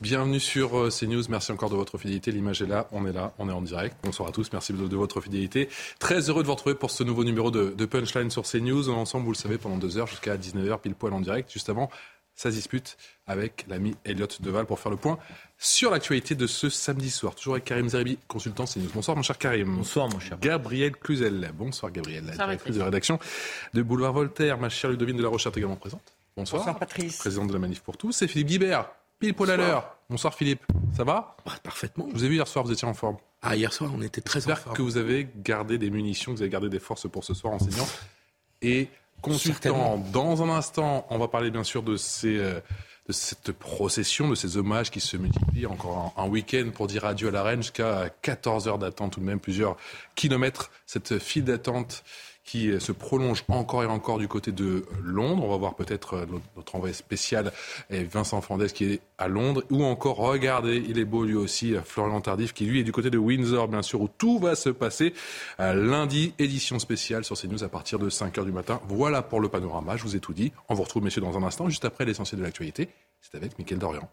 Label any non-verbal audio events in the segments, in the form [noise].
Bienvenue sur euh, CNews. Merci encore de votre fidélité. L'image est là, on est là, on est en direct. Bonsoir à tous. Merci de, de votre fidélité. Très heureux de vous retrouver pour ce nouveau numéro de, de Punchline sur CNews. On est ensemble, vous le savez, pendant deux heures jusqu'à 19h, pile poil en direct. Juste avant, ça se dispute avec l'ami Elliot Deval pour faire le point sur l'actualité de ce samedi soir. Toujours avec Karim Zeribi, consultant CNews. Bonsoir mon cher Karim. Bonsoir mon cher. Gabriel Cluzel. Bonsoir Gabriel, la directrice de rédaction de Boulevard Voltaire. Ma chère Ludovine de la Rochette également présente. Bonsoir. Bonsoir Patrice. Président de la Manif pour tous. Et Philippe Guibert, pile poil à l'heure. Bonsoir Philippe. Ça va? Bah, parfaitement. Je vous ai vu hier soir, vous étiez en forme. Ah, hier soir, on était très en forme. que vous avez gardé des munitions, que vous avez gardé des forces pour ce soir, enseignant [laughs] et consultant. Dans un instant, on va parler bien sûr de ces. euh, de cette procession, de ces hommages qui se multiplient. Encore un, un week-end pour dire adieu à la reine jusqu'à 14 heures d'attente, tout de même plusieurs kilomètres. Cette file d'attente qui euh, se prolonge encore et encore du côté de Londres. On va voir peut-être euh, notre, envoyé spécial, Vincent Fandès, qui est à Londres. Ou encore, regardez, il est beau lui aussi, euh, Florian Tardif, qui lui est du côté de Windsor, bien sûr, où tout va se passer. Lundi, édition spéciale sur CNews à partir de 5h du matin. Voilà pour le panorama, je vous ai tout dit. On vous retrouve, messieurs, dans un instant, juste après l'essentiel de l'actualité. C'est avec Mickaël Dorian.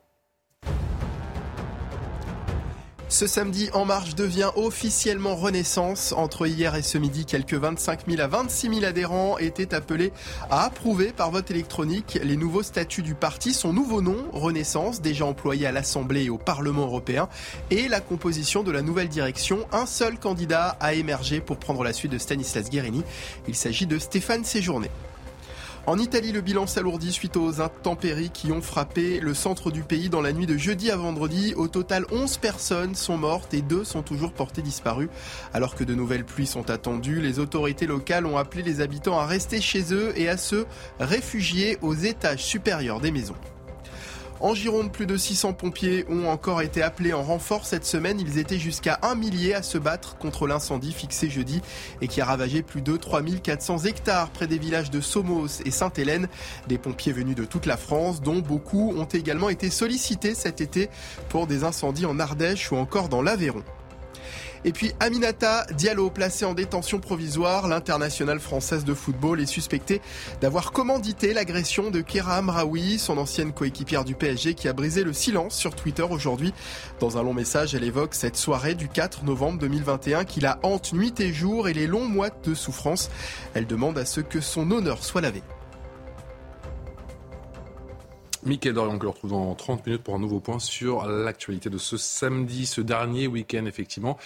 Ce samedi, En Marche devient officiellement Renaissance. Entre hier et ce midi, quelques 25 000 à 26 000 adhérents étaient appelés à approuver par vote électronique les nouveaux statuts du parti, son nouveau nom, Renaissance, déjà employé à l'Assemblée et au Parlement européen, et la composition de la nouvelle direction. Un seul candidat a émergé pour prendre la suite de Stanislas Guérini. Il s'agit de Stéphane Séjourné. En Italie, le bilan s'alourdit suite aux intempéries qui ont frappé le centre du pays dans la nuit de jeudi à vendredi. Au total, 11 personnes sont mortes et deux sont toujours portées disparues. Alors que de nouvelles pluies sont attendues, les autorités locales ont appelé les habitants à rester chez eux et à se réfugier aux étages supérieurs des maisons. En Gironde, plus de 600 pompiers ont encore été appelés en renfort cette semaine. Ils étaient jusqu'à un millier à se battre contre l'incendie fixé jeudi et qui a ravagé plus de 3400 hectares près des villages de Somos et Sainte-Hélène. Des pompiers venus de toute la France, dont beaucoup ont également été sollicités cet été pour des incendies en Ardèche ou encore dans l'Aveyron. Et puis Aminata Diallo, placée en détention provisoire, l'internationale française de football est suspectée d'avoir commandité l'agression de Kera Amraoui, son ancienne coéquipière du PSG qui a brisé le silence sur Twitter aujourd'hui. Dans un long message, elle évoque cette soirée du 4 novembre 2021 qui la hante nuit et jour et les longs mois de souffrance. Elle demande à ce que son honneur soit lavé. Mickaël Dorian que l'on retrouve dans 30 minutes pour un nouveau point sur l'actualité de ce samedi, ce dernier week-end effectivement,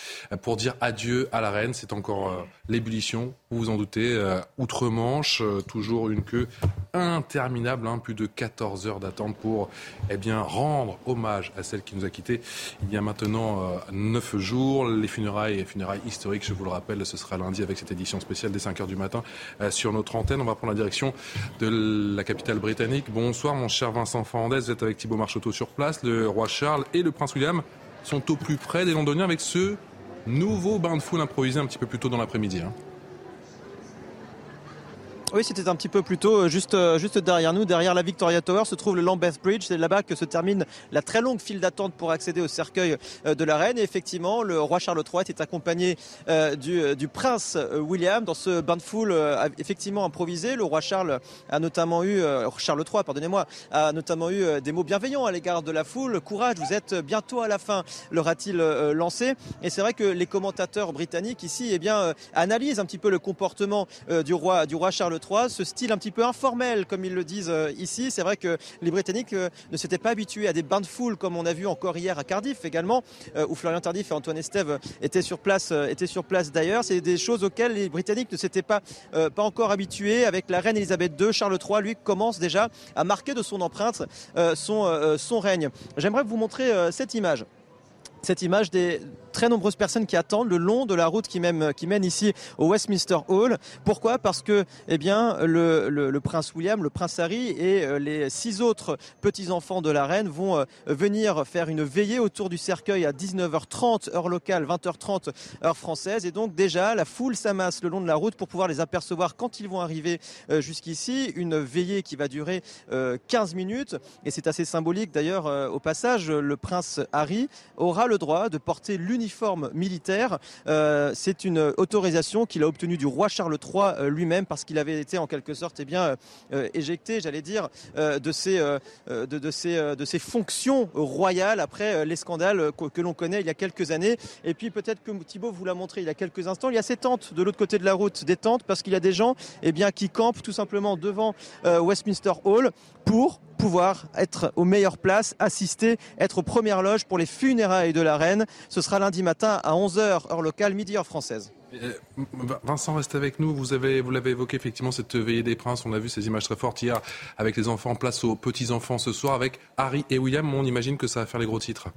pour dire adieu à la reine. C'est encore euh, l'ébullition, vous vous en doutez, euh, outre-Manche, euh, toujours une queue interminable, hein, plus de 14 heures d'attente pour eh bien, rendre hommage à celle qui nous a quittés il y a maintenant euh, 9 jours. Les funérailles funérailles historiques, je vous le rappelle, ce sera lundi avec cette édition spéciale dès 5 heures du matin sur notre antenne. On va prendre la direction de la capitale britannique. Bonsoir mon cher Vincent Fernandez, vous êtes avec Thibault Marcheteau sur place. Le roi Charles et le prince William sont au plus près des Londoniens avec ce nouveau bain de foule improvisé un petit peu plus tôt dans l'après-midi. hein. Oui, c'était un petit peu plus tôt, juste, euh, juste derrière nous, derrière la Victoria Tower, se trouve le Lambeth Bridge. C'est là-bas que se termine la très longue file d'attente pour accéder au cercueil euh, de la reine. Et effectivement, le roi Charles III est accompagné euh, du, du prince William dans ce bain de foule effectivement improvisé. Le roi Charles a notamment eu, Charles III, pardonnez-moi, a notamment eu des mots bienveillants à l'égard de la foule. Courage, vous êtes bientôt à la fin, leur a-t-il lancé. Et c'est vrai que les commentateurs britanniques ici, eh bien, analysent un petit peu le comportement du roi, du roi Charles Ce style un petit peu informel, comme ils le disent euh, ici. C'est vrai que les Britanniques euh, ne s'étaient pas habitués à des bains de foule comme on a vu encore hier à Cardiff également, euh, où Florian Tardif et Antoine Estève étaient sur place, étaient sur place d'ailleurs. C'est des choses auxquelles les Britanniques ne s'étaient pas, pas encore habitués. Avec la reine Elisabeth II, Charles III, lui, commence déjà à marquer de son empreinte son, son règne. J'aimerais vous montrer cette image. Cette image des, très nombreuses personnes qui attendent le long de la route qui mène, ici au Westminster Hall. Pourquoi? Parce que eh bien, le, le, prince William, le prince Harry et euh, les six autres petits-enfants de la reine vont euh, venir faire une veillée autour du cercueil à 19h30 heure locale, 20h30 heure française. Et donc déjà, la foule s'amasse le long de la route pour pouvoir les apercevoir quand ils vont arriver euh, jusqu'ici. Une veillée qui va durer 15 minutes. Et c'est assez symbolique d'ailleurs au passage, le prince Harry aura le droit de porter l'uniforme militaire. c'est une autorisation qu'il a obtenue du roi Charles III lui-même parce qu'il avait été en quelque sorte eh bien, éjecté, j'allais dire, de ses euh, euh, fonctions royales après euh, les scandales que, l'on connaît il y a quelques années. Et puis peut-être que Thibault vous l'a montré il y a quelques instants, il y a ces tentes de l'autre côté de la route, des tentes parce qu'il y a des gens eh qui campent tout simplement devant Westminster Hall pour pouvoir être aux meilleures places, assister, être aux premières loges pour les funérailles de la reine. Ce sera lundi matin à 11h heure locale, midi heure française. Euh, Vincent, reste avec nous. Vous avez, vous l'avez évoqué effectivement cette veillée des princes. On a vu ces images très fortes hier avec les enfants. Place aux petits enfants ce soir avec Harry et William. On imagine que ça va faire les gros titres.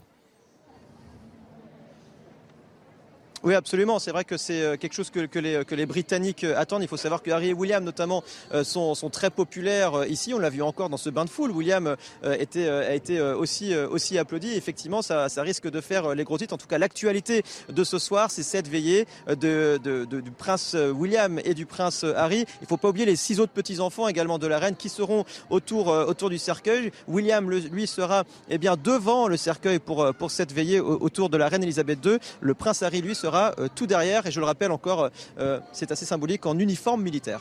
Oui, absolument. C'est vrai que c'est euh, quelque chose que, les, que, les, Britanniques euh, attendent. Il faut savoir que Harry et William, notamment, euh, sont, sont très populaires ici. On l'a vu encore dans ce bain de foule. William a été aussi, aussi applaudi. Effectivement, ça, ça, risque de faire les gros titres. En tout cas, l'actualité de ce soir, c'est cette veillée du prince William et du prince Harry. Il ne faut pas oublier les six autres petits-enfants également de la reine qui seront autour, autour du cercueil. William, lui, sera eh bien, devant le cercueil pour, pour cette veillée autour de la reine Elisabeth II. Le prince Harry, lui, sera euh, tout derrière. Et je le rappelle encore, euh, c'est assez symbolique, en uniforme militaire.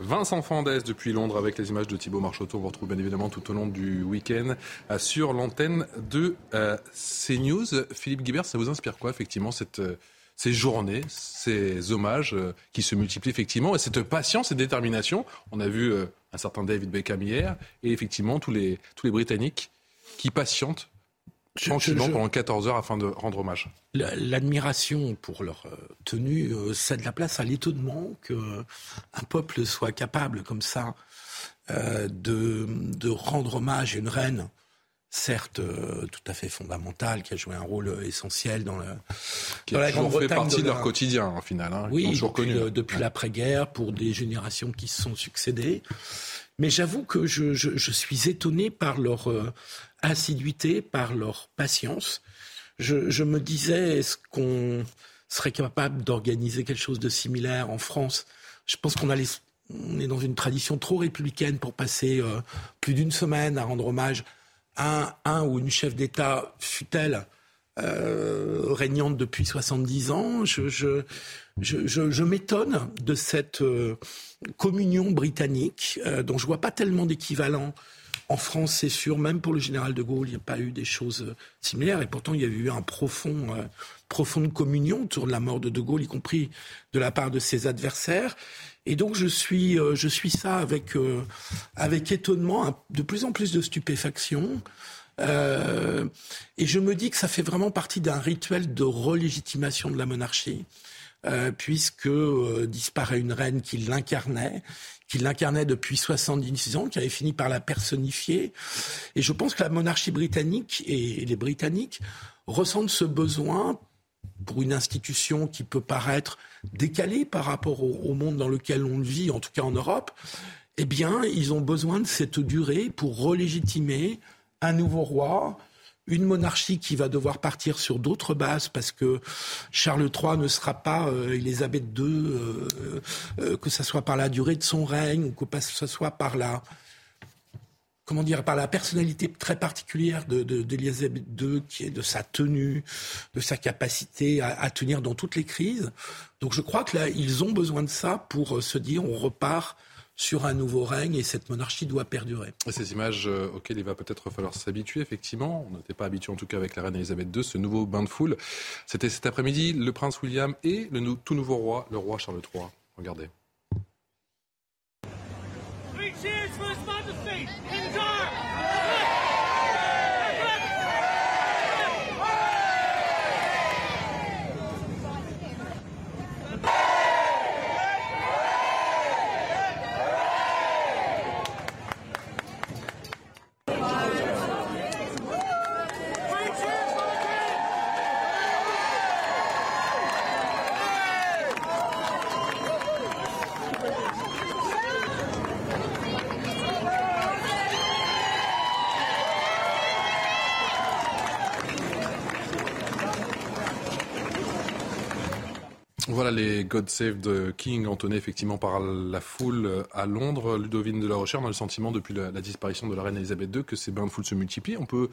Vincent Fandès depuis Londres avec les images de Thibaut Marchoteau. On vous retrouve bien évidemment tout au long du week-end euh, sur l'antenne de CNews. Philippe Guibert, ça vous inspire quoi effectivement cette, ces journées, ces hommages qui se multiplient effectivement et cette patience et détermination? On a vu un certain David Beckham hier et effectivement tous les, tous les Britanniques qui patientent tranquillement pendant 14 heures afin de rendre hommage. L'admiration pour leur euh, tenue euh, cède la place à l'étonnement qu'un peuple soit capable comme ça euh, de, de, rendre hommage à une reine, certes tout à fait fondamentale, qui a joué un rôle essentiel dans, le, qui a fait partie de, leur quotidien, en final. Hein, oui, depuis, depuis l'après-guerre, pour des générations qui se sont succédées. Mais j'avoue que je, je, je, suis étonné par leur assiduité, par leur patience. Je, me disais, est-ce qu'on serait capable d'organiser quelque chose de similaire en France? Je pense qu'on on est dans une tradition trop républicaine pour passer euh, plus d'une semaine à rendre hommage à un, ou une chef d'État, fut-elle euh, régnante depuis 70 ans. Je, m'étonne de cette euh, communion britannique dont je vois pas tellement d'équivalent en France, c'est sûr, même pour le général de Gaulle, il n'y a pas eu des choses euh, similaires. Et pourtant, il y a eu un profond, euh, profonde communion autour de la mort de de Gaulle, y compris de la part de ses adversaires. Et donc, je suis, euh, je suis ça avec, avec étonnement, de plus en plus de stupéfaction. et je me dis que ça fait vraiment partie d'un rituel de relégitimation de la monarchie. puisque disparaît une reine qui l'incarnait, qui l'incarnait depuis 70 ans, qui avait fini par la personnifier. Et je pense que la monarchie britannique et les Britanniques ressentent ce besoin pour une institution qui peut paraître décalée par rapport au, monde dans lequel on vit, en tout cas en Europe, eh bien, ils ont besoin de cette durée pour relégitimer un nouveau roi, une monarchie qui va devoir partir sur d'autres bases parce que Charles III ne sera pas euh, Elisabeth II, euh, euh, que ce soit par la durée de son règne ou que ce soit par la comment dire, par la personnalité très particulière d'Elisabeth de, II, qui est de sa tenue, de sa capacité à, à, tenir dans toutes les crises. Donc je crois que là, ils ont besoin de ça pour se dire on repart sur un nouveau règne et cette monarchie doit perdurer. ces images euh, auxquelles il va peut-être falloir s'habituer, effectivement. On n'était pas habitué en tout cas avec la reine Elisabeth II, ce nouveau bain de foule. C'était cet après-midi, le prince William et le tout nouveau roi, le roi Charles III. Regardez. God Save the King entonnés effectivement par la foule à Londres. Ludovine de la Rochère, on a le sentiment depuis la, disparition de la reine Elisabeth II que ces bains de foule se multiplient. On peut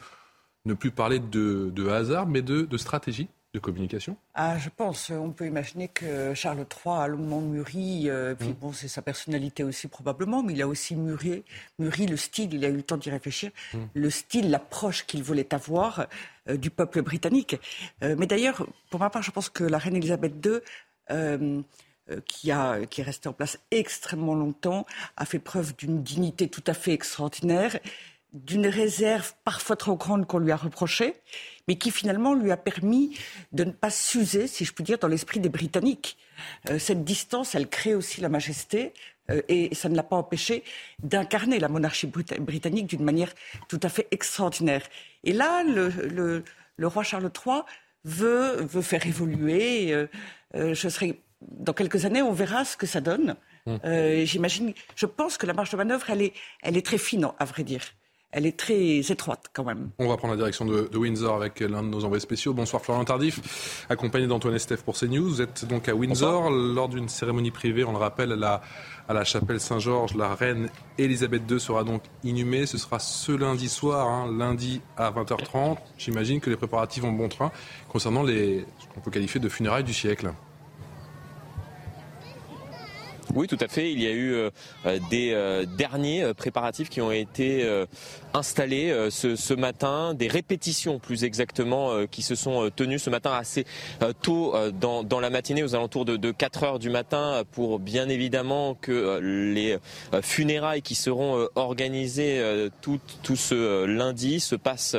ne plus parler de, hasard, mais de stratégie de communication ah, Je pense. On peut imaginer que Charles III a longuement mûri, euh, puis mmh. bon, c'est sa personnalité aussi probablement, mais il a aussi mûri, mûri le style, il a eu le temps d'y réfléchir, mmh. le style, l'approche qu'il voulait avoir euh, du peuple britannique. Euh, mais d'ailleurs, pour ma part, je pense que la reine Elisabeth II, qui, a, qui est restée en place extrêmement longtemps, a fait preuve d'une dignité tout à fait extraordinaire, d'une réserve parfois trop grande qu'on lui a reprochée mais qui finalement lui a permis de ne pas s'user, si je puis dire, dans l'esprit des Britanniques. Euh, cette distance, elle crée aussi la majesté, euh, et ça ne l'a pas empêché d'incarner la monarchie britannique d'une manière tout à fait extraordinaire. Et là, le, roi Charles III veut, veut faire évoluer. Euh, je serai, dans quelques années, on verra ce que ça donne. Mmh. J'imagine, je pense que la marge de manœuvre, elle est, elle est très fine, à vrai dire elle est très étroite quand même. On va prendre la direction de, Windsor avec l'un de nos envoyés spéciaux. Bonsoir Florian Tardif, accompagné d'Antoine Estève pour CNews. Vous êtes donc à Windsor lors d'une cérémonie privée, on le rappelle, à la, à la chapelle Saint-Georges. La reine Elisabeth II sera donc inhumée. Ce sera ce lundi soir, hein, lundi à 20h30. J'imagine que les préparatifs vont bon train concernant les, ce qu'on peut qualifier de funérailles du siècle. Oui, tout à fait. Il y a eu euh, des euh, derniers préparatifs qui ont été installés ce, matin, des répétitions plus exactement qui se sont tenues ce matin assez tôt dans, la matinée, aux alentours de, 4 heures du matin, pour bien évidemment que les funérailles qui seront organisées tout, tout ce lundi se passent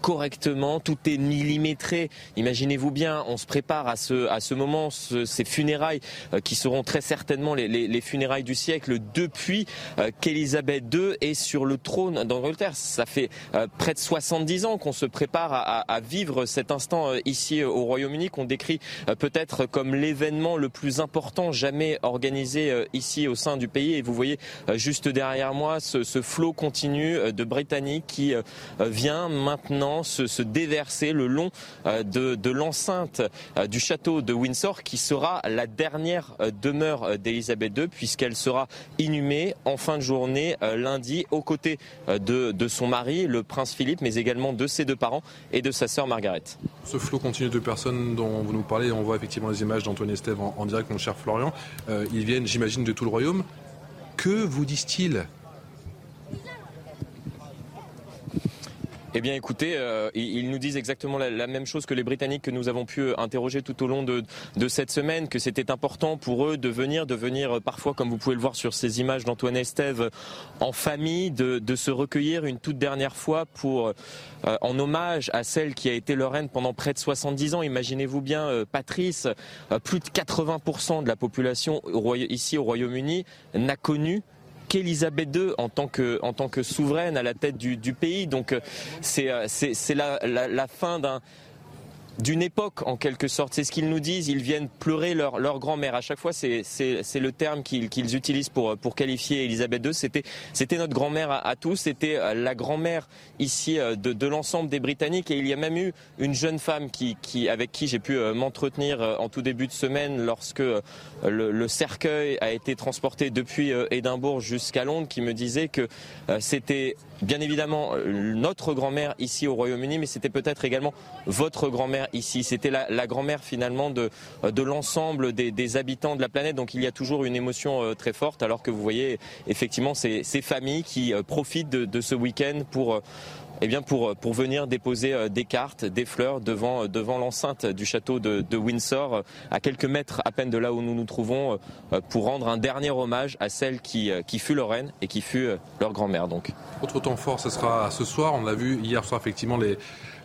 correctement. Tout est millimétré. Imaginez-vous bien, on se prépare à ce, à ce moment, ces funérailles qui seront très certainement les, funérailles du siècle depuis euh, qu'Élisabeth II est sur le trône Ça fait euh, près de 70 ans qu'on se prépare à, vivre cet instant euh, ici au Royaume-Uni, qu'on décrit peut-être comme l'événement le plus important jamais organisé ici au sein du pays. Et vous voyez juste derrière moi ce, flot continu de Britanniques qui vient maintenant se, déverser le long de, de l'enceinte du château de Windsor, qui sera la dernière demeure d'Élisabeth puisqu'elle sera inhumée en fin de journée euh, lundi aux côtés euh, de, son mari, le prince Philippe, mais également de ses deux parents et de sa sœur Margaret. Ce flot continu de personnes dont vous nous parlez, on voit effectivement les images d'Antoine Estève en, direct, mon cher Florian. Euh, ils viennent, j'imagine, de tout le royaume. Que vous disent-ils Eh bien, écoutez, euh, ils nous disent exactement la, même chose que les Britanniques que nous avons pu euh, interroger tout au long de, cette semaine, que c'était important pour eux de venir, de venir euh, parfois, comme vous pouvez le voir sur ces images d'Antoine Estève, en famille, de, se recueillir une toute dernière fois pour, en hommage à celle qui a été leur reine pendant près de 70 ans. Imaginez-vous bien, Patrice, plus de 80% de la population ici au Royaume-Uni n'a connu qu'Elisabeth II en tant que, souveraine à la tête du, pays. Donc euh, c'est euh, la fin d'un d'une époque en quelque sorte. C'est ce qu'ils nous disent. Ils viennent pleurer leur, grand-mère. À chaque fois, c'est le terme qu'ils utilisent pour, qualifier Elisabeth II. C'était notre grand-mère à, tous. C'était euh, la grand-mère ici euh, de, l'ensemble des Britanniques. Et il y a même eu une jeune femme qui avec qui j'ai pu euh, m'entretenir en tout début de semaine lorsque le, le, cercueil a été transporté depuis Édimbourg jusqu'à Londres, qui me disait que c'était bien évidemment notre grand-mère ici au Royaume-Uni, mais c'était peut-être également votre grand-mère ici. C'était la, grand-mère finalement de, de l'ensemble des, habitants de la planète. Donc il y a toujours une émotion euh, très forte, alors que vous voyez effectivement ces, familles qui euh, profitent de, de ce week-end pour euh, eh bien pour, pour venir déposer des cartes, des fleurs devant, devant l'enceinte du château de, Windsor, à quelques mètres à peine de là où nous nous trouvons, pour rendre un dernier hommage à celle qui, qui fut leur reine et qui fut leur grand-mère. Donc. Autre temps fort, ce sera ce soir. On a vu hier soir effectivement les,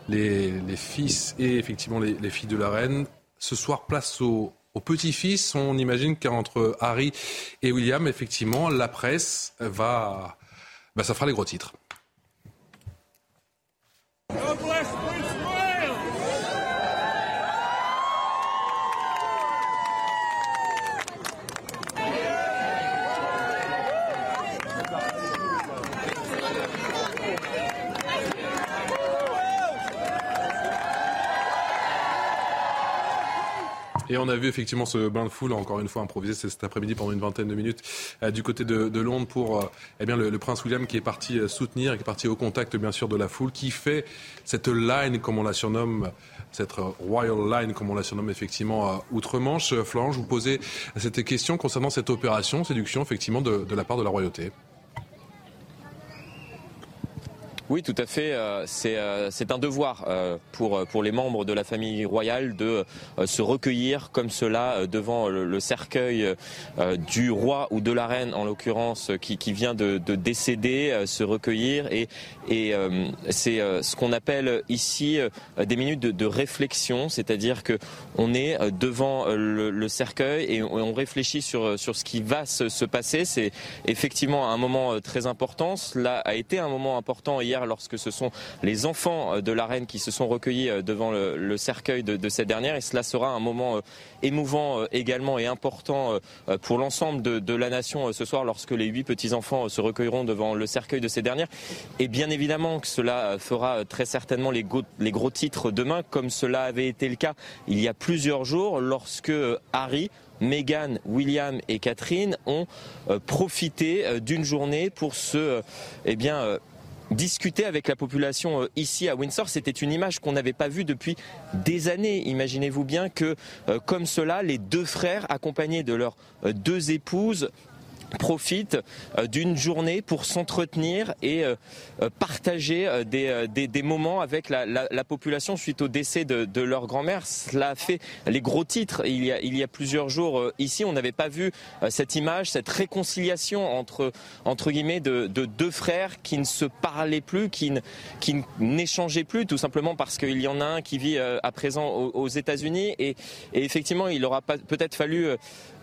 les, fils et effectivement les, les, filles de la reine. Ce soir, place au, au petit-fils. On imagine qu'entre Harry et William, effectivement, la presse va, bah, ça fera les gros titres. Et on a vu effectivement ce bain de foule, encore une fois improvisé cet après-midi pendant une vingtaine de minutes euh, du côté de, Londres pour euh, eh bien, le, prince William qui est parti euh, soutenir, qui est parti au contact bien sûr de la foule, qui fait cette line comme on la surnomme, cette Royal Line comme on la surnomme effectivement outre-Manche. Florent, je vous posais cette question concernant cette opération séduction effectivement de la part de la royauté. Oui, tout à fait. Euh, euh, c'est un devoir euh, pour, pour les membres de la famille royale de se recueillir comme cela devant le, cercueil du roi ou de la reine, en l'occurrence, qui, qui vient de, de décéder, se recueillir. Et, et c'est ce qu'on appelle ici des minutes de, de réflexion, c'est-à-dire que on est devant le, le, cercueil et on réfléchit sur, sur ce qui va se, se passer. C'est effectivement un moment très important. Cela a été un moment important hier lorsque ce sont les enfants euh, de la reine qui se sont recueillis euh, devant le, cercueil de, cette dernière. Et cela sera un moment euh, émouvant également et important pour l'ensemble de, la nation ce soir lorsque les huit petits-enfants se recueilleront devant le cercueil de ces dernières. Et bien évidemment que cela fera très certainement les, les gros titres demain, comme cela avait été le cas il y a plusieurs jours lorsque Harry Meghan, William et Catherine ont profité d'une journée pour se, eh bien, discuter avec la population euh, ici à Windsor. C'était une image qu'on n'avait pas vue depuis des années. Imaginez-vous bien que, euh, comme cela, les deux frères, accompagnés de leurs euh, deux épouses, profitent euh, d'une journée pour s'entretenir et euh, euh, partager des, des, moments avec la, la, population suite au décès de, de leur grand-mère. Cela a fait les gros titres il y a, il y a plusieurs jours ici. On n'avait pas vu cette image, cette réconciliation entre, entre guillemets de, de deux frères qui ne se parlaient plus, qui, qui n'échangeaient plus, tout simplement parce qu'il y en a un qui vit à présent aux, États-Unis. Et, et, effectivement, il aura peut-être fallu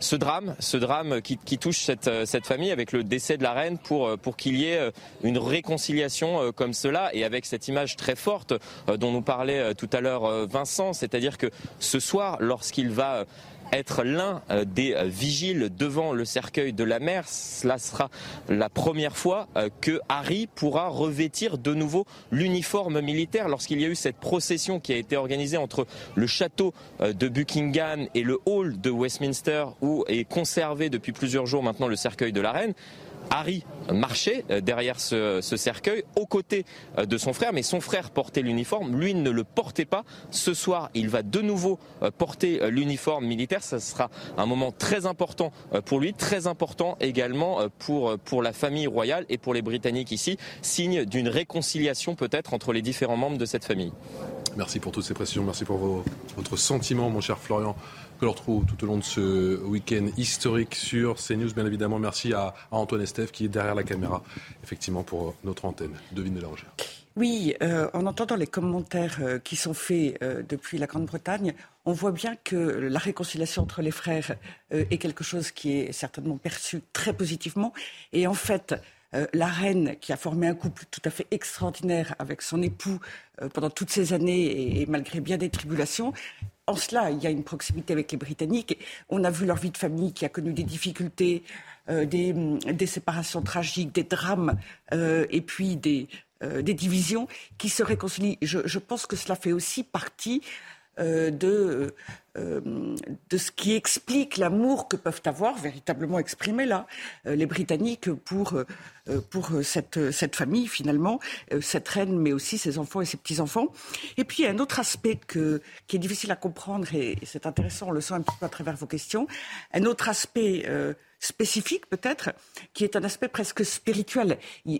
ce drame, ce drame qui, touche cette euh, cette famille avec le décès de la reine pour, euh, pour qu'il y ait euh, une réconciliation comme cela et avec cette image très forte dont nous parlait tout à l'heure Vincent, c'est-à-dire que ce soir, lorsqu'il va être l'un euh, des euh, vigiles devant le cercueil de la mère. Cela sera la première fois euh, que Harry pourra revêtir de nouveau l'uniforme militaire lorsqu'il y a eu cette procession qui a été organisée entre le château de Buckingham et le hall de Westminster où est conservé depuis plusieurs jours maintenant le cercueil de la reine. Harry marchait euh, derrière ce, cercueil aux côtés euh, de son frère, mais son frère portait l'uniforme, lui ne le portait pas. Ce soir, il va de nouveau euh, porter l'uniforme militaire. Ce sera un moment très important pour lui, très important également pour, pour la famille royale et pour les Britanniques ici, signe d'une réconciliation peut-être entre les différents membres de cette famille. Merci pour toutes ces précisions, merci pour votre sentiment, mon cher Florian que l'on retrouve tout au long de ce week-end historique sur CNews. Bien évidemment, merci à, Antoine Estève qui est derrière la caméra, effectivement, pour notre antenne. Devine de la. Oui, euh, en entendant les commentaires euh, qui sont faits euh, depuis la Grande-Bretagne, on voit bien que la réconciliation entre les frères est quelque chose qui est certainement perçu très positivement. Et en fait, la reine, qui a formé un couple tout à fait extraordinaire avec son époux pendant toutes ces années et malgré bien des tribulations, en cela, il y a une proximité avec les Britanniques. On a vu leur vie de famille qui a connu des difficultés, euh, des, séparations tragiques, des drames, euh, et puis euh, des, divisions qui se réconcilient. je, pense que cela fait aussi partie euh, de, euh, de ce qui explique l'amour que peuvent avoir, véritablement exprimé là, euh, les Britanniques pour, pour cette, cette famille finalement, cette reine, mais aussi ses enfants et ses petits-enfants. Et puis un autre aspect que, qui est difficile à comprendre, et c'est intéressant, on le sent un petit peu à travers vos questions, un autre aspect spécifique peut-être, qui est un aspect presque spirituel.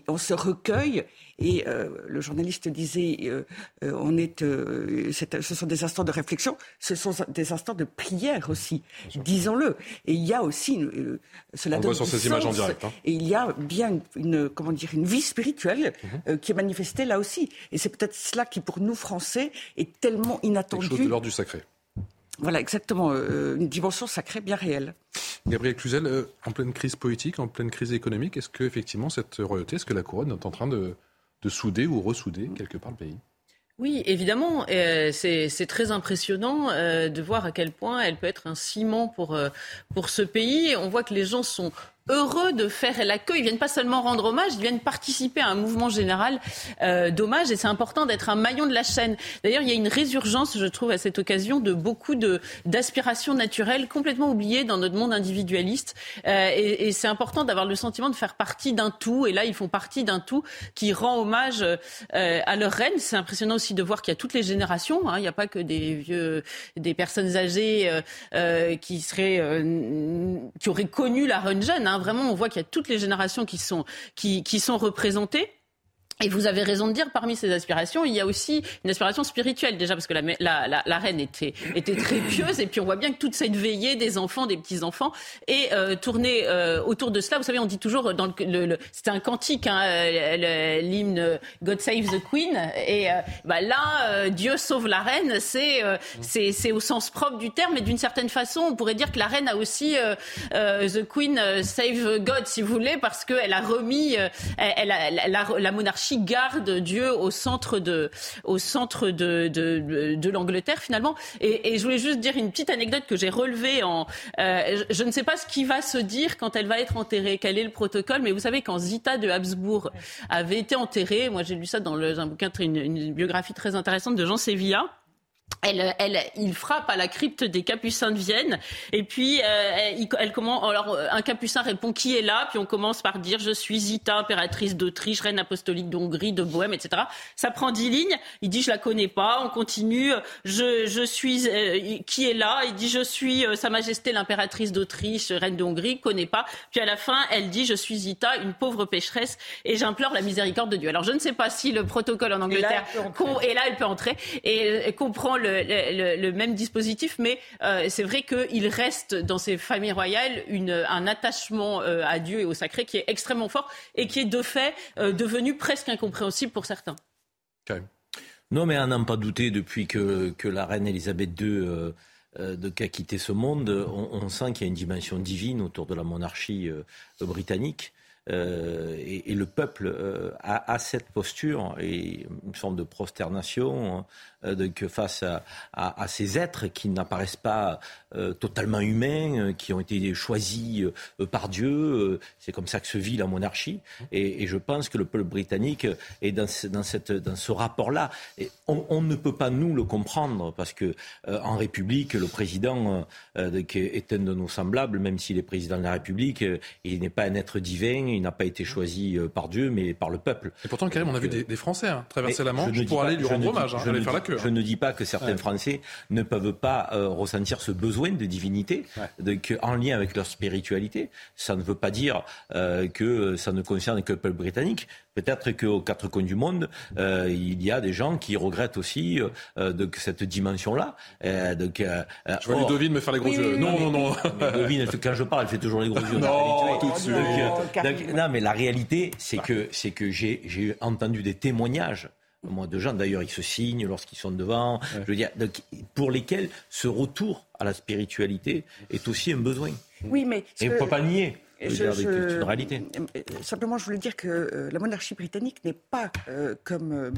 On se recueille et euh, le journaliste disait, euh, euh, on est, ce sont des instants de réflexion, ce sont des instants de prière aussi, disons-le. Et il y a aussi, cela on donne voit sur ces images en direct. Hein. Et il y a bien une, comment dire, une vie spirituelle mhm. qui est manifestée là aussi. Et c'est peut-être cela qui, pour nous Français, est tellement inattendu. Quelque chose de l'ordre du sacré. Voilà, exactement, une dimension sacrée bien réelle. Gabriel Cluzel, en pleine crise politique, en pleine crise économique, est-ce que effectivement cette royauté, est-ce que la couronne est en train de de souder ou ressouder quelque part le pays? Oui, évidemment, euh, c'est très impressionnant euh, de voir à quel point elle peut être un ciment pour, euh, pour ce pays. On voit que les gens sont heureux de faire l'accueil. Ils viennent pas seulement rendre hommage, ils viennent participer à un mouvement général euh, d'hommage et c'est important d'être un maillon de la chaîne. D'ailleurs, il y a une résurgence, je trouve, à cette occasion de beaucoup de d'aspirations naturelles complètement oubliées dans notre monde individualiste. Euh, et, c'est important d'avoir le sentiment de faire partie d'un tout. Et là, ils font partie d'un tout qui rend hommage euh, à leur reine. C'est impressionnant aussi de voir qu'il y a toutes les générations. Hein. Il n'y a pas que des vieux, des personnes âgées qui seraient, qui auraient connu la reine jeune. Hein. Hein, vraiment, on voit qu'il y a toutes les générations qui sont, qui, qui sont représentées. Et vous avez raison de dire, parmi ces aspirations, il y a aussi une aspiration spirituelle, déjà parce que la, reine était, très pieuse, et puis on voit bien que toute cette veillée des enfants, des petits-enfants, est euh, tournée euh, autour de cela. Vous savez, on dit toujours, dans c'était un cantique, hein, l'hymne God Save the Queen, et euh, bah, là, euh, Dieu sauve la reine, c'est, au sens propre du terme, et d'une certaine façon, on pourrait dire que la reine a aussi The Queen Save God, si vous voulez, parce qu'elle a remis la, la monarchie garde Dieu au centre de, au centre de, de, de l'Angleterre finalement. Et, et, je voulais juste dire une petite anecdote que j'ai relevée en. Euh, je ne sais pas ce qui va se dire quand elle va être enterrée, quel est le protocole, mais vous savez quand Zita de Habsbourg avait été enterrée, moi j'ai lu ça dans le, un bouquin, une, une biographie très intéressante de Jean Sévilla. Elle, elle, il frappe à la crypte des Capucins de Vienne et puis euh, elle, commence. Alors un Capucin répond qui est là, puis on commence par dire je suis Zita, impératrice d'Autriche, reine apostolique d'Hongrie, de Bohème, etc. Ça prend dix lignes. Il dit je la connais pas. On continue. Je, je suis euh, qui est là? Il dit je suis euh, Sa Majesté l'impératrice d'Autriche, reine de Hongrie, connaît pas. Puis à la fin elle dit je suis Zita, une pauvre pécheresse et j'implore la miséricorde de Dieu. Alors je ne sais pas si le protocole en Angleterre et là elle peut entrer et comprend le le, même dispositif, mais euh, c'est vrai qu'il reste dans ces familles royales une, un attachement euh, à Dieu et au sacré qui est extrêmement fort et qui est de fait euh, devenu presque incompréhensible pour certains. Non, mais à n'en pas douter, depuis que, que la reine Elisabeth II de, a quitté ce monde, on, sent qu'il y a une dimension divine autour de la monarchie britannique. Et, le peuple a, a, cette posture et une forme de prosternation euh, face à, ces êtres qui n'apparaissent pas euh, totalement humains, euh, qui ont été choisis par Dieu. C'est comme ça que se vit la monarchie. Et, je pense que le peuple britannique est dans ce, rapport-là. On, ne peut pas nous le comprendre parce que en République, le président est un de nos semblables, même s'il est président de la République, il n'est pas un être divin, il n'a pas été choisi par Dieu, mais par le peuple. Et pourtant, Karim, on a vu des, des Français hein, traverser la Manche pour aller lui rendre hommage, hein, aller faire la queue. Je ne dis pas que certains Français ne peuvent pas euh, ressentir ce besoin de divinité en lien avec leur spiritualité. Ça ne veut pas dire euh, que ça ne concerne que le peuple britannique. Peut-être qu'aux quatre coins du monde, euh, il y a des gens qui regrettent aussi de cette dimension-là. donc, je vois Ludovine me faire les gros yeux. non, non, non, [laughs] Ludovine, quand je parle, elle fait toujours les gros yeux. non, tout de suite. Non, mais la réalité, c'est que, c'est que j'ai entendu des témoignages moins de gens. D'ailleurs, ils se signent lorsqu'ils sont devant. Je veux dire, pour lesquels ce retour à la spiritualité est aussi un besoin. Oui, mais et on ne peut pas nier. Je, c'est une réalité. Euh, simplement, je voulais dire que euh, la monarchie britannique n'est pas euh, comme euh,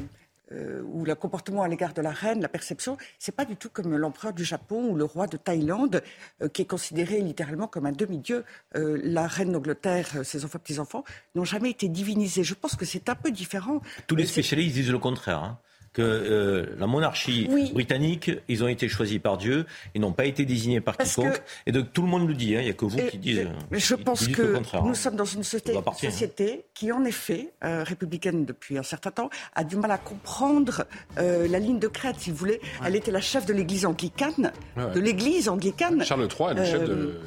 ou le comportement à l'égard de la reine, la perception, c'est pas du tout comme l'empereur du Japon ou le roi de Thaïlande, euh, qui est considéré littéralement comme un demi-dieu. Euh, la reine d'Angleterre, ses enfants, petits-enfants, n'ont jamais été divinisés. Je pense que c'est un peu différent. Tous les spécialistes disent le contraire. Hein que euh, la monarchie britannique, ils ont été choisis par Dieu, ils n'ont pas été désignés par quiconque. Et donc tout le monde le dit, hein, il n'y a que vous qui dites. Mais je pense que nous hein. sommes dans une société, société qui, en effet, euh, républicaine depuis un certain temps, a du mal à comprendre euh, la ligne de crête, si vous voulez. Elle était la chef de l'église anglicane, de l'église anglicane. Charles III est le chef de.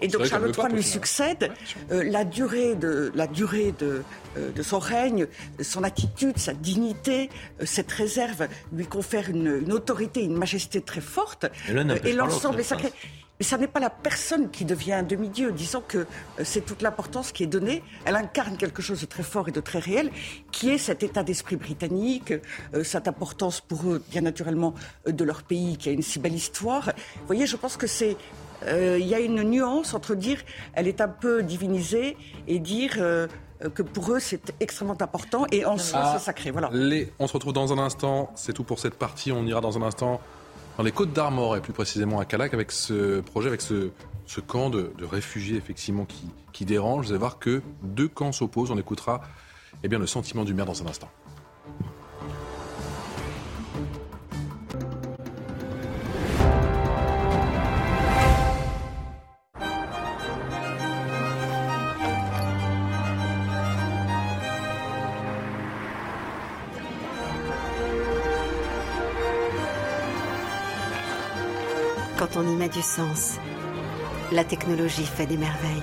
Et, donc Charles III lui succède. la durée de la durée de de son règne, son attitude, sa dignité, cette réserve lui confère une, autorité, une majesté très forte. Et, l'ensemble est sacré. Mais ça n'est pas la personne qui devient un demi-dieu. Disons que euh, c'est toute l'importance qui est donnée. Elle incarne quelque chose de très fort et de très réel, qui est cet état d'esprit britannique, euh, cette importance pour eux, bien naturellement, euh, de leur pays, qui a une si belle histoire. Vous voyez, je pense que c'est il y a une nuance entre dire elle est un peu divinisée et dire euh, que pour eux c'est extrêmement important et en soi ah, c'est sacré. Voilà. Les, on se retrouve dans un instant, c'est tout pour cette partie, on ira dans un instant dans les Côtes d'Armor et plus précisément à Calac avec ce projet, avec ce, ce camp de, réfugiés effectivement qui, qui dérange. Vous allez voir que deux camps s'opposent. On écoutera eh bien, le sentiment du maire dans un instant. Quand on y met du sens, la technologie fait des merveilles.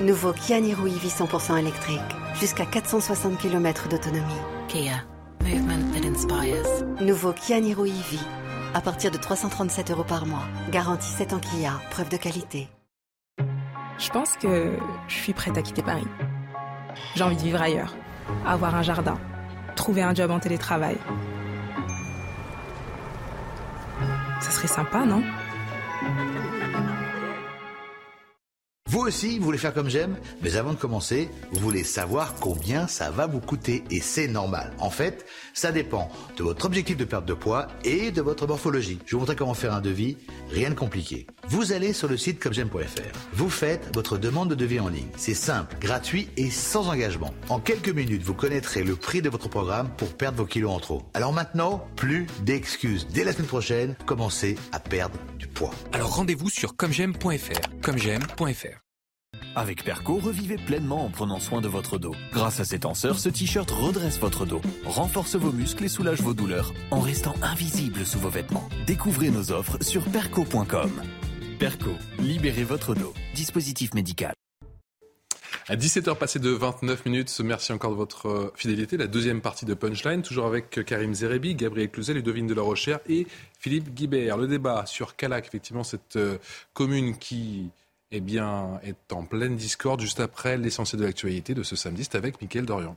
Nouveau Kia Niro EV 100% électrique, jusqu'à 460 km d'autonomie. Kia, movement that inspires. Nouveau Kia Niro EV, à partir de 337 euros par mois. Garantie 7 ans Kia, preuve de qualité. Je pense que je suis prête à quitter Paris. J'ai envie de vivre ailleurs, avoir un jardin, trouver un job en télétravail. Ça serait sympa, non? Vous aussi, vous voulez faire comme j'aime? Mais avant de commencer, vous voulez savoir combien ça va vous coûter. Et c'est normal. En fait, ça dépend de votre objectif de perte de poids et de votre morphologie. Je vous montrer comment faire un devis, rien de compliqué. Vous allez sur le site commejaime.fr. Vous faites votre demande de devis en ligne. C'est simple, gratuit et sans engagement. En quelques minutes, vous connaîtrez le prix de votre programme pour perdre vos kilos en trop. Alors maintenant, plus d'excuses. Dès la semaine prochaine, commencez à perdre du poids. Alors rendez-vous sur commejaime.fr. Commejaime.fr. Avec Perco, revivez pleinement en prenant soin de votre dos. Grâce à ses tenseurs, ce t-shirt redresse votre dos, renforce vos muscles et soulage vos douleurs en restant invisible sous vos vêtements. Découvrez nos offres sur perco.com. Perco, libérez votre dos. Dispositif médical. À 17h passées de 29 minutes, merci encore de votre euh, fidélité. La deuxième partie de Punchline, toujours avec Karim Zerebi, Gabriel Cluzel, Ludovine de la Rochère et Philippe Guibert. Le débat sur Calac, effectivement, cette euh, commune qui eh bien, est en pleine discorde juste après l'essentiel de l'actualité de ce samedi. Avec Mickaël Dorian.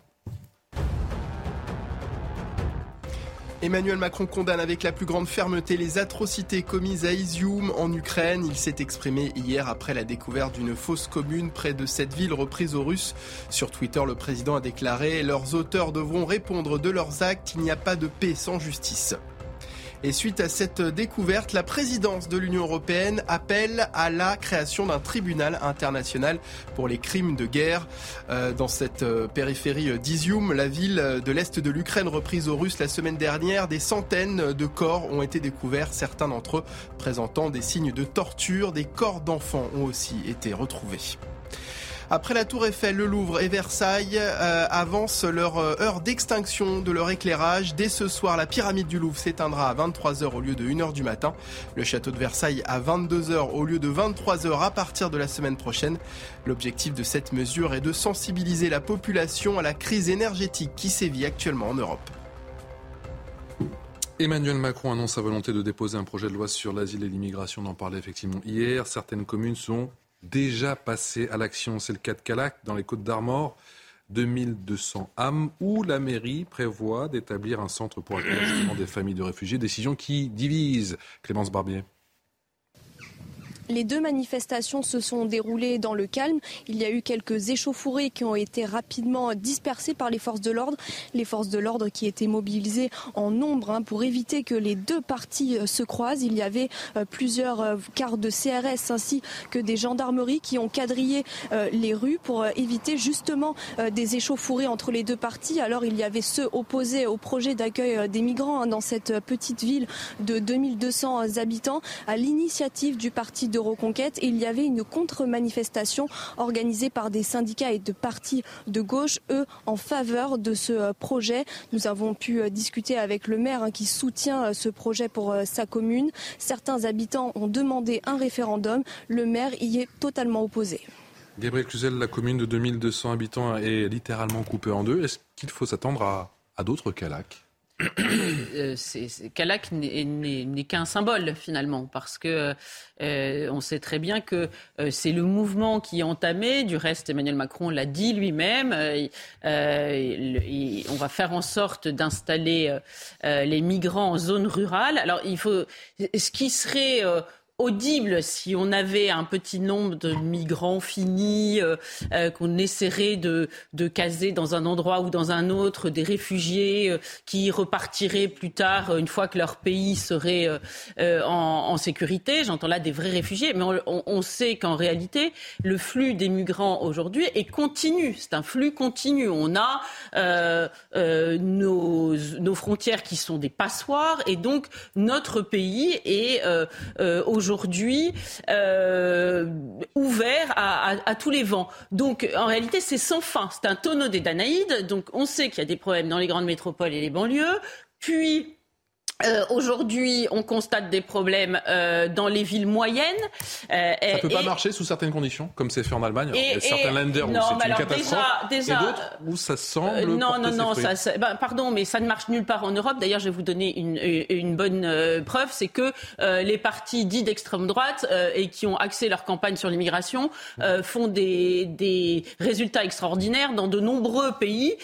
Emmanuel Macron condamne avec la plus grande fermeté les atrocités commises à Izium en Ukraine. Il s'est exprimé hier après la découverte d'une fausse commune près de cette ville reprise aux Russes. Sur Twitter, le président a déclaré Leurs auteurs devront répondre de leurs actes. Il n'y a pas de paix sans justice. Et suite à cette découverte, la présidence de l'Union européenne appelle à la création d'un tribunal international pour les crimes de guerre. Euh, dans cette euh, périphérie d'Izium, la ville de l'Est de l'Ukraine reprise aux Russes la semaine dernière, des centaines de corps ont été découverts, certains d'entre eux présentant des signes de torture. Des corps d'enfants ont aussi été retrouvés. Après la Tour Eiffel, le Louvre et Versailles euh, avancent leur euh, heure d'extinction de leur éclairage. Dès ce soir, la pyramide du Louvre s'éteindra à 23h au lieu de 1h du matin. Le château de Versailles à 22h au lieu de 23h à partir de la semaine prochaine. L'objectif de cette mesure est de sensibiliser la population à la crise énergétique qui sévit actuellement en Europe. Emmanuel Macron annonce sa volonté de déposer un projet de loi sur l'asile et l'immigration. On en parlait effectivement hier. Certaines communes sont déjà passé à l'action. C'est le cas de Calac, dans les Côtes d'Armor. 2200 âmes, où la mairie prévoit d'établir un centre pour accueillir des familles de réfugiés. Décision qui divise. Clémence Barbier. Les deux manifestations se sont déroulées dans le calme. Il y a eu quelques échauffourées qui ont été rapidement dispersées par les forces de l'ordre. Les forces de l'ordre qui étaient mobilisées en nombre hein, pour éviter que les deux parties euh, se croisent. Il y avait euh, plusieurs euh, quarts de CRS ainsi que des gendarmeries qui ont quadrillé les rues pour éviter justement des échauffourées entre les deux parties. Alors il y avait ceux opposés au projet d'accueil des migrants hein, dans cette petite ville de 2200 habitants à l'initiative du parti de Reconquête il y avait une contre-manifestation organisée par des syndicats et de partis de gauche, eux, en faveur de ce euh, projet. Nous avons pu euh, discuter avec le maire hein, qui soutient euh, ce projet pour sa commune. Certains habitants ont demandé un référendum. Le maire y est totalement opposé. Gabriel Cluzel, la commune de 2200 habitants est littéralement coupée en deux. Est-ce qu'il faut s'attendre à, à d'autres calacs [coughs] Calac n'est qu'un symbole finalement, parce que euh, on sait très bien que euh, c'est le mouvement qui est entamé. Du reste, Emmanuel Macron l'a dit lui-même. on va faire en sorte d'installer les migrants en zone rurale. Alors, il faut ce qui serait audible si on avait un petit nombre de migrants finis euh, euh, qu'on essaierait de, de, caser dans un endroit ou dans un autre, des réfugiés euh, qui repartiraient plus tard une fois que leur pays serait en, en, sécurité. J'entends là des vrais réfugiés, mais on, on sait qu'en réalité, le flux des migrants aujourd'hui est continu. C'est un flux continu. On a nos, nos, frontières qui sont des passoires et donc notre pays est aujourd'hui aujourd'hui euh, ouvert à, tous les vents. Donc en réalité, c'est sans fin. C'est un tonneau des Danaïdes. Donc on sait qu'il y a des problèmes dans les grandes métropoles et les banlieues. Puis euh, Aujourd'hui, on constate des problèmes euh, dans les villes moyennes. Euh, ça ne peut pas marcher sous certaines conditions, comme c'est fait en Allemagne. il y a certains lenders où c'est une catastrophe, déjà, et d'autres où ça semble. Euh, non, non, non. Ça, ben, pardon, mais ça ne marche nulle part en Europe. D'ailleurs, je vais vous donner une, une bonne preuve, c'est que les partis dits d'extrême droite et qui ont axé leur campagne sur l'immigration font des, des, résultats extraordinaires dans de nombreux pays.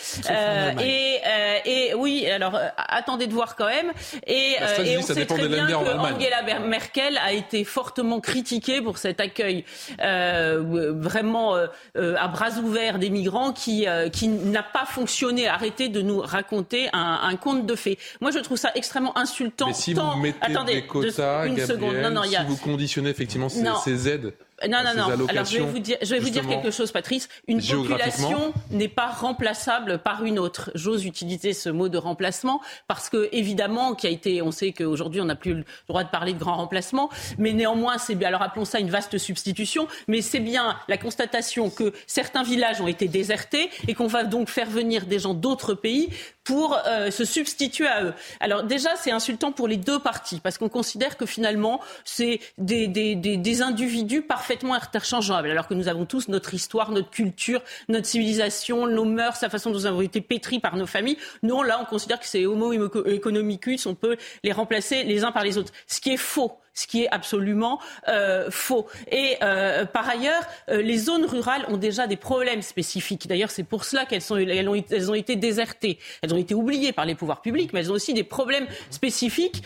et, et oui, alors attendez de voir quand même. Et, euh, on sait très bien que Angela Merkel a été fortement critiquée pour cet accueil euh, vraiment euh, à bras ouverts des migrants qui, qui n'a pas fonctionné. Arrêtez de nous raconter un, conte de fées. Moi, je trouve ça extrêmement insultant. Mais si vous mettez Attendez, des quotas, une seconde. Non, non, si vous conditionnez effectivement ces, ces aides non, non, non. Alors, je vais vous dire, je vais vous dire quelque chose, Patrice. Une population n'est pas remplaçable par une autre. J'ose utiliser ce mot de remplacement parce que, évidemment, qui a été, on sait qu'aujourd'hui, on n'a plus le droit de parler de grand remplacement, mais néanmoins, c'est bien, alors appelons ça une vaste substitution, mais c'est bien la constatation que certains villages ont été désertés et qu'on va donc faire venir des gens d'autres pays pour euh, se substituer à eux. Alors déjà, c'est insultant pour les deux parties, parce qu'on considère que finalement, c'est des, des, des, des, individus parfaitement interchangeables, alors que nous avons tous notre histoire, notre culture, notre civilisation, nos mœurs, la façon dont nous avons été pétris par nos familles. Non, là, on considère que c'est homo economicus, on peut les remplacer les uns par les autres, ce qui est faux ce qui est absolument euh, faux. Et euh, par ailleurs, euh, les zones rurales ont déjà des problèmes spécifiques. D'ailleurs, c'est pour cela qu'elles sont, elles ont, elles ont, été désertées. Elles ont été oubliées par les pouvoirs publics, mais elles ont aussi des problèmes spécifiques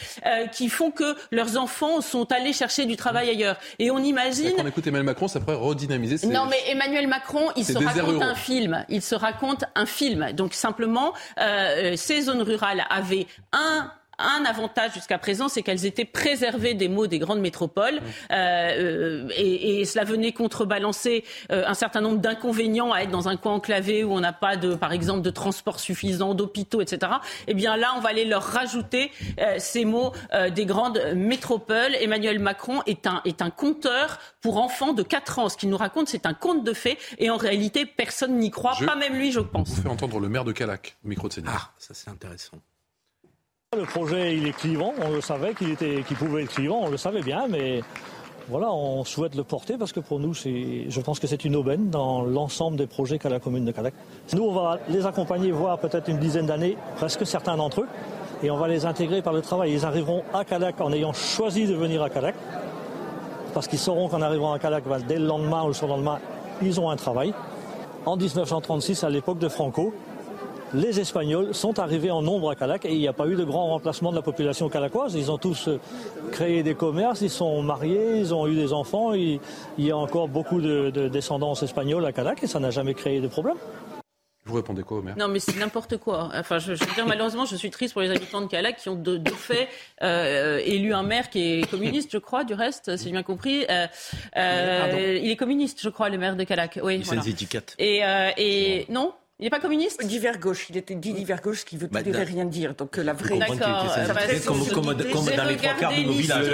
qui font que leurs enfants sont allés chercher du travail ailleurs. Et on imagine. Quand on écoute Emmanuel Macron, ça pourrait redynamiser. Ces... Non, mais Emmanuel Macron, il se raconte un film. Il se raconte un film. Donc simplement, ces zones rurales avaient un un avantage jusqu'à présent, c'est qu'elles étaient préservées des maux des grandes métropoles. Euh, euh, et, cela venait contrebalancer euh, un certain nombre d'inconvénients à être dans un coin enclavé où on n'a pas, de, par exemple, de transport suffisant, d'hôpitaux, etc. Eh bien là, on va aller leur rajouter ces mots des grandes métropoles. Emmanuel Macron est un, est un conteur pour enfants de 4 ans. Ce qu'il nous raconte, c'est un conte de fées. Et en réalité, personne n'y croit, pas même lui, je pense. Vous fait entendre le maire de Calac, micro de Ah, ça c'est intéressant. Le projet, il est clivant, on le savait qu'il pouvait être clivant, on le savait bien, mais voilà, on souhaite le porter parce que pour nous, je pense que c'est une aubaine dans l'ensemble des projets qu'a la commune de Calac. Nous, on va les accompagner, voir peut-être une dizaine d'années, presque certains d'entre eux, et on va les intégrer par le travail. Ils arriveront à Calac en ayant choisi de venir à Calac, parce qu'ils sauront qu'en arrivant à Calac, dès le lendemain ou le surlendemain, ils ont un travail. En 1936, à l'époque de Franco, les Espagnols sont arrivés en nombre à Calac et il n'y a pas eu de grand remplacement de la population calacoise. Ils ont tous euh, créé des commerces, ils sont mariés, ils ont eu des enfants. Il, y a encore beaucoup de, descendance espagnole à Calac et ça n'a jamais créé de problème. Vous répondez quoi, maire Non, mais c'est n'importe quoi. Enfin, je, veux dire, malheureusement, je suis triste pour les habitants de Calac qui ont de, fait euh, élu un maire qui est communiste, je crois, du reste, si j'ai bien compris. Euh, il est communiste, je crois, le maire de Calac. Oui, c'est des étiquettes. Et, et non il n'est pas communiste? Divers gauche. Il était dit divers gauche, ce qui veut tout et rien dire. Donc euh, la vraie. D'accord. Comme, comme, comme dans les trois quarts de nos villages.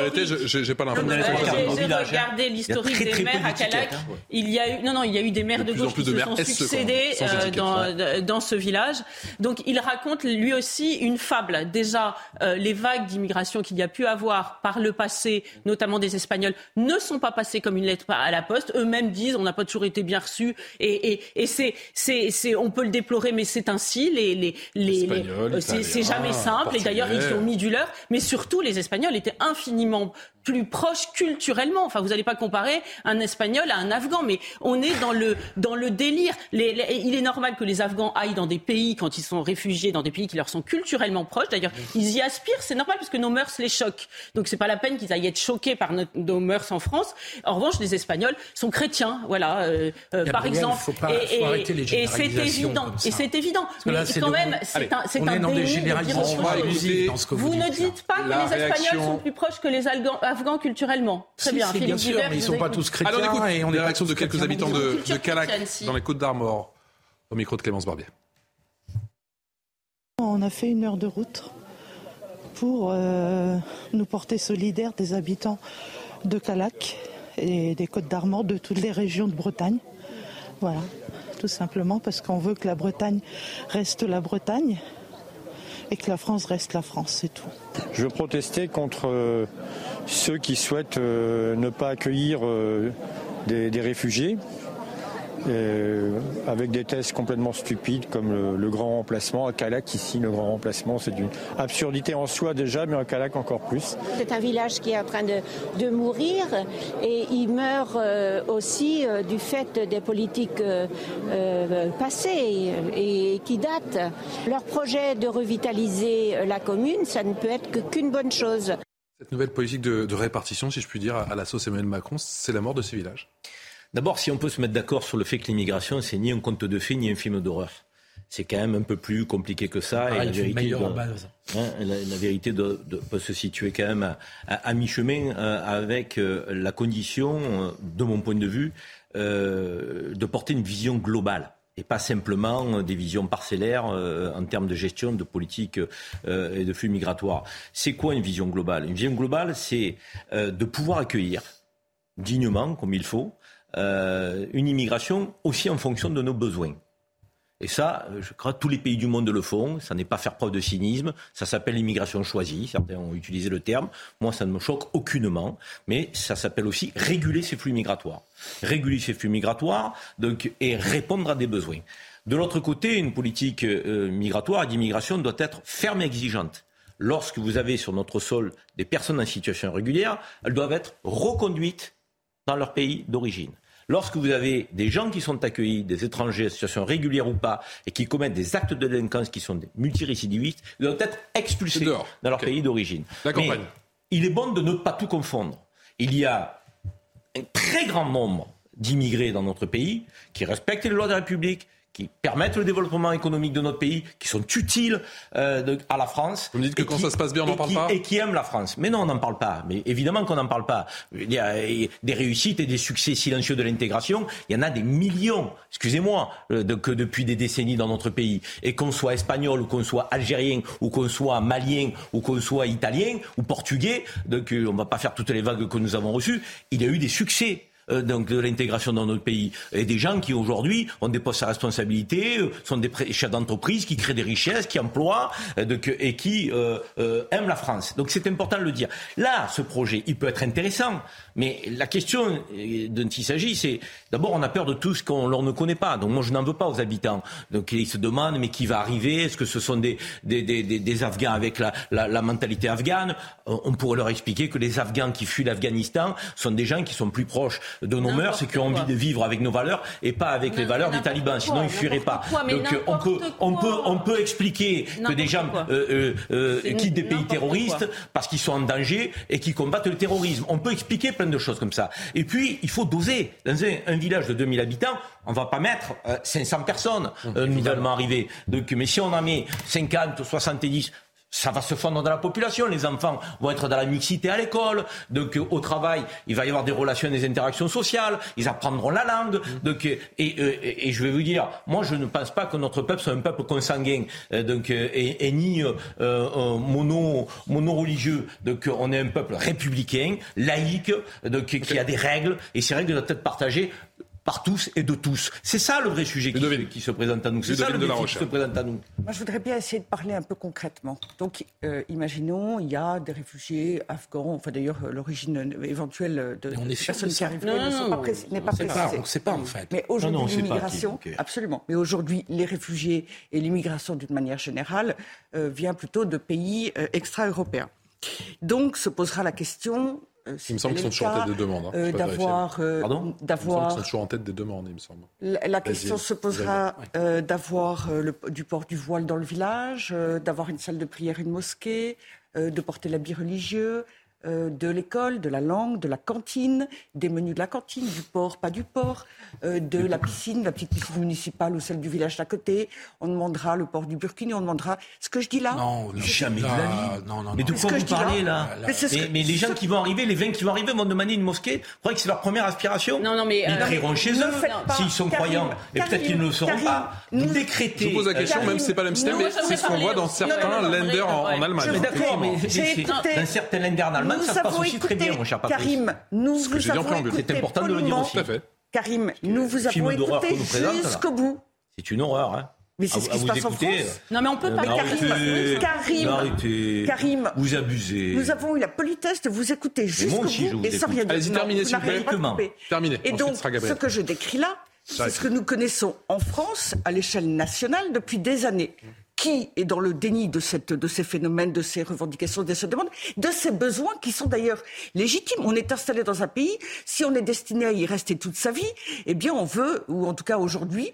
j'ai pas l'impression. J'ai regardé l'historique des maires à Calac. Hein. Il y a eu non non, il y a eu des maires de gauche qui se sont succédés euh, dans ce village. Donc il raconte lui aussi une fable. Déjà, euh, les vagues d'immigration qu'il y a pu avoir par le passé, notamment des Espagnols, ne sont pas passées comme une lettre à la poste. Eux-mêmes disent on n'a pas toujours été bien reçus. Et et c'est c'est c'est on peut le déplorer, mais c'est ainsi. Les, les, les, c'est jamais simple. Et d'ailleurs, ils ont mis du leur. Mais surtout, les Espagnols étaient infiniment plus proche culturellement. Enfin, vous n'allez pas comparer un Espagnol à un Afghan, mais on est dans le, dans le délire. Les, il est normal que les Afghans aillent dans des pays, quand ils sont réfugiés, dans des pays qui leur sont culturellement proches. D'ailleurs, ils y aspirent, c'est normal, parce que nos mœurs les choquent. Donc, c'est pas la peine qu'ils aillent être choqués par nos, mœurs en France. En revanche, les Espagnols sont chrétiens, voilà, euh, euh, par exemple. Faut pas, et, faut arrêter les et c'est évident. Et c'est évident. Mais quand même, c'est un, c'est un dans des généralisations Vous ne dites pas que les Espagnols sont plus proches que les Afghans afghans culturellement. Très bien. bien sûr, mais ils ne sont pas tous chrétiens. Alors, on et on est réaction de quelques habitants de, de Calac, dans les Côtes d'Armor, au micro de Clémence Barbier. On a fait une heure de route pour euh, nous porter solidaires des habitants de Calac et des Côtes d'Armor, de toutes les régions de Bretagne. Voilà, tout simplement parce qu'on veut que la Bretagne reste la Bretagne et que la France reste la France, c'est tout. Je veux protester contre euh, ceux qui souhaitent euh, ne pas accueillir euh, des, réfugiés. Avec des tests complètement stupides comme le, grand remplacement. À Calac, ici, le grand remplacement, c'est une absurdité en soi déjà, mais à Calac encore plus. C'est un village qui est en train de, mourir et il meurt aussi du fait des politiques passées et qui datent. Leur projet de revitaliser la commune, ça ne peut être qu'une bonne chose. Cette nouvelle politique de, répartition, si je puis dire, à la sauce Emmanuel Macron, c'est la mort de ces villages D'abord, si on peut se mettre d'accord sur le fait que l'immigration, c'est ni un conte de fées, ni un film d'horreur. C'est quand même un peu plus compliqué que ça. et la vérité, hein, la, vérité peut se situer quand même à, mi-chemin euh, avec euh, la condition, euh, de mon point de vue, de porter une vision globale et pas simplement des visions parcellaires euh, en termes de gestion de politique euh, et de flux migratoires. C'est quoi une vision globale? Une vision globale, c'est euh, de pouvoir accueillir dignement, comme il faut, une immigration aussi en fonction de nos besoins. Et ça, euh, je crois que tous les pays du monde le font. Ça n'est pas faire preuve de cynisme. Ça s'appelle l'immigration choisie. Certains ont utilisé le terme. Moi, ça ne me choque aucunement. Mais ça s'appelle aussi réguler ces flux migratoires. Réguler ces flux migratoires et répondre à des besoins. De l'autre côté, une politique euh, migratoire et d'immigration doit être ferme et exigeante. Lorsque vous avez sur notre sol des personnes en situation irrégulière, elles doivent être reconduites dans leur pays d'origine. Lorsque vous avez des gens qui sont accueillis, des étrangers situation régulière ou pas, et qui commettent des actes de délinquance qui sont des multirécidivistes, ils doivent être expulsés dans leur pays d'origine. Mais il est bon de ne pas tout confondre. Il y a un très grand nombre d'immigrés dans notre pays qui respectent les lois de la République, qui permettent le développement économique de notre pays, qui sont utiles euh, à la France. Vous me dites que quand ça se passe bien, on n'en parle pas Et qui aiment la France. Mais non, on n'en parle pas. Mais évidemment qu'on n'en parle pas. Il y a des réussites et des succès silencieux de l'intégration. Il y en a des millions, excusez-moi, euh, que depuis des décennies dans notre pays. Et qu'on soit espagnol, ou qu'on soit algérien, ou qu'on soit malien, ou qu'on soit italien, ou portugais, donc on ne va pas faire toutes les vagues que nous avons reçues, il y a eu des succès. Euh, donc de l'intégration dans notre pays. Et des gens qui aujourd'hui ont des postes à responsabilité, euh, sont des chefs d'entreprise, qui créent des richesses, qui emploient euh, et qui aiment la France. Donc c'est important de le dire. Là, ce projet, il peut être intéressant, mais la question dont il s'agit, c'est d'abord on a peur de tout ce qu'on ne connaît pas. Donc moi je n'en veux pas aux habitants. Donc ils se demandent mais qui va arriver? Est-ce que ce sont des, des, des, des Afghans avec la, la, la mentalité afghane? On pourrait leur expliquer que les Afghans qui fuient l'Afghanistan sont des gens qui sont plus proches de nos mœurs et qui ont envie de vivre avec nos valeurs et pas avec les valeurs des talibans. Sinon, ils ne fuiraient pas. Donc, on peut, on, peut, on peut expliquer que des gens euh, euh, euh quittent des pays terroristes parce qu'ils sont en danger et qui combattent le terrorisme. On peut expliquer plein de choses comme ça. Et puis, il faut doser. Dans un, village de 2000 habitants, on ne va pas mettre 500 personnes nouvellement arrivées. Donc, mais si on en met 50, 70, ça va se fondre dans la population. Les enfants vont être dans la mixité à l'école. Donc, euh, au travail, il va y avoir des relations, des interactions sociales. Ils apprendront la langue. Donc, euh, et, et, je vais vous dire, moi, je ne pense pas que notre peuple soit un peuple consanguin, euh, donc, et, ni mono, mono-religieux. Donc, on est un peuple républicain, laïque, donc, qui a des règles. Et ces règles doivent être partagées par tous et de tous. C'est ça le vrai sujet qui, qui se présente à nous. C'est ça le défi qui se présente à nous. Moi, je voudrais bien essayer de parler un peu concrètement. Donc, euh, imaginons, il y a des réfugiés afghans, enfin d'ailleurs, euh, l'origine éventuelle de des personnes qui arrivent n'est pas précisée. On ne sait pas, en fait. Mais aujourd'hui, l'immigration, absolument. Mais aujourd'hui, les réfugiés et l'immigration d'une manière générale euh, vient plutôt de pays euh, extra-européens. Donc, se posera la question euh, il me semble qu'ils sont toujours en tête des demandes. Hein, euh, d'avoir, euh, Pardon? d'avoir. Ils sont toujours en tête des demandes, il me semble. La, la question se posera euh, d'avoir du port du voile dans le village, d'avoir une salle de prière, une mosquée, de porter l'habit religieux, euh, de l'école, de la langue, de la cantine, des menus de la cantine, du port, pas du port, euh, de la piscine, la petite piscine municipale ou celle du village d'à côté. On demandera le port du burkini, on demandera ce que je dis là. Non, jamais de la vie. Non, non, mais de quoi vous parlez là, Mais, c'est ce mais, que- mais les gens qui vont arriver, les 20 qui vont arriver vont demander une mosquée. Vous croyez que c'est leur première aspiration Non, non, mais, Ils euh, crieront chez eux s'ils sont Karim, croyants. Et peut-être qu'ils ne le seront Karim, pas. Nous- décrétez. Je vous pose la question, euh, même si c'est pas le même système, mais c'est ce qu'on voit dans certains lenders en, Allemagne. Mais d'accord, mais dans certains lenders en Allemagne, nous ça se passe avons aussi très écouté, bien, mon cher Patrice. Karim, nous Ce que vous avons écouté C'est important de le dire poliment. aussi. Tout à fait. Karim, nous vous avons écouté jusqu'au bout. C'est une horreur. Hein. Mais c'est ce qui se passe en France. Non, mais on peut euh, pas. mais Karim, arrêtez, Karim, arrêtez. Karim, Vous abusez. Nous avons eu la politesse de vous écouter jusqu'au je bout vous et sans rien dire. Allez-y, terminez, vous s'il vous plaît. Terminez. Et donc, ce que je décris là, c'est ce que nous connaissons en France à l'échelle nationale depuis des années. Qui est dans le déni de, cette, de ces phénomènes, de ces revendications, de ces demandes, de ces besoins qui sont d'ailleurs légitimes. On est installé dans un pays, si on est destiné à y rester toute sa vie, eh bien on veut, ou en tout cas aujourd'hui,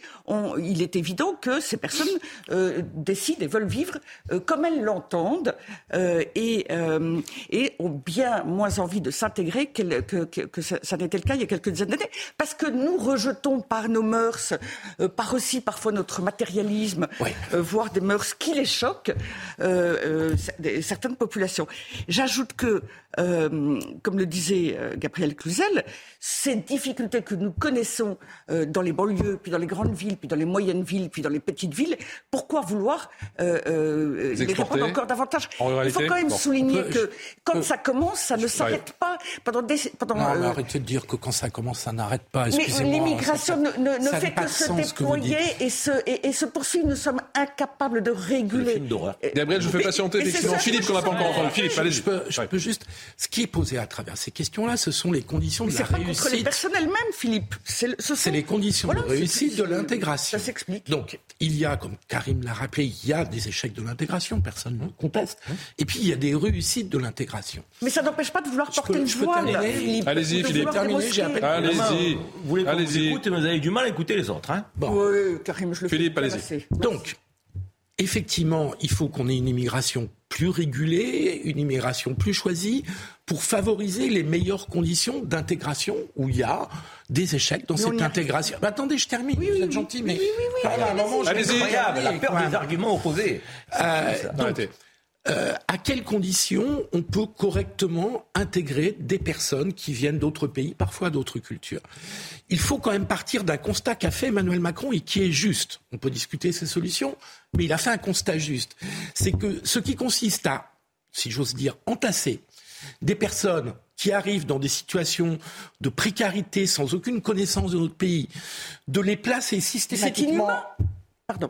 il est évident que ces personnes euh, décident et veulent vivre euh, comme elles l'entendent euh, et, euh, et ont bien moins envie de s'intégrer que, que, que ça, ça n'était le cas il y a quelques dizaines d'années. Parce que nous rejetons par nos mœurs, euh, par aussi parfois notre matérialisme, euh, voire des mœurs qui les choquent, euh, euh, certaines populations. J'ajoute que, euh, comme le disait euh, Gabriel Cluzel, ces difficultés que nous connaissons euh, dans les banlieues, puis dans les grandes villes, puis dans les moyennes villes, puis dans les petites villes, pourquoi vouloir euh, euh, Les les répandre encore davantage? en Il faut quand même Bon. souligner peut- que quand ça commence, ça ne s'arrête pas pendant des... Pendant, Non, euh, arrêtez de dire que quand ça commence, ça n'arrête pas. mais Excusez-moi. l'immigration ne, fait que se déployer et se, et, et se poursuivre. Nous sommes incapables de réguler. film d'horreur. Gabriel, je vous fais patienter, c'est effectivement. Philippe, qu'on n'a pas encore entendu. Philippe, allez-y. Je peux, je peux juste. Ce qui est posé à travers ces questions-là, ce sont les conditions Mais de c'est la pas contre les réussite. elles-mêmes, Philippe. C'est le- ce C'est sont- les conditions Voilà, de c'est- réussite de c'est- l'intégration. Ça s'explique. Donc, il y a, comme Karim l'a rappelé, il y a des échecs de l'intégration, personne ne le conteste. Et puis, il y a des réussites de l'intégration. Mais ça n'empêche pas de vouloir Je porter peux- le voile. Allez-y, Philippe. j'ai appelé- Allez-y. Vous voulez qu'on vous Allez-y. écoute, mais vous avez du mal à écouter les autres. Hein? Bon. Karim, je le Philippe, fais allez-y. Donc, effectivement, il faut qu'on ait une immigration plus régulée, une immigration plus choisie, pour favoriser les meilleures conditions d'intégration où il y a des échecs dans Mais cette intégration. Bah, attendez, je termine. vous êtes gentil, mais Ah, un moment, je vais Allez-y. Incroyable, la peur Quand des arguments opposés. Euh, donc, Arrêtez. Euh, à quelles conditions on peut correctement intégrer des personnes qui viennent d'autres pays, parfois d'autres cultures? Il faut quand même partir d'un constat qu'a fait Emmanuel Macron et qui est juste. On peut discuter ses solutions, mais il a fait un constat juste. C'est que ce qui consiste à, si j'ose dire, entasser des personnes qui arrivent dans des situations de précarité sans aucune connaissance de notre pays, de les placer C'est systématiquement... inhumain. Pardon.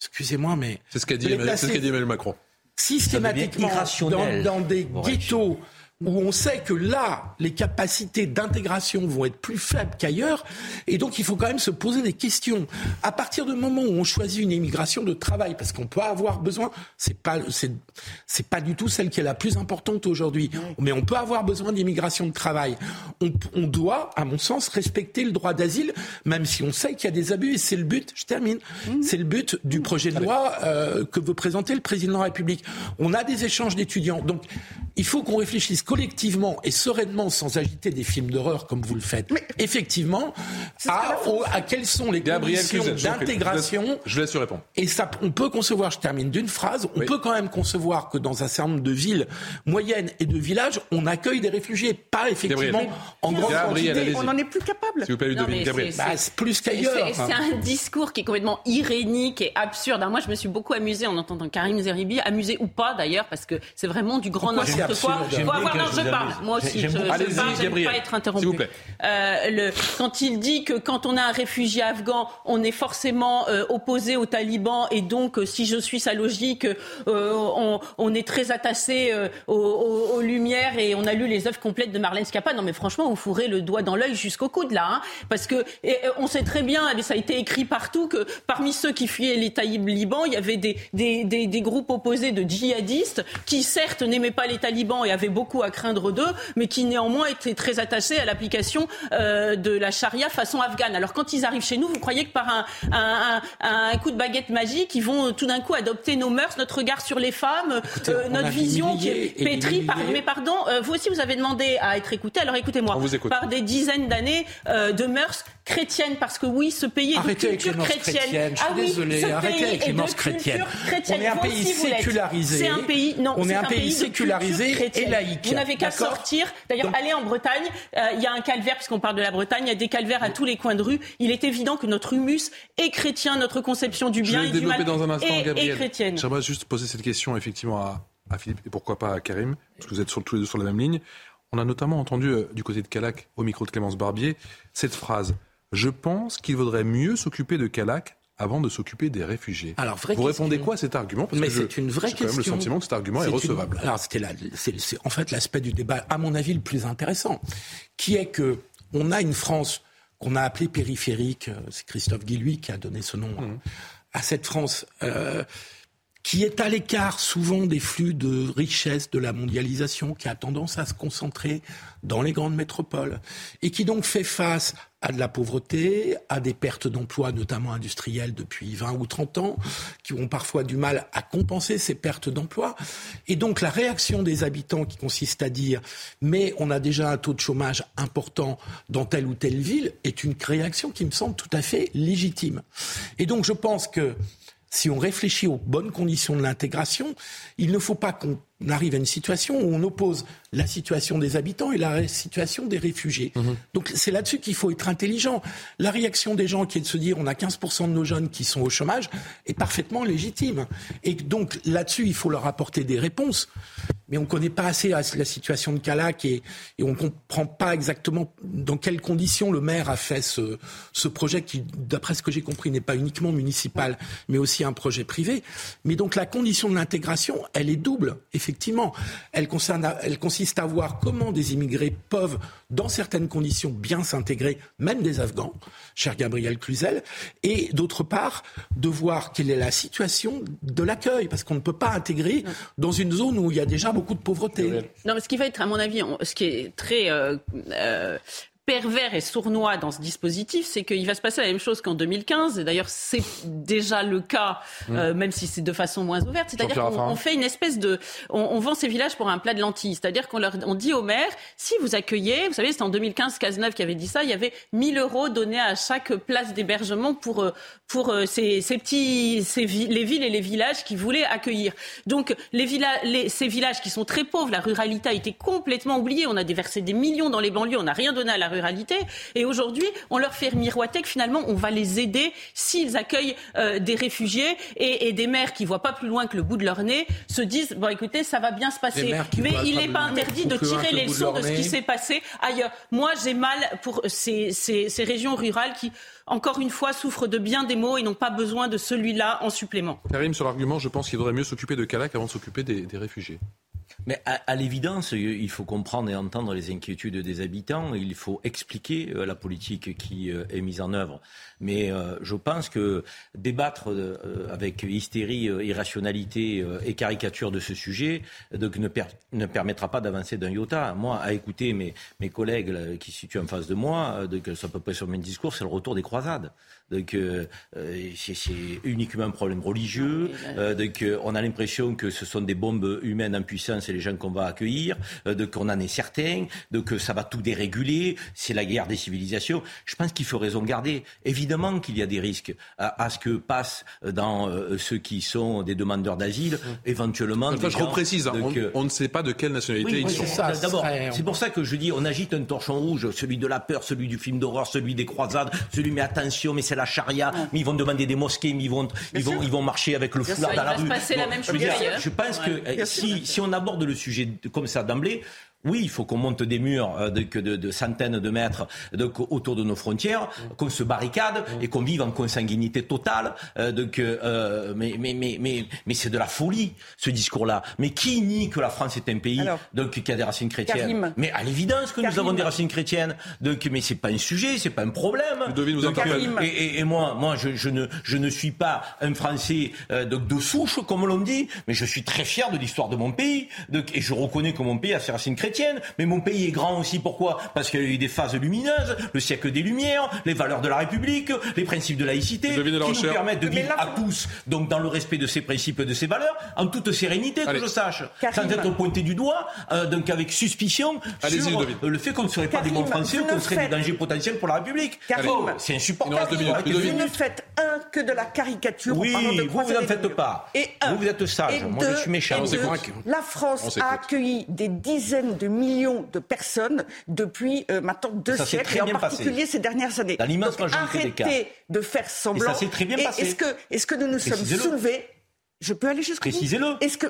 Excusez-moi, mais... C'est ce qu'a dit, ce dit Emmanuel Macron. Systématiquement dans, dans des ghettos où on sait que là, les capacités d'intégration vont être plus faibles qu'ailleurs, et donc il faut quand même se poser des questions. À partir du moment où on choisit une immigration de travail, parce qu'on peut avoir besoin, c'est pas c'est c'est pas du tout celle qui est la plus importante aujourd'hui, mais on peut avoir besoin d'immigration de travail. On, on doit, à mon sens, respecter le droit d'asile, même si on sait qu'il y a des abus, et c'est le but. Je termine. C'est le but du projet de loi euh, que veut présenter le président de la République. On a des échanges d'étudiants, donc il faut qu'on réfléchisse collectivement et sereinement, sans agiter des films d'horreur comme vous le faites. Effectivement, à, au- à quelles sont les Gabriel conditions d'intégration Je laisse- répondre. et ça, on peut concevoir, je termine d'une phrase, on peut quand même concevoir que dans un certain nombre de villes moyennes et de villages, on accueille des réfugiés, pas effectivement Gabriel. en grande quantité. On n'en est plus capable. S'il vous plaît, Non, Gabriel. c'est- Bah, c'est plus qu'ailleurs. c'est un discours qui est complètement irénique et absurde. Alors moi, je me suis beaucoup amusée en entendant Karim Zeribi, amusée ou pas d'ailleurs, parce que c'est vraiment du grand n'importe quoi. faut avoir non, je parle. Moi aussi, je, je parle, j'aime pas être interrompu. S'il vous plaît. Euh, le, quand il dit que quand on a un réfugié afghan, on est forcément euh, opposé aux talibans et donc, euh, si je suis sa logique, on, on, est très attaché aux, aux, aux, lumières et on a lu les œuvres complètes de Marlène Schiappa. Non, mais franchement, vous fourrez le doigt dans l'œil jusqu'au coude là, hein, parce que et, on sait très bien, et ça a été écrit partout, que parmi ceux qui fuyaient les talibans, il y avait des, des, des, des groupes opposés de djihadistes qui, certes, n'aimaient pas les talibans et avaient beaucoup à craindre d'eux, mais qui néanmoins étaient très attachés à l'application euh, de la charia façon afghane. Alors quand ils arrivent chez nous, vous croyez que par un, un, un, un coup de baguette magique, ils vont tout d'un coup adopter nos mœurs, notre regard sur les femmes, Écoutez, euh, notre vision qui est pétrie par... Mais pardon, euh, vous aussi vous avez demandé à être écouté, alors écoutez-moi, par des dizaines d'années euh, de mœurs chrétiennes, parce que oui, ce pays est arrêtez de culture chrétienne. chrétienne. Je suis ah oui, désolé, arrêtez avec chrétiennes. chrétienne. On est un pays sécularisé. C'est un pays, non, on est un pays sécularisé et laïque. Vous n'avez qu'à sortir. D'ailleurs, Donc- allez en Bretagne, euh, il y a un calvaire, puisqu'on parle de la Bretagne, il y a des calvaires à tous les coins de rue. Il est évident que notre humus est chrétien, notre conception du Je bien vais et du mal dans un instant, est, est Gabriel. chrétienne. J'aimerais juste poser cette question effectivement à, à Philippe et pourquoi pas à Karim, parce que vous êtes sur, tous les deux sur la même ligne. On a notamment entendu euh, du côté de Calac, au micro de Clémence Barbier, cette phrase Je pense qu'il vaudrait mieux s'occuper de Calac avant de s'occuper des réfugiés. Alors, Vous question. répondez quoi à cet argument? Parce Mais c'est une vraie j'ai quand même question. le sentiment que cet argument est, une- recevable. Alors c'était la- c'est c'est en fait l'aspect du débat, à mon avis, le plus intéressant, qui est que on a une France qu'on a appelée périphérique. euh, C'est Christophe Guilluy qui a donné ce nom Mmh. à cette France. euh, qui est à l'écart souvent des flux de richesse de la mondialisation, qui a tendance à se concentrer dans les grandes métropoles, et qui donc fait face à de la pauvreté, à des pertes d'emplois, notamment industriels, depuis 20 ou 30 ans, qui ont parfois du mal à compenser ces pertes d'emplois. Et donc la réaction des habitants qui consiste à dire mais on a déjà un taux de chômage important dans telle ou telle ville est une réaction qui me semble tout à fait légitime. Et donc je pense que si on réfléchit aux bonnes conditions de l'intégration, il ne faut pas qu'on arrive à une situation où on oppose la situation des habitants et la situation des réfugiés. Donc c'est là-dessus qu'il faut être intelligent. La réaction des gens qui est de se dire on a 15% de nos jeunes qui sont au chômage est parfaitement légitime. Et donc là-dessus, il faut leur apporter des réponses. Mais on ne connaît pas assez la la situation de Calac et, et on ne comprend pas exactement dans quelles conditions le maire a fait ce, ce projet qui, d'après ce que j'ai compris, n'est pas uniquement municipal, mais aussi un projet privé. Mais donc la condition de l'intégration, elle est double, effectivement. Elle, concerne, à- elle consiste à voir comment des immigrés peuvent, dans certaines conditions, bien s'intégrer, même des Afghans, cher Gabriel Cluzel, et d'autre part, de voir quelle est la situation de l'accueil, parce qu'on ne peut pas intégrer dans une zone où il y a déjà beaucoup de pauvreté. Non, mais ce qui va être, à mon avis, ce qui est très euh, euh, pervers et sournois dans ce dispositif, c'est qu'il va se passer la même chose qu'en 2015. Et d'ailleurs, c'est déjà le cas, euh, même si c'est de façon moins ouverte. C'est-à-dire qu'on fait une espèce de... On, on vend ces villages pour un plat de lentilles. C'est-à-dire qu'on leur on dit aux maires, si vous accueillez, vous savez, c'était en 2015 Cazeneuve qui avait dit ça, il y avait 1000 euros donnés à chaque place d'hébergement pour, euh, pour euh, ces, ces petits... Ces les villes et les villages qui voulaient accueillir. Donc, les villa- les, ces villages qui sont très pauvres, la ruralité a été complètement oubliée. On a déversé des millions dans les banlieues, on n'a rien donné à la ruralité. Et aujourd'hui, on leur fait miroiter que finalement, on va les aider s'ils accueillent euh, des réfugiés et, et des maires qui voient pas plus loin que le bout de leur nez se disent bon, écoutez, ça va bien se passer. Mais il n'est pas interdit de tirer les leçons de ce qui s'est passé ailleurs. Moi, j'ai mal pour ces, ces, ces régions rurales qui, encore une fois, souffrent de bien des maux et n'ont pas besoin de celui-là en supplément. Karim, sur l'argument, je pense qu'il vaudrait mieux s'occuper de Calac avant de s'occuper des, des réfugiés. Mais à, à l'évidence, il faut comprendre et entendre les inquiétudes des habitants. Il faut expliquer euh, la politique qui euh, est mise en œuvre. Mais euh, je pense que débattre avec hystérie, irrationalité et caricature de ce sujet donc, ne, per- ne permettra pas d'avancer d'un iota. Moi, à écouter mes, mes collègues là, qui se situent en face de moi, c'est à peu près sur même discours, c'est le retour des croisades. Donc, euh, euh, c'est c'est uniquement un problème religieux. Euh, donc, euh, on a l'impression que ce sont des bombes humaines en puissance et les gens qu'on va accueillir, euh, donc on en est certain, donc ça va tout déréguler. C'est la guerre des civilisations. Je pense qu'il faut raison garder. Évidemment qu'il y a des risques à, à ce que passent dans euh, ceux qui sont des demandeurs d'asile, éventuellement. Enfin, des je gens, reprécise, hein, donc, on, on ne sait pas de quelle nationalité oui, ils oui, sont. c'est ça. D'abord, c'est pour ça que je dis, on agite un torchon rouge, celui de la peur, celui du film d'horreur, celui des croisades, celui mais attention, mais c'est la charia, mais ils vont demander des mosquées, mais ils vont, ils vont, ils vont marcher avec le foulard dans la va se rue. passer la Bon, même je pense que euh, si, si on aborde le sujet comme ça d'emblée, oui, il faut qu'on monte des murs euh, de, de, de, centaines de mètres donc, autour de nos frontières, qu'on se barricade et qu'on vive en consanguinité totale. Euh, donc, euh, mais mais, mais, mais, mais c'est de la folie, ce discours-là. Mais qui nie que la France est un pays donc, qui a des racines chrétiennes? Karim. Mais à l'évidence que nous avons des racines chrétiennes. Donc, mais c'est pas un sujet, c'est pas un problème. Vous Donc, interpelle. et, et, et moi, moi je, je, ne, je ne suis pas un Français euh, donc de souche, comme l'on dit, mais je suis très fier de l'histoire de mon pays. Donc, et je reconnais que mon pays a ses racines chrétiennes. Mais mon pays est grand aussi. Pourquoi? Parce qu'il y a eu des phases lumineuses, le siècle des Lumières, les valeurs de la République, les principes de laïcité, qui de la nous permettent de vivre là, à tous, donc dans le respect de ces principes et de ces valeurs, en toute sérénité, Allez. que je sache, sans être pointé du doigt, euh, donc avec suspicion sur euh, le fait qu'on ne serait pas des bons Français ou qu'on serait des dangers potentiels pour la République. Oh, c'est insupportable. Vous ne faites un que de la caricature. Oui, de vous, n'en faites pas. Et un. Vous, vous êtes sage. Moi, je suis méchant. La France a accueilli des dizaines de millions de personnes depuis euh, maintenant deux Ça siècles, et en passé. particulier ces dernières années. Dans l'immense majorité des cas. de faire semblant. Et ça s'est très bien passé. Est-ce que, est-ce que nous nous sommes soulevés? Je peux aller jusqu'au bout Précisez-le. Est-ce que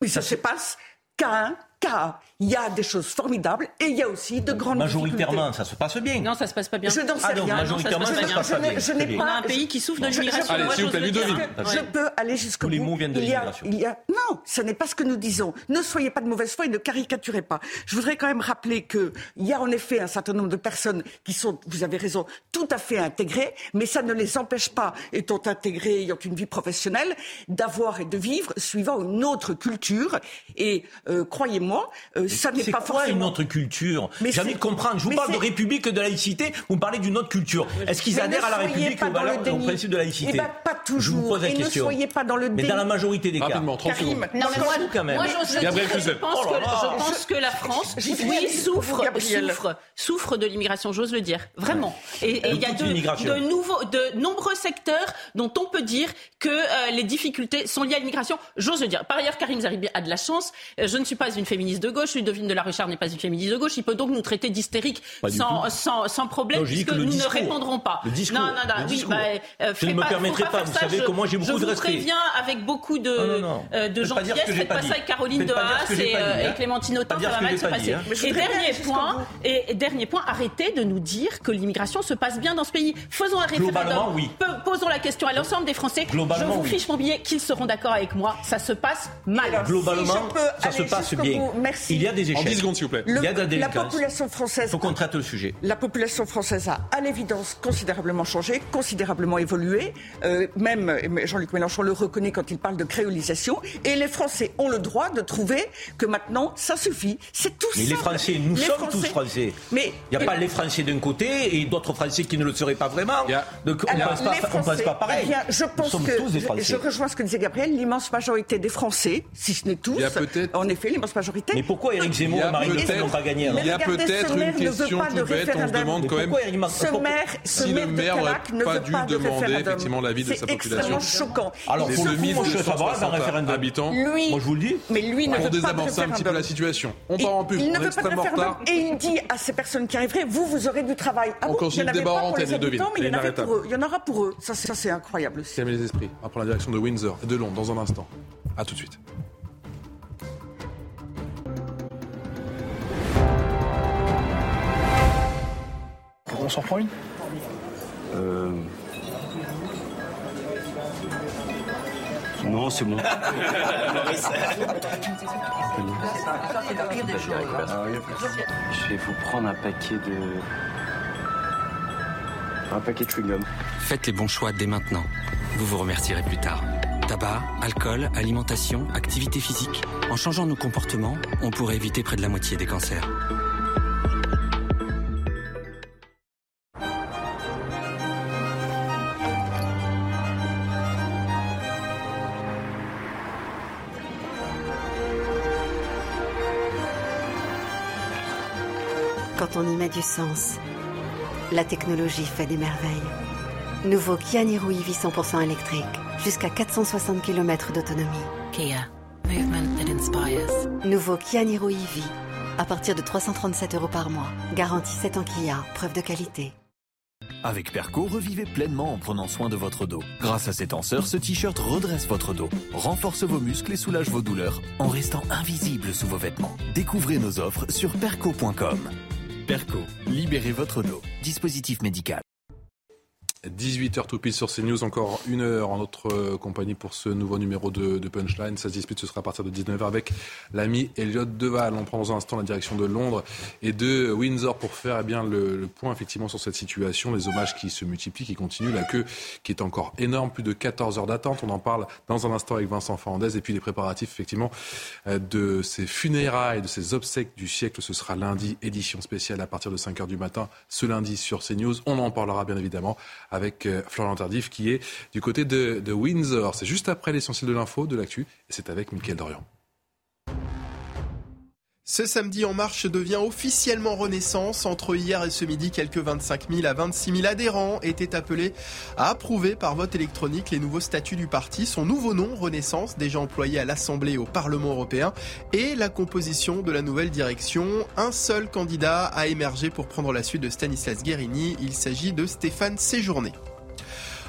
oui, ça, se passe qu'à un cas. Il y a des choses formidables et il y a aussi de grandes Majoritairement, ça se passe bien. Non, ça se passe pas bien. Je n'en sais Ah rien. majoritairement, Non, ça se ça passe se pas passe Je pas n'ai- bien. je n'ai bien. On a pas- un pays qui souffre de l'immigration. Allez, vous. Je peux aller jusqu'au Tous les bout. mots viennent de l'immigration. non, ce n'est pas ce que nous disons. Ne soyez pas de mauvaise foi et ne caricaturez pas. Je voudrais quand même rappeler que il y a en effet un certain nombre de personnes qui sont, vous avez raison, tout à fait intégrées, mais ça ne les empêche pas, étant intégrées, ayant une vie professionnelle, d'avoir et de vivre suivant une autre culture. Et euh, croyez-moi, euh, ça n'est C'est pas quoi forcément une autre culture? Mais J'ai envie de comprendre. Je vous mais parle de République, de laïcité. Vous me parlez d'une autre culture. Est-ce qu'ils Mais adhèrent ne à la République, le valeurs, au principe de laïcité? Eh ben, pas Je vous toujours. pose la Et ne question. soyez pas dans le Mais déni. dans la majorité des cas. Rapidement, 30 Karim, secondes. Non, mais moi, quand même. moi, je pense, Oh là je pense que la France, Je- je- oui, je- souffre, Gabriel. souffre, souffre de l'immigration, j'ose le dire, vraiment. Et il y a de nouveaux, de nombreux secteurs dont on peut dire que euh, les difficultés sont liées à l'immigration, j'ose le dire. Par ailleurs, Karim Zeribi a de la chance. Euh, Je ne suis pas une féministe de gauche, Ludovine de la Richard n'est pas une féministe de gauche. Il peut donc nous traiter d'hystériques sans, sans, sans problème, Non, je puisque nous discours. ne répondrons pas. Le discours. Non, non, non, Le oui, discours. bah, euh, Je ne me permettrai pas, vous ça. savez Je- que moi, j'ai beaucoup je de vous respect. préviens avec beaucoup de, Non, non, non. euh, de gentillesse. que j'ai Faites pas pas dit. ça avec Caroline Dehaas et, euh, hein. et Clémentine Autain, ça va mal se pas passer. je Et dernier point, bout. et dernier point, arrêtez de nous dire que l'immigration se passe bien dans ce pays. Faisons un référendum. Posons la question à l'ensemble des Français. Je vous fiche mon billet qu'ils seront d'accord avec moi. Ça se passe mal. Globalement, je ça se passe bien. merci. Il y a des En échecs. 10 secondes, s'il vous plaît. Le- Il y a de la population Il française faut qu'on traite le sujet. La population française a, à l'évidence, considérablement changé, considérablement évolué. Euh, même Jean-Luc Mélenchon le reconnaît quand il parle de créolisation. Et les Français ont le droit de trouver que maintenant, ça suffit. C'est tout Mais les simple. Français, nous Les sommes tous français. Mais Il n'y a pas les Français d'un côté et d'autres Français qui ne le seraient pas vraiment. Donc on ne pense les pense Français, pas pareil. eh bien, je nous pense sommes que tous des je, Français. je rejoins ce que disait Gabriel. L'immense majorité des Français, si ce n'est tous, en effet, l'immense majorité. Mais pourquoi Éric Zemmour Il y a et Marine Le Pen peut-être- n'ont pas gagné alors Il y a peut-être une maire ne veut question toute bête. On se demande quand même si le maire aurait Calac ne pas dû demander effectivement l'avis de sa C'est population. extrêmement choquant. Alors, Il pour se le suis de- favorable à un référendum. habitants Lui, Moi, je vous le dis. mais lui ne pour veut pas de désamorcer un petit peu la situation. On Il- part en pub, Il on ne est veut pas de extrêmement retard. et il dit à ces personnes qui arriveraient, vous, vous aurez du travail. Ah On continue il y en le débat pas en habitants, mais il y en avait Inarrêtable. pour eux. Il y en aura pour eux. Ça, c'est ça, c'est incroyable. aussi. Calmer les esprits. On prend la direction de Windsor et de Londres dans un instant. À tout de suite. On s'en prend une Euh... Non, c'est bon. [laughs] Je vais vous prendre un paquet de. Un paquet de chewing-gum. Faites les bons choix dès maintenant. Vous vous remercierez plus tard. Tabac, alcool, alimentation, activité physique. En changeant nos comportements, on pourrait éviter près de la moitié des cancers. Quand on y met du sens, la technologie fait des merveilles. Nouveau Kia Niro EV 100% électrique, jusqu'à 460 km d'autonomie. Kia, movement that inspires. Nouveau Kia Niro EV, à partir de 337 euros par mois. Garantie 7 ans Kia, preuve de qualité. Avec Perco, revivez pleinement en prenant soin de votre dos. Grâce à ses tenseurs, ce t-shirt redresse votre dos, renforce vos muscles et soulage vos douleurs en restant invisible sous vos vêtements. Découvrez nos offres sur perco.com. Perco, libérez votre dos. Dispositif médical. 18h tout pile sur CNews, encore une heure en notre euh, compagnie pour ce nouveau numéro de, Punchline. Ça se dispute, ce sera à partir de 19h avec l'ami Elliot Deval. On prend dans un instant la direction de Londres et de Windsor pour faire eh bien, le, le, point effectivement sur cette situation, les hommages qui se multiplient, qui continuent, la queue qui est encore énorme, plus de 14 heures d'attente. On en parle dans un instant avec Vincent Fernandez et puis les préparatifs effectivement euh, de ces funérailles, de ces obsèques du siècle. Ce sera lundi, édition spéciale à partir de 5h du matin, ce lundi sur CNews. On en parlera bien évidemment avec euh, Florian Tardif qui est du côté de, de Windsor. C'est juste après l'essentiel de l'info, de l'actu, et c'est avec Mickaël Dorian. Ce samedi en marche devient officiellement Renaissance. Entre hier et ce midi, quelques 25 000 à 26 000 adhérents étaient appelés à approuver par vote électronique les nouveaux statuts du parti, son nouveau nom, Renaissance, déjà employé à l'Assemblée et au Parlement européen, et la composition de la nouvelle direction. Un seul candidat a émergé pour prendre la suite de Stanislas Guérini. Il s'agit de Stéphane Séjourné.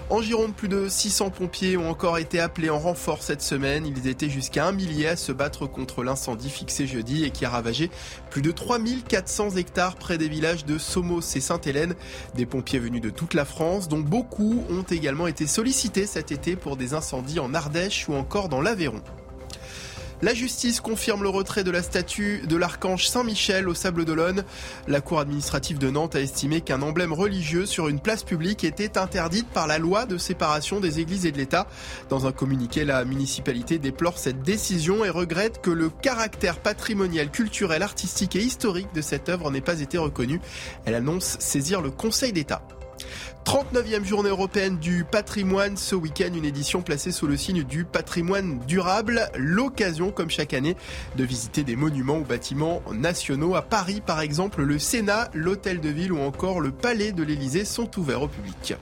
En Gironde, plus de 600 pompiers ont encore été appelés en renfort cette semaine. Ils étaient jusqu'à un millier à se battre contre l'incendie fixé jeudi et qui a ravagé plus de 3400 hectares près des villages de Somos et Sainte-Hélène. Des pompiers venus de toute la France, dont beaucoup ont également été sollicités cet été pour des incendies en Ardèche ou encore dans l'Aveyron. La justice confirme le retrait de la statue de l'archange Saint-Michel au Sable d'Olonne. La cour administrative de Nantes a estimé qu'un emblème religieux sur une place publique était interdite par la loi de séparation des églises et de l'État. Dans un communiqué, la municipalité déplore cette décision et regrette que le caractère patrimonial, culturel, artistique et historique de cette œuvre n'ait pas été reconnu. Elle annonce saisir le Conseil d'État. 39e journée européenne du patrimoine. Ce week-end, une édition placée sous le signe du patrimoine durable. L'occasion, comme chaque année, de visiter des monuments ou bâtiments nationaux. À Paris, par exemple, le Sénat, l'Hôtel de Ville ou encore le Palais de l'Élysée sont ouverts au public.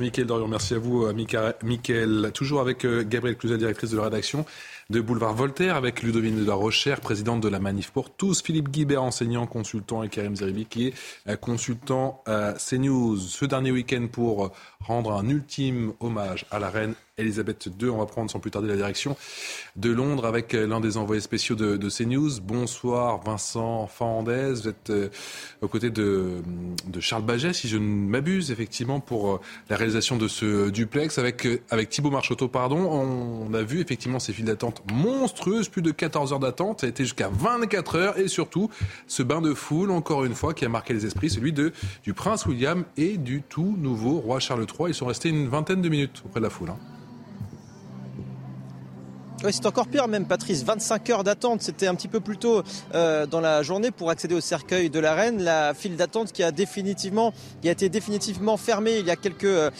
Mickaël Dorion, merci à vous, Mickaël. Toujours avec euh, Gabrielle Cluzet, directrice de la rédaction de Boulevard Voltaire, avec Ludovine de la Rochère, présidente de la Manif pour tous, Philippe Guibert, enseignant, consultant, et Karim Zeribi, qui est euh, consultant à CNews. Ce dernier week-end pour rendre un ultime hommage à la reine Elisabeth II. On va prendre sans plus tarder la direction de Londres avec l'un des envoyés spéciaux de, de CNews. Bonsoir Vincent Fernandez, vous êtes euh, aux côtés de, Charles Baget, si je ne m'abuse, effectivement, pour euh, la réalisation de ce duplex. Avec, euh, avec Thibaut Marcheteau, pardon, on a vu effectivement ces files d'attente monstrueuses, plus de 14 heures d'attente, ça a été jusqu'à 24 heures, et surtout ce bain de foule, encore une fois, qui a marqué les esprits, celui de, du prince William et du tout nouveau roi Charles III. Ils sont restés une vingtaine de minutes auprès de la foule. Hein. Oui, c'est encore pire même, Patrice. 25 heures d'attente, c'était un petit peu plus tôt euh, dans la journée pour accéder au cercueil de la reine. La file d'attente qui a définitivement, été définitivement fermée il y a quelques euh,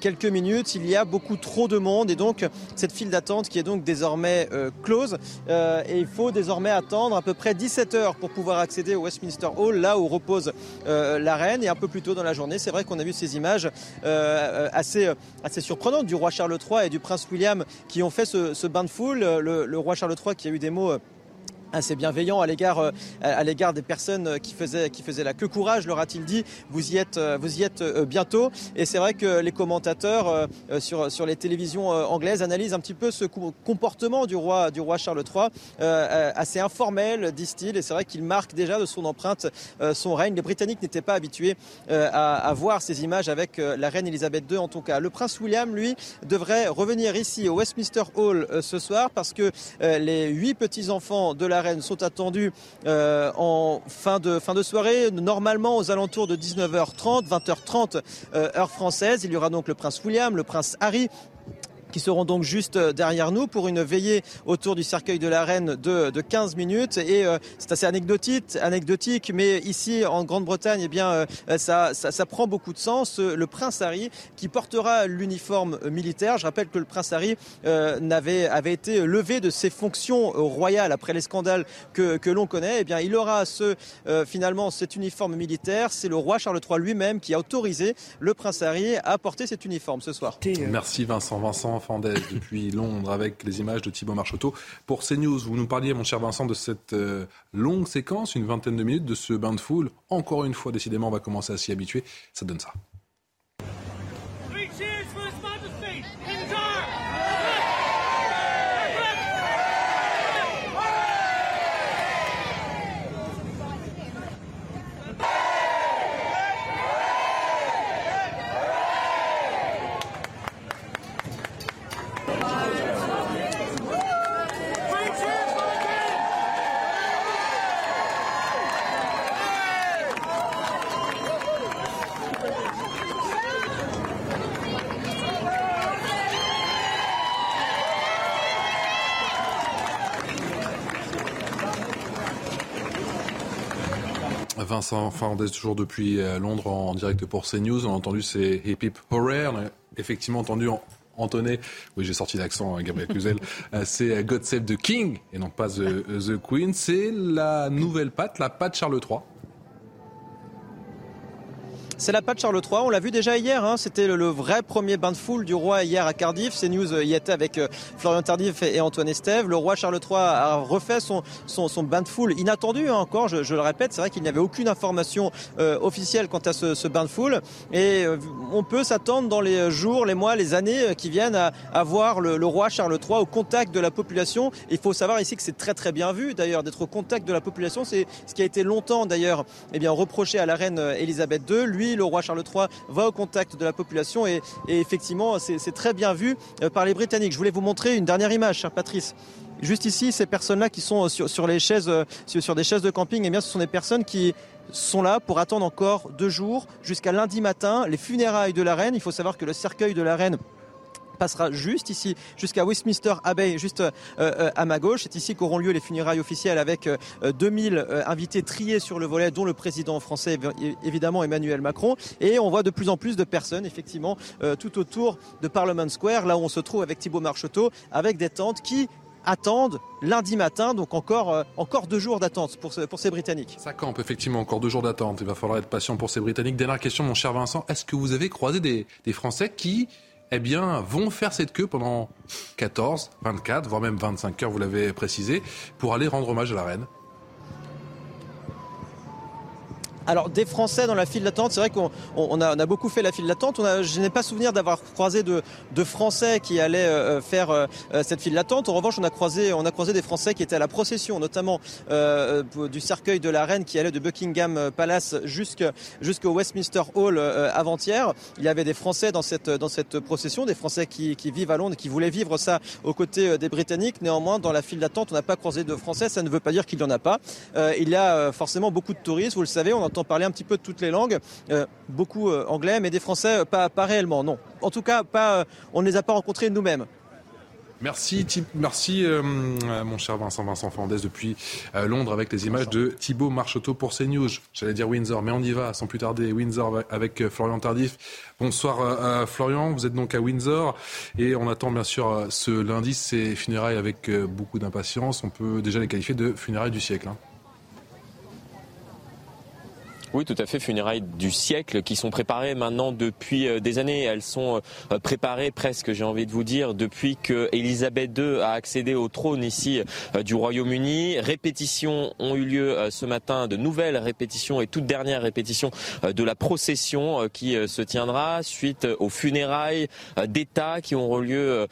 quelques minutes. Il y a beaucoup trop de monde et donc cette file d'attente qui est donc désormais euh, close. et il faut désormais attendre à peu près 17 heures pour pouvoir accéder au Westminster Hall, là où repose la reine. Et un peu plus tôt dans la journée, c'est vrai qu'on a vu ces images assez assez surprenantes du roi Charles III et du prince William qui ont fait ce, ce bain de foule. Le, le, roi Charles III qui a eu des mots euh, assez bienveillant à l'égard euh, à l'égard des personnes qui faisaient qui faisaient la queue. Courage leur a-t-il dit. Vous y êtes euh, vous y êtes bientôt. Et c'est vrai que les commentateurs sur sur les télévisions anglaises analysent un petit peu ce comportement du roi du roi Charles III assez informel disent-ils. Et c'est vrai qu'il marque déjà de son empreinte son règne. Les britanniques n'étaient pas habitués à, voir ces images avec la reine Elisabeth II en tout cas. Le prince William lui devrait revenir ici au Westminster Hall ce soir parce que les huit petits enfants de la sont attendus euh, en fin de, fin de soirée, normalement aux alentours de 19h30, 20h30 euh, heure française. Il y aura donc le prince William, le prince Harry, qui seront donc juste derrière nous pour une veillée autour du cercueil de la reine de, de 15 minutes. Et euh, c'est assez anecdotique, anecdotique, mais ici en Grande-Bretagne, eh bien, euh, ça, prend beaucoup de sens. Le prince Harry qui portera l'uniforme militaire. Je rappelle que le prince Harry euh, avait été levé de ses fonctions royales après les scandales que, l'on connaît. Eh bien, il aura euh, finalement cet uniforme militaire. C'est le roi Charles III lui-même qui a autorisé le prince Harry à porter cet uniforme ce soir. Merci. Vincent Depuis [laughs] Londres avec les images de Thibaut Marcheteau pour CNews. Vous nous parliez, mon cher Vincent, de cette euh, longue séquence, une vingtaine de minutes de ce bain de foule. Encore une fois, décidément, on va commencer à s'y habituer. Ça donne ça. Vincent Fernandez, toujours depuis euh, Londres en direct pour CNews. On a entendu ces hip hip horror. On a effectivement entendu entonner, oui j'ai sorti l'accent, hein, Gabriel Cluzel, [laughs] euh, c'est God Save the King et non pas The, the Queen. C'est la nouvelle patte, la patte Charles III c'est la patte Charles III. On l'a vu déjà hier. Hein. C'était le, vrai premier bain de foule du roi hier à Cardiff. C'est news euh, y était avec euh, Florian Tardif et, Antoine Estève. Le roi Charles III a refait son, son, bain de foule inattendu hein, encore. Je, le répète, c'est vrai qu'il n'y avait aucune information euh, officielle quant à ce, bain de foule. Et on peut s'attendre dans les jours, les mois, les années qui viennent à, voir le, roi Charles III au contact de la population. Il faut savoir ici que c'est très très bien vu d'ailleurs d'être au contact de la population. C'est ce qui a été longtemps d'ailleurs eh reproché à la reine Elisabeth II. Lui le roi Charles III va au contact de la population et, effectivement, c'est très bien vu euh, par les Britanniques. Je voulais vous montrer une dernière image, cher Patrice. Juste ici, ces personnes-là qui sont chaises, euh, sur, des chaises de camping, eh bien, ce sont des personnes qui sont là pour attendre encore deux jours jusqu'à lundi matin les funérailles de la reine. Il faut savoir que le cercueil de la reine passera juste ici, jusqu'à Westminster Abbey, juste euh, euh, à ma gauche. C'est ici qu'auront lieu les funérailles officielles avec 2000 euh, invités triés sur le volet, dont le président français, évidemment Emmanuel Macron. Et on voit de plus en plus de personnes, effectivement, tout autour de Parliament Square, là où on se trouve avec Thibault Marcheteau, avec des tentes qui attendent lundi matin, donc encore, encore deux jours d'attente pour, pour ces Britanniques. Ça campe effectivement, encore deux jours d'attente. Il va falloir être patient pour ces Britanniques. Dernière question, mon cher Vincent, est-ce que vous avez croisé des Français qui eh bien, vont faire cette queue pendant 14, 24, voire même 25 heures, vous l'avez précisé, pour aller rendre hommage à la reine. Alors des Français dans la file d'attente, c'est vrai qu'on a, beaucoup fait la file d'attente. Je n'ai pas souvenir d'avoir croisé de, Français qui allaient euh, euh, faire euh, cette file d'attente. En revanche, on a croisé, on a croisé des Français qui étaient à la procession, notamment du cercueil de la reine qui allait de Buckingham Palace jusqu'au Westminster Hall avant-hier. Il y avait des Français dans cette, dans cette procession, des Français qui, vivent à Londres, qui voulaient vivre ça aux côtés des Britanniques. Néanmoins, dans la file d'attente, on n'a pas croisé de Français. Ça ne veut pas dire qu'il n'y en a pas. il y a forcément beaucoup de touristes, vous le savez. On parler un petit peu de toutes les langues, euh, beaucoup euh, anglais, mais des Français euh, pas, pas réellement, non. En tout cas, pas, on ne les a pas rencontrés nous-mêmes. Merci, merci mon cher Vincent Vincent Fernandez depuis Londres avec les images de Thibaut Marcheteau pour CNews. J'allais dire Windsor, mais on y va sans plus tarder. Windsor avec Florian Tardif. Bonsoir Florian, vous êtes donc à Windsor et on attend bien sûr ce lundi ces funérailles avec beaucoup d'impatience. On peut déjà les qualifier de funérailles du siècle. Hein. Oui, tout à fait. Funérailles du siècle qui sont préparées maintenant depuis euh, des années. Elles sont euh, préparées presque, j'ai envie de vous dire, depuis que Elisabeth II a accédé au trône ici euh, du Royaume-Uni. Répétitions ont eu lieu ce matin, de nouvelles répétitions et toute dernière répétition de la procession qui se tiendra suite aux funérailles d'État qui auront lieu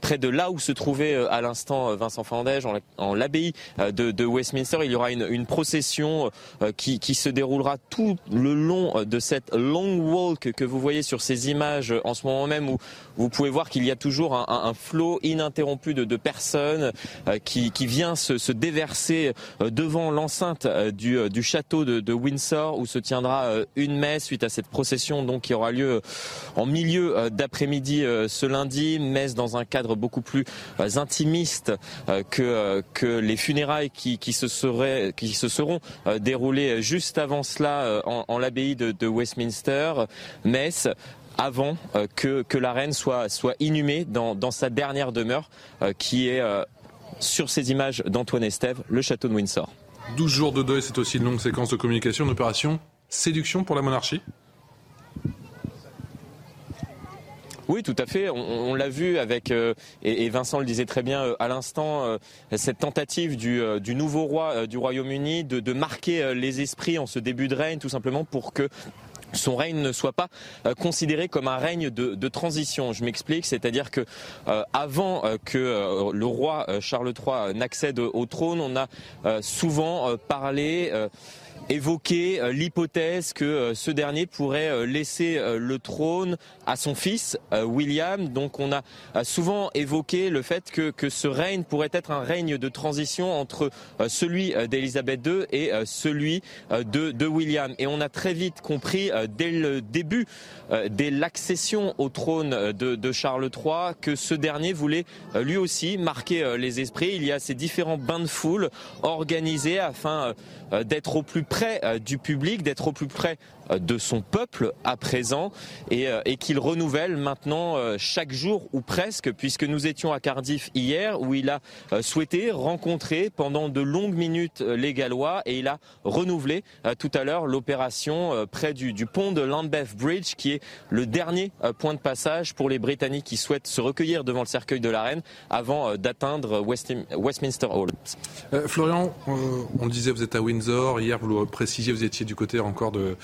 près de là où se trouvait à l'instant Vincent Fandège, en l'abbaye de, Westminster. Il y aura une, procession qui se déroulera tout le long euh, de cette long walk que vous voyez sur ces images en ce moment même où vous pouvez voir qu'il y a toujours un, flot ininterrompu de, personnes euh, qui, vient se, déverser euh, devant l'enceinte du, château de, Windsor où se tiendra une messe suite à cette procession donc qui aura lieu en milieu d'après-midi ce lundi, messe dans un cadre beaucoup plus intimiste que, que les funérailles qui, qui, se, seraient, qui se seront déroulées juste avant cela euh, en, l'abbaye de, Westminster, Metz avant euh, que, que la reine soit, soit inhumée dans, dans sa dernière demeure, euh, qui est sur ces images d'Antoine Estève, le château de Windsor. 12 jours de deuil, c'est aussi une longue séquence de communication, une opération séduction pour la monarchie Oui, tout à fait. On, l'a vu avec, euh, et, Vincent le disait très bien euh, à l'instant, euh, cette tentative du, nouveau roi du Royaume-Uni de, marquer les esprits en ce début de règne, tout simplement pour que son règne ne soit pas considéré comme un règne de, transition. Je m'explique, c'est-à-dire que avant que le roi Charles III n'accède au trône, on a souvent parlé évoqué euh, l'hypothèse que euh, ce dernier pourrait euh, laisser le trône à son fils William. Donc on a souvent évoqué le fait que, que ce règne pourrait être un règne de transition entre celui d'Élisabeth II et celui de, de, William. Et on a très vite compris dès le début, dès l'accession au trône de, de, Charles III, que ce dernier voulait lui aussi marquer les esprits. Il y a ces différents bains de foule organisés afin d'être au plus près euh, du public, d'être au plus près euh, de son peuple à présent et, euh, et qu'il renouvelle maintenant chaque jour ou presque, puisque nous étions à Cardiff hier où il a souhaité rencontrer pendant de longues minutes les Gallois et il a renouvelé tout à l'heure l'opération près du, du, pont de Lambeth Bridge qui est le dernier point de passage pour les Britanniques qui souhaitent se recueillir devant le cercueil de la reine avant d'atteindre Westminster Hall. Florian, on le disait, vous êtes à Windsor. Hier, vous le précisiez, vous étiez du côté encore de,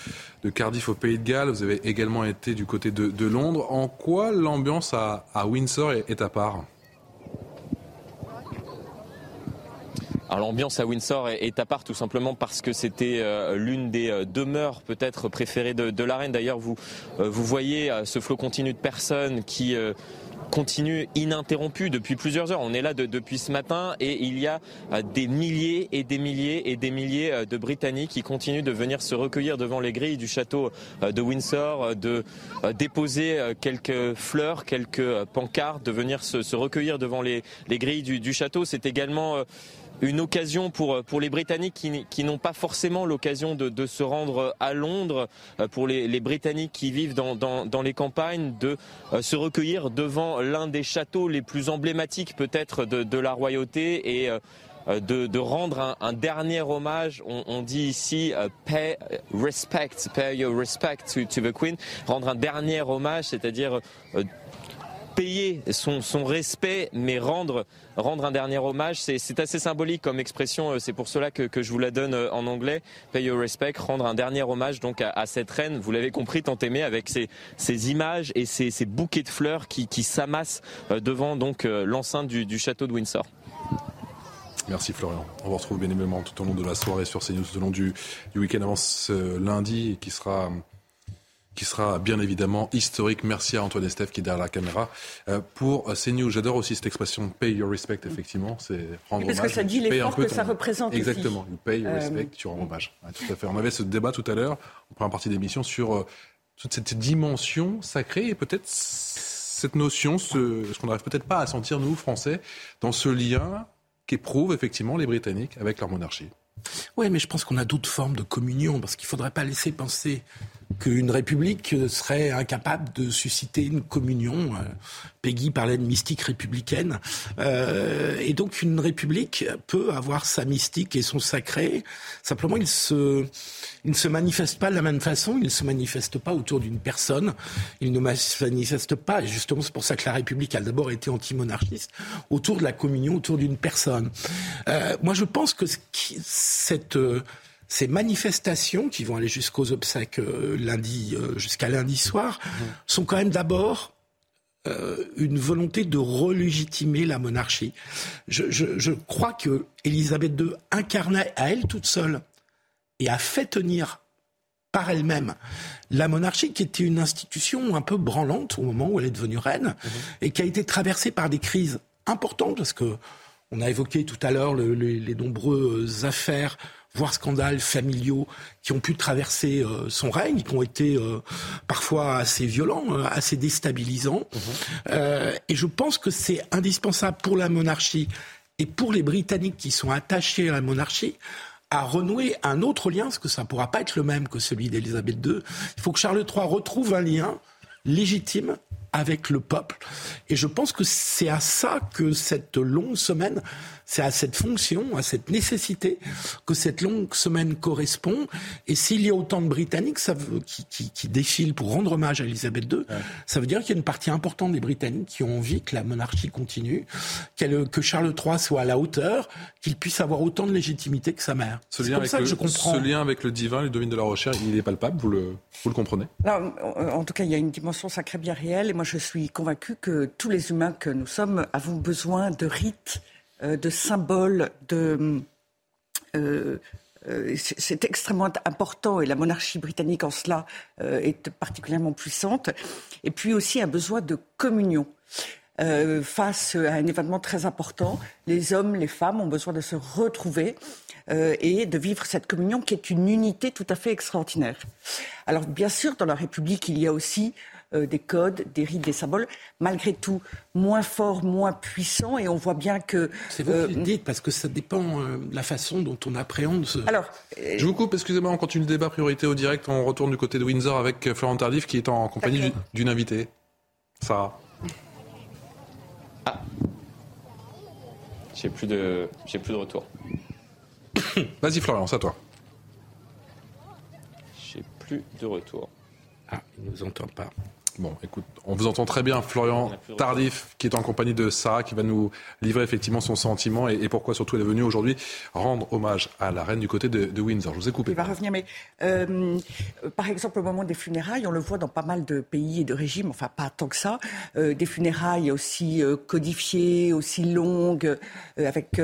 Cardiff au Pays de Galles. Vous avez également été du côté de, Londres. En quoi l'ambiance à, Windsor est, à part? Alors l'ambiance à Windsor est, à part tout simplement parce que c'était euh, l'une des euh, demeures peut-être préférées de, la reine. D'ailleurs, vous, euh, vous voyez ce flot continu de personnes qui continue ininterrompu depuis plusieurs heures. On est là depuis ce matin et il y a des milliers et des milliers et des milliers de Britanniques qui continuent de venir se recueillir devant les grilles du château de Windsor, de déposer quelques fleurs, quelques pancartes, de venir se, recueillir devant les, grilles du, du château. C'est également une occasion pour, pour les Britanniques qui, qui n'ont pas forcément l'occasion de, de, se rendre à Londres, euh, pour les, les Britanniques qui vivent dans, dans, dans, les campagnes, de euh, se recueillir devant l'un des châteaux les plus emblématiques peut-être de, de, la royauté et euh, de, de, rendre un, un, dernier hommage. On, on dit ici pay respect, pay your respect to, to, the Queen, rendre un dernier hommage, c'est-à-dire payer son, respect, mais rendre, rendre un dernier hommage, c'est assez symbolique comme expression. Euh, c'est pour cela que, je vous la donne euh, en anglais. Pay your respect, rendre un dernier hommage donc à, cette reine. Vous l'avez compris, tant aimée, avec ces images et ces, bouquets de fleurs qui, qui s'amassent euh, devant donc l'enceinte du, du château de Windsor. Merci Florian. On vous retrouve bien évidemment tout au long de la soirée sur CNews, tout au long du, du week-end avant ce lundi qui sera qui sera bien évidemment historique. Merci à Antoine Estève qui est derrière la caméra. Euh, pour CNews, j'adore aussi cette expression pay your respect, effectivement. C'est rendre hommage. Parce que ça dit l'effort que ça représente. Exactement. You pay your euh, respect, tu rends hommage. tout à fait. On avait ce débat tout à l'heure, en première partie d'émission, sur euh, toute cette dimension sacrée et peut-être cette notion, ce, ce qu'on n'arrive peut-être pas à sentir, nous, Français, dans ce lien qu'éprouvent effectivement les Britanniques avec leur monarchie. Oui, mais je pense qu'on a d'autres formes de communion, parce qu'il ne faudrait pas laisser penser qu'une république serait incapable de susciter une communion. Euh, Peggy parlait de mystique républicaine. Euh, et donc une république peut avoir sa mystique et son sacré. Simplement, il, ne se manifeste pas de la même façon. Il ne se manifeste pas autour d'une personne. Il ne se manifeste pas, et justement c'est pour ça que la République a d'abord été anti-monarchiste, autour de la communion, autour d'une personne. Euh, moi, je pense que cette ces manifestations qui vont aller jusqu'aux obsèques euh, lundi, euh, jusqu'à lundi soir, mhm. sont quand même d'abord euh, une volonté de relégitimer la monarchie. Je, je, je crois que Élisabeth II incarnait à elle toute seule et a fait tenir par elle-même la monarchie, qui était une institution un peu branlante au moment où elle est devenue reine, mhm. et qui a été traversée par des crises importantes, parce que on a évoqué tout à l'heure les nombreuses affaires voire scandales familiaux qui ont pu traverser euh, son règne, qui ont été euh, parfois assez violents, euh, assez déstabilisants. Mhm. et je pense que c'est indispensable pour la monarchie et pour les Britanniques qui sont attachés à la monarchie à renouer un autre lien, parce que ça ne pourra pas être le même que celui d'Élisabeth II. Il faut que Charles III retrouve un lien légitime avec le peuple. Et je pense que c'est à ça que cette longue semaine c'est à cette fonction, à cette nécessité que cette longue semaine correspond. Et s'il y a autant de Britanniques ça veut, qui, qui, qui, défilent pour rendre hommage à Elisabeth II, ça veut dire qu'il y a une partie importante des Britanniques qui ont envie que la monarchie continue, que Charles III soit à la hauteur, qu'il puisse avoir autant de légitimité que sa mère. Ce lien, avec ça le, que je comprends. ce lien avec le divin, le domaine de la recherche, il est palpable, vous le, vous le comprenez? En tout cas, il y a une dimension sacrée bien réelle. Et moi, je suis convaincu que tous les humains que nous sommes avons besoin de rites de symboles, de euh, euh, c'est extrêmement important et la monarchie britannique en cela est particulièrement puissante. Et puis aussi un besoin de communion. face à un événement très important, les hommes, les femmes ont besoin de se retrouver et de vivre cette communion qui est une unité tout à fait extraordinaire. Alors bien sûr, dans la République, il y a aussi euh, des codes, des rites, des symboles, malgré tout moins forts, moins puissants, et on voit bien que... C'est vous qui le euh, dites, parce que ça dépend euh, de la façon dont on appréhende ce... Alors, Je vous coupe, excusez-moi, on continue le débat priorité au direct, on retourne du côté de Windsor avec Florent Tardif qui est en compagnie d'une invitée. Sarah. Ah. J'ai plus de, j'ai plus de retour. [coughs] Vas-y Florian, c'est à toi. J'ai plus de retour. Ah, il ne nous entend pas. Bon, écoute, on vous entend très bien, Florian Tardif, qui est en compagnie de Sarah, qui va nous livrer effectivement son sentiment et, pourquoi surtout elle est venue aujourd'hui rendre hommage à la reine du côté de, Windsor. Je vous ai coupé. Il va revenir, mais euh, par exemple, au moment des funérailles, on le voit dans pas mal de pays et de régimes, enfin pas tant que ça, euh, des funérailles aussi euh, codifiées, aussi longues, avec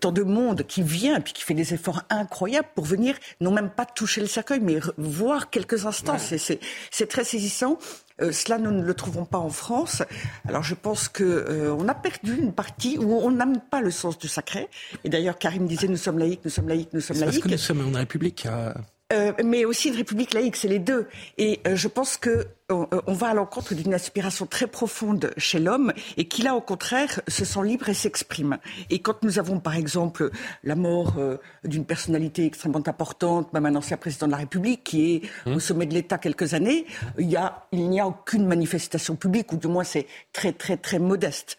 tant de monde qui vient, puis qui fait des efforts incroyables pour venir, non même pas toucher le cercueil, mais voir quelques instants. C'est très saisissant euh, cela, nous ne le trouvons pas en France. Alors, je pense qu'on euh, a perdu une partie où on n'aime pas le sens du sacré. Et d'ailleurs, Karim disait nous sommes laïcs, nous sommes laïcs, nous sommes laïcs. Parce que nous sommes en République. Euh, mais aussi une république laïque, c'est les deux. Et je pense que on, va à l'encontre d'une aspiration très profonde chez l'homme et qui là au contraire se sent libre et s'exprime. Et quand nous avons par exemple la mort euh, d'une personnalité extrêmement importante, même un ancien président de la République qui est mmh. au sommet de l'État quelques années, il, y a, il n'y a aucune manifestation publique ou du moins c'est très très très modeste.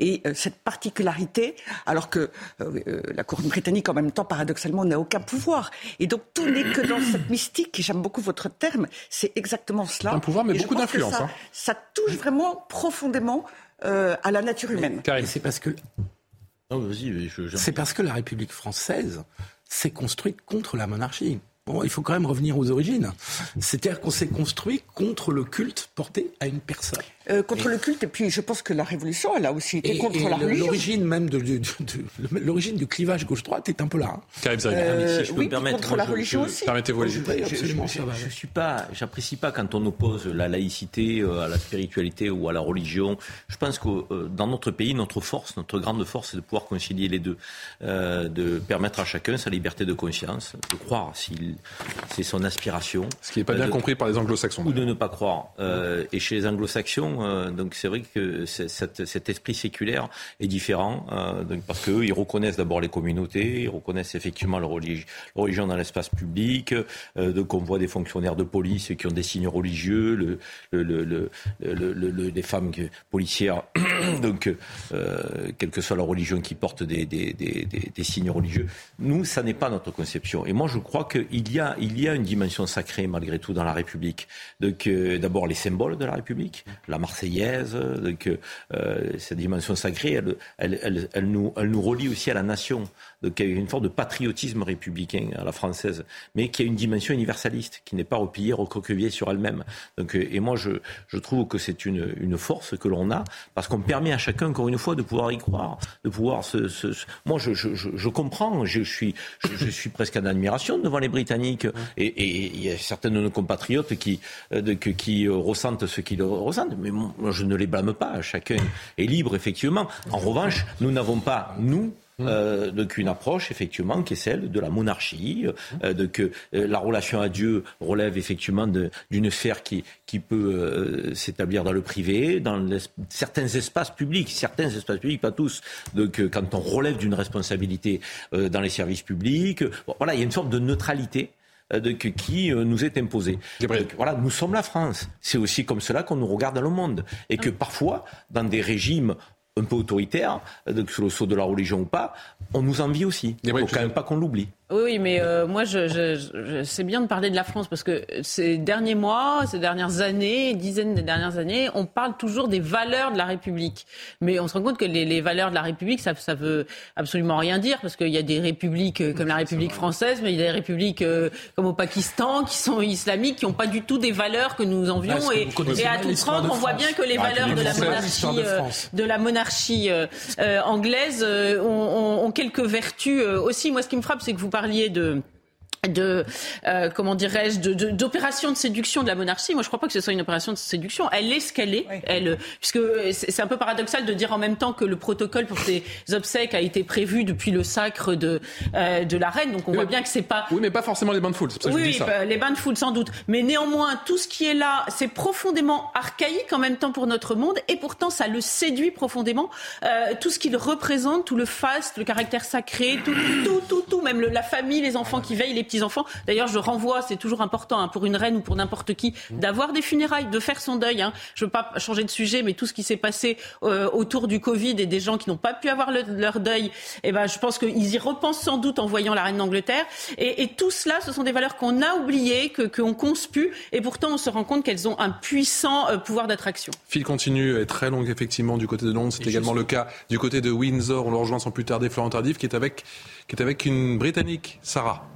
Et euh, cette particularité, alors que euh, la couronne britannique en même temps paradoxalement n'a aucun pouvoir. Et donc tout n'est que dans cette [coughs] mystique. Et j'aime beaucoup votre terme. C'est exactement cela. Un pouvoir mais beaucoup d'influence. Ça, hein. ça, touche vraiment profondément euh, à la nature humaine. C'est parce que. C'est parce que la République française s'est construite contre la monarchie. Bon, il faut quand même revenir aux origines. C'est-à-dire qu'on s'est construit contre le culte porté à une personne. Euh, contre le culte, et puis je pense que la Révolution, elle a aussi été contre la religion. L'origine même de, l'origine du clivage gauche-droite est un peu là. Hein. Euh, si je peux me permettre, contre la religion aussi. Permettez-vous, je, je, suis pas, j'apprécie pas quand on oppose la laïcité euh, à la spiritualité ou à la religion. Je pense que euh, dans notre pays, notre force, notre grande force, c'est de pouvoir concilier les deux, de permettre à chacun sa liberté de conscience, de croire s'il, c'est son aspiration. Ce qui n'est pas bien compris par les Anglo-Saxons. Ou de ne pas croire. et chez les Anglo-Saxons euh, donc c'est vrai que cet esprit séculaire est différent, euh, parce qu'eux, ils reconnaissent d'abord les communautés, ils reconnaissent effectivement leur religion dans l'espace public. Euh, donc on voit des fonctionnaires de police qui ont des signes religieux, le, le, le, des femmes policières, [coughs] donc quelle que soit leur religion, qui portent des, signes religieux. Nous, ça n'est pas notre conception. Et moi, je crois qu'il y a une dimension sacrée malgré tout dans la République. Donc d'abord les symboles de la République, la marseillaise, donc euh, cette dimension sacrée, elle, nous relie aussi à la nation. Y a une forme de patriotisme républicain à la française, mais qui a une dimension universaliste, qui n'est pas repliée, recroquevillée sur elle-même. Euh, et moi, je, trouve que c'est une, force que l'on a, parce qu'on permet à chacun, encore une fois, de pouvoir y croire, de pouvoir se... moi, je, comprends, je suis, je, suis presque en admiration devant les Britanniques, et, il y a certains de nos compatriotes qui, euh, qui ressentent ce qu'ils ressentent, mais je ne les blâme pas. Chacun est libre, effectivement. En revanche, nous n'avons pas, nous, euh, donc une approche effectivement qui est celle de la monarchie, euh, de que euh, la relation à Dieu relève effectivement d'une sphère qui, qui peut s'établir dans le privé, dans certains espaces publics, certains espaces publics, pas tous. Donc quand on relève d'une responsabilité dans les services publics, voilà, il y a une forme de neutralité de, qui nous est imposée. voilà, nous sommes la France. C'est aussi comme cela qu'on nous regarde dans le monde. Et que parfois, dans des régimes un peu autoritaires, sous le sceau de la religion ou pas, on nous envie aussi. Il ne faut quand même pas qu'on l'oublie. Oui, mais euh, moi, je, je, c'est bien de parler de la France parce que ces derniers mois, ces dernières années, dizaines de dernières années, on parle toujours des valeurs de la République. Mais on se rend compte que les, les valeurs de la République, ça, ça veut absolument rien dire parce qu'il y a des républiques euh, comme la République française, mais il y a des républiques euh, comme au Pakistan qui sont islamiques, qui n'ont pas du tout des valeurs que nous envions. Ah, et, et, à tout prendre, on voit bien que les valeurs de la monarchie, de, la monarchie anglaise ont, ont, quelques vertus aussi. Moi, ce qui me frappe, c'est que vous parliez de de euh, comment dirais-je d'opération de, de, séduction de la monarchie. Moi, je crois pas que ce soit une opération de séduction. Elle est ce qu'elle est. Elle, puisque c'est un peu paradoxal de dire en même temps que le protocole pour ces obsèques a été prévu depuis le sacre de euh, de la reine. Donc on voit bien que c'est pas. Oui, mais pas forcément les bains de foule. Ça oui, que je dis ça. Bah, les bains de foule sans doute. Mais néanmoins, tout ce qui est là, c'est profondément archaïque en même temps pour notre monde, et pourtant ça le séduit profondément. Euh, tout ce qu'il représente, tout le faste, le caractère sacré, tout, tout, tout, tout, même le, la famille, les enfants qui veillent, les petits enfants. D'ailleurs, je renvoie, c'est toujours important hein, pour une reine ou pour n'importe qui, d'avoir des funérailles, de faire son deuil. Hein. Je ne veux pas changer de sujet, mais tout ce qui s'est passé euh, autour du Covid et des gens qui n'ont pas pu avoir leur deuil, eh ben, je pense qu'ils y repensent sans doute en voyant la reine d'Angleterre. Et, et, tout cela, ce sont des valeurs qu'on a oubliées, que qu'on conspue, et pourtant on se rend compte qu'elles ont un puissant euh, pouvoir d'attraction. Fil continue est très longue effectivement du côté de Londres. C'est également le cas du côté de Windsor. On le rejoint sans plus tarder, Florent Tardif, qui est avec, qui est avec une Britannique, Sarah.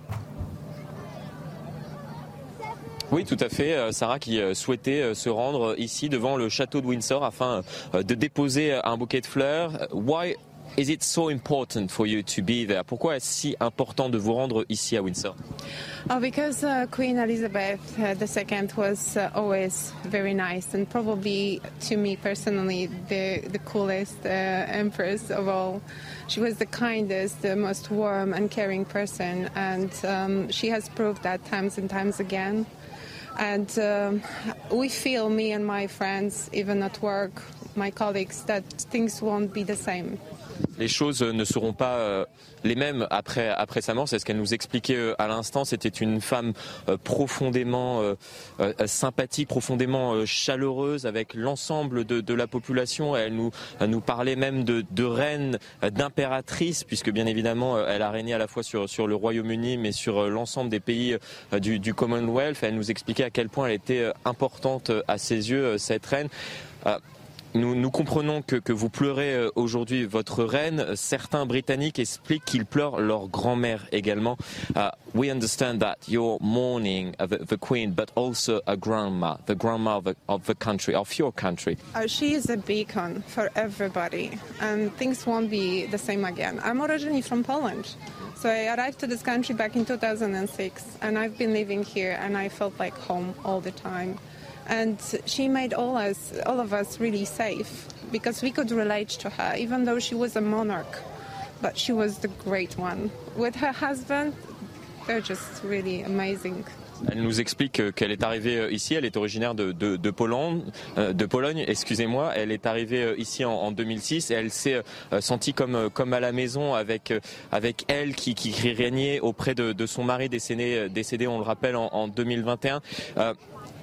Oui, tout à fait. Euh, Sarah qui euh, souhaitait euh, se rendre ici devant le château de Windsor afin de déposer un bouquet de fleurs. Why is it so important for you to be there? Pourquoi est-ce si important de vous rendre ici à Windsor? Oh, because uh, Queen Elizabeth uh, II was uh, always very nice and probably to me personally the, the coolest uh, empress of all. She was the kindest, the most warm and caring person and um, she has proved that times and times again. And um, we feel, me and my friends, even at work, my colleagues, that things won't be the same. Les choses ne seront pas euh, les mêmes après, après sa mort. C'est ce qu'elle nous expliquait euh, à l'instant. C'était une femme euh, profondément sympathique, profondément chaleureuse avec l'ensemble de, la population. Elle nous, parlait même de, de reine, d'impératrice, puisque bien évidemment, elle a régné à la fois sur, sur le Royaume-Uni, mais sur l'ensemble des pays du, du Commonwealth. Elle nous expliquait à quel point elle était importante à ses yeux, cette reine. Nous, nous, comprenons que, que, vous pleurez euh, aujourd'hui votre reine. Certains Britanniques expliquent qu'ils pleurent leur grand-mère également. Uh, we understand that you're mourning the, the, Queen, but also a grandma, the grandma of the, of the country, of your country. Uh, she is a beacon for everybody, and things won't be the same again. I'm originally from Poland. So I arrived to this country back in 2006, and I've been living here, and I felt like home all the time. And she made all us, all of us, really safe because we could relate to her, even though she was a monarch. But she was the great one. With her husband, they're just really amazing. Elle nous explique qu'elle est arrivée euh, ici, elle est originaire euh, de Pologne, excusez-moi. Elle est arrivée euh, ici en, en 2006 et elle s'est sentie comme, à la maison avec, elle qui, qui régnait auprès de, son mari décédé, on le rappelle, en, en 2021. Uh,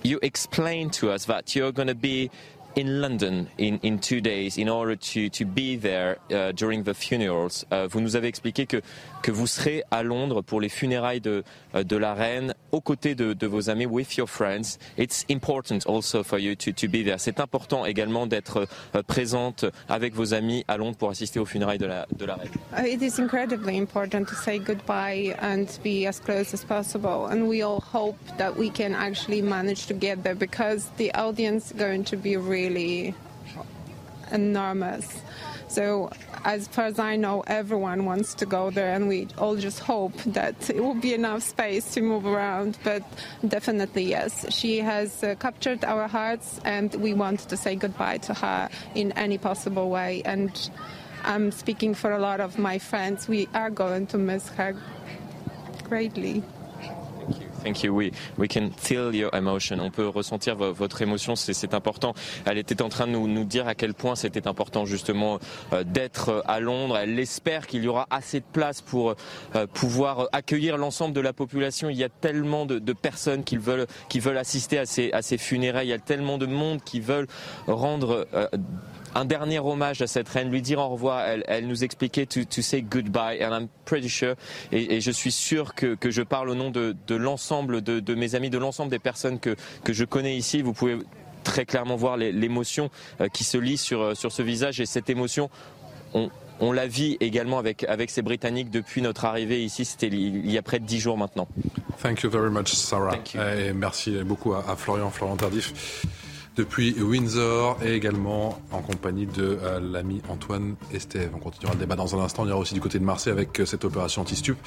you explained to us that you're going to be in London in, in two days in order to, to be there uh, during the funerals. Uh, vous nous avez expliqué que, que vous serez à Londres pour les funérailles de, uh, de la reine aux côtés de, vos amis, with your friends. It's important also for you to, to be there. C'est important également d'être uh, présente avec vos amis à Londres pour assister aux funérailles de la, de la reine. Uh, it is incredibly important to say goodbye and be as close as possible. And we all hope that we can actually manage to get there because the audience is going to be really enormous. So, as far as I know, everyone wants to go there, and we all just hope that it will be enough space to move around. But definitely, yes, she has uh, captured our hearts, and we want to say goodbye to her in any possible way. And I'm speaking for a lot of my friends. We are going to miss her greatly. Thank you. We, can feel your emotion. On peut ressentir votre émotion, c'est important. Elle était en train de nous, dire à quel point c'était important justement euh, d'être à Londres. Elle espère qu'il y aura assez de place pour euh, pouvoir accueillir l'ensemble de la population. Il y a tellement de, personnes qui veulent, assister à ces, funérailles. Il y a tellement de monde qui veulent rendre euh, un dernier hommage à cette reine, lui dire au revoir. Elle, elle nous expliquait to, to, say goodbye, and I'm pretty sure, et, et je suis sûr que, que, je parle au nom de, de l'ensemble de, de, mes amis, de l'ensemble des personnes que, que je connais ici. Vous pouvez très clairement voir l'émotion euh, qui se lit sur, euh, sur ce visage, et cette émotion, on, on la vit également avec, avec ces Britanniques depuis notre arrivée ici. C'était il y a près de dix jours maintenant. Thank you very much, Sarah. Et merci beaucoup à, à Florian, Florian Tardif depuis Windsor et également en compagnie de euh, l'ami Antoine Estève. On continuera le débat dans un instant. On ira aussi du côté de Marseille avec euh, cette opération anti-stup.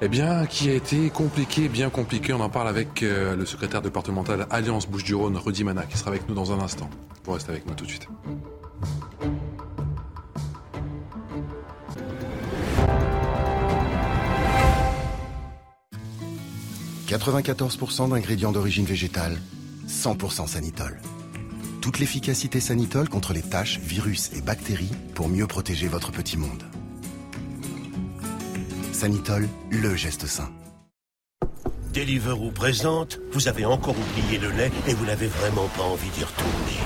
Eh bien, qui a été compliqué, bien compliqué. On en parle avec euh, le secrétaire départemental Alliance Bouches-du-Rhône, Rudy Mana, qui sera avec nous dans un instant. Vous restez avec nous tout de suite. « 94% d'ingrédients d'origine végétale, 100% Sanitol. Toute l'efficacité Sanitol contre les taches, virus et bactéries pour mieux protéger votre petit monde. Sanitol, le geste sain. Deliveroo présente, vous avez encore oublié le lait et vous n'avez vraiment pas envie d'y retourner.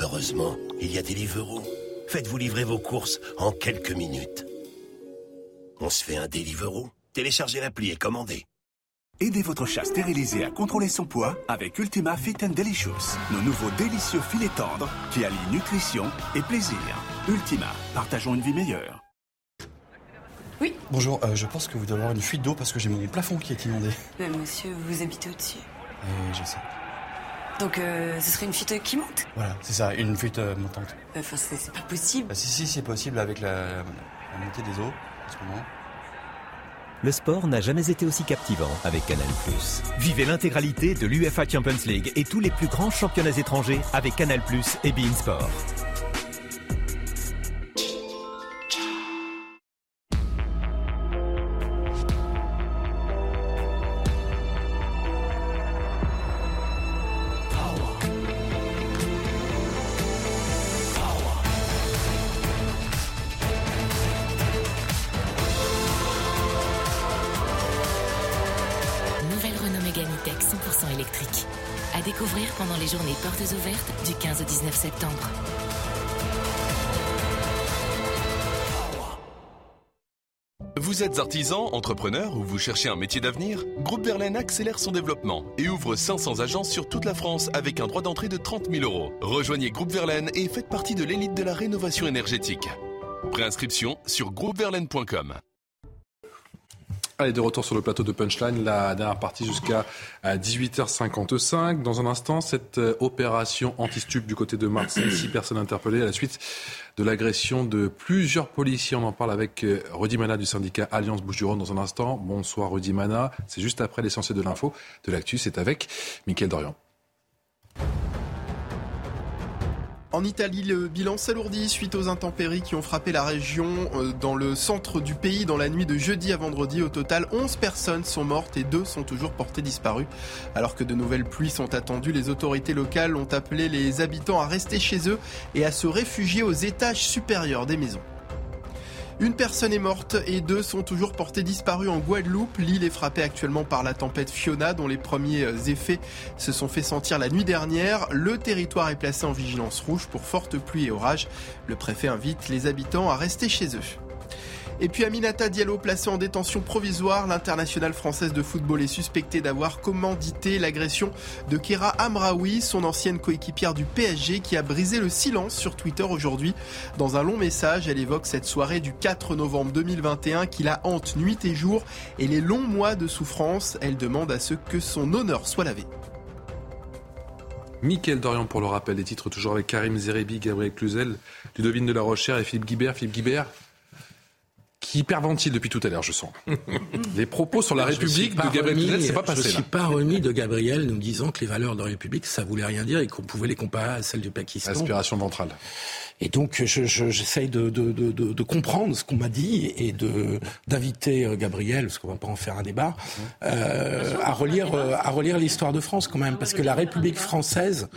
Heureusement, il y a Deliveroo. Faites-vous livrer vos courses en quelques minutes. On se fait un Deliveroo Téléchargez l'appli et commandez. Aidez votre chat stérilisé à contrôler son poids avec Ultima Fit and Delicious, nos nouveaux délicieux filets tendres qui allient nutrition et plaisir. Ultima, partageons une vie meilleure. Oui. Bonjour, euh, je pense que vous devez avoir une fuite d'eau parce que j'ai mon plafond qui est inondé. Mais monsieur, vous habitez au-dessus. Euh, je sais. Donc euh, ce serait une fuite qui monte? Voilà, c'est ça, une fuite euh, montante. Enfin, c'est pas possible. Bah, si, si, c'est possible avec la, la montée des eaux en ce moment. Le sport n'a jamais été aussi captivant avec Canal+. Vivez l'intégralité de l'UFA Champions League et tous les plus grands championnats étrangers avec Canal+ et Bein Sport. Vous êtes artisan, entrepreneur ou vous cherchez un métier d'avenir? Groupe Verlaine accélère son développement et ouvre 500 agences sur toute la France avec un droit d'entrée de 30 000 euros. Rejoignez Groupe Verlaine et faites partie de l'élite de la rénovation énergétique. Préinscription sur groupeverlaine.com. Allez, de retour sur le plateau de Punchline, la dernière partie jusqu'à 18h55. Dans un instant, cette euh, opération anti-stup du côté de Marseille, [clears throat] six personnes interpellées à la suite de l'agression de plusieurs policiers. On en parle avec euh, Rudy Mana du syndicat Alliance Bouches-du-Rhône dans un instant. Bonsoir Rudy Mana, c'est juste après l'essentiel de l'info de l'actu, c'est avec Mickaël Dorian. En Italie, le bilan s'alourdit suite aux intempéries qui ont frappé la région euh, dans le centre du pays dans la nuit de jeudi à vendredi. Au total, 11 personnes sont mortes et deux sont toujours portées disparues. Alors que de nouvelles pluies sont attendues, les autorités locales ont appelé les habitants à rester chez eux et à se réfugier aux étages supérieurs des maisons. Une personne est morte et deux sont toujours portés disparus en Guadeloupe. L'île est frappée actuellement par la tempête Fiona dont les premiers effets se sont fait sentir la nuit dernière. Le territoire est placé en vigilance rouge pour fortes pluies et orages. Le préfet invite les habitants à rester chez eux. Et puis Aminata Diallo placée en détention provisoire, l'internationale française de football est suspectée d'avoir commandité l'agression de Kera Amraoui, son ancienne coéquipière du PSG qui a brisé le silence sur Twitter aujourd'hui. Dans un long message, elle évoque cette soirée du 4 novembre 2021 qui la hante nuit et jour et les longs mois de souffrance. Elle demande à ce que son honneur soit lavé. Mickaël Dorian pour le rappel des titres, toujours avec Karim Zerebi, Gabriel Cluzel, Ludovine de la Rochère et Philippe Guibert. Philippe Guibert, qui hyperventile depuis tout à l'heure, je sens. [laughs] les propos sur la République de Gabriel Cluzel, c'est pas passé. Je ne suis pas remis de Gabriel nous disant que les valeurs de la République, ça voulait rien dire et qu'on pouvait les comparer à celles du Pakistan. Aspiration ventrale. Et donc, j'essaye de, de, de, de, comprendre ce qu'on m'a dit et d'inviter euh, Gabriel, parce qu'on va pas en faire un débat, euh, à relire euh, à relire l'histoire de France quand même, parce que la République française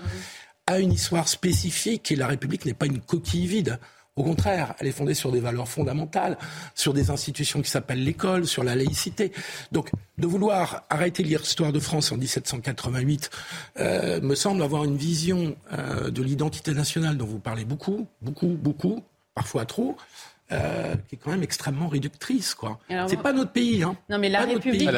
a une histoire spécifique et la République n'est pas une coquille vide. Au contraire, elle est fondée sur des valeurs fondamentales, sur des institutions qui s'appellent l'école, sur la laïcité. Donc, de vouloir arrêter l'histoire de France en 1788 euh, me semble avoir une vision euh, de l'identité nationale dont vous parlez beaucoup, beaucoup, beaucoup, parfois trop, euh, qui est quand même extrêmement réductrice, quoi. C'est pas notre pays, hein. Non, mais la République,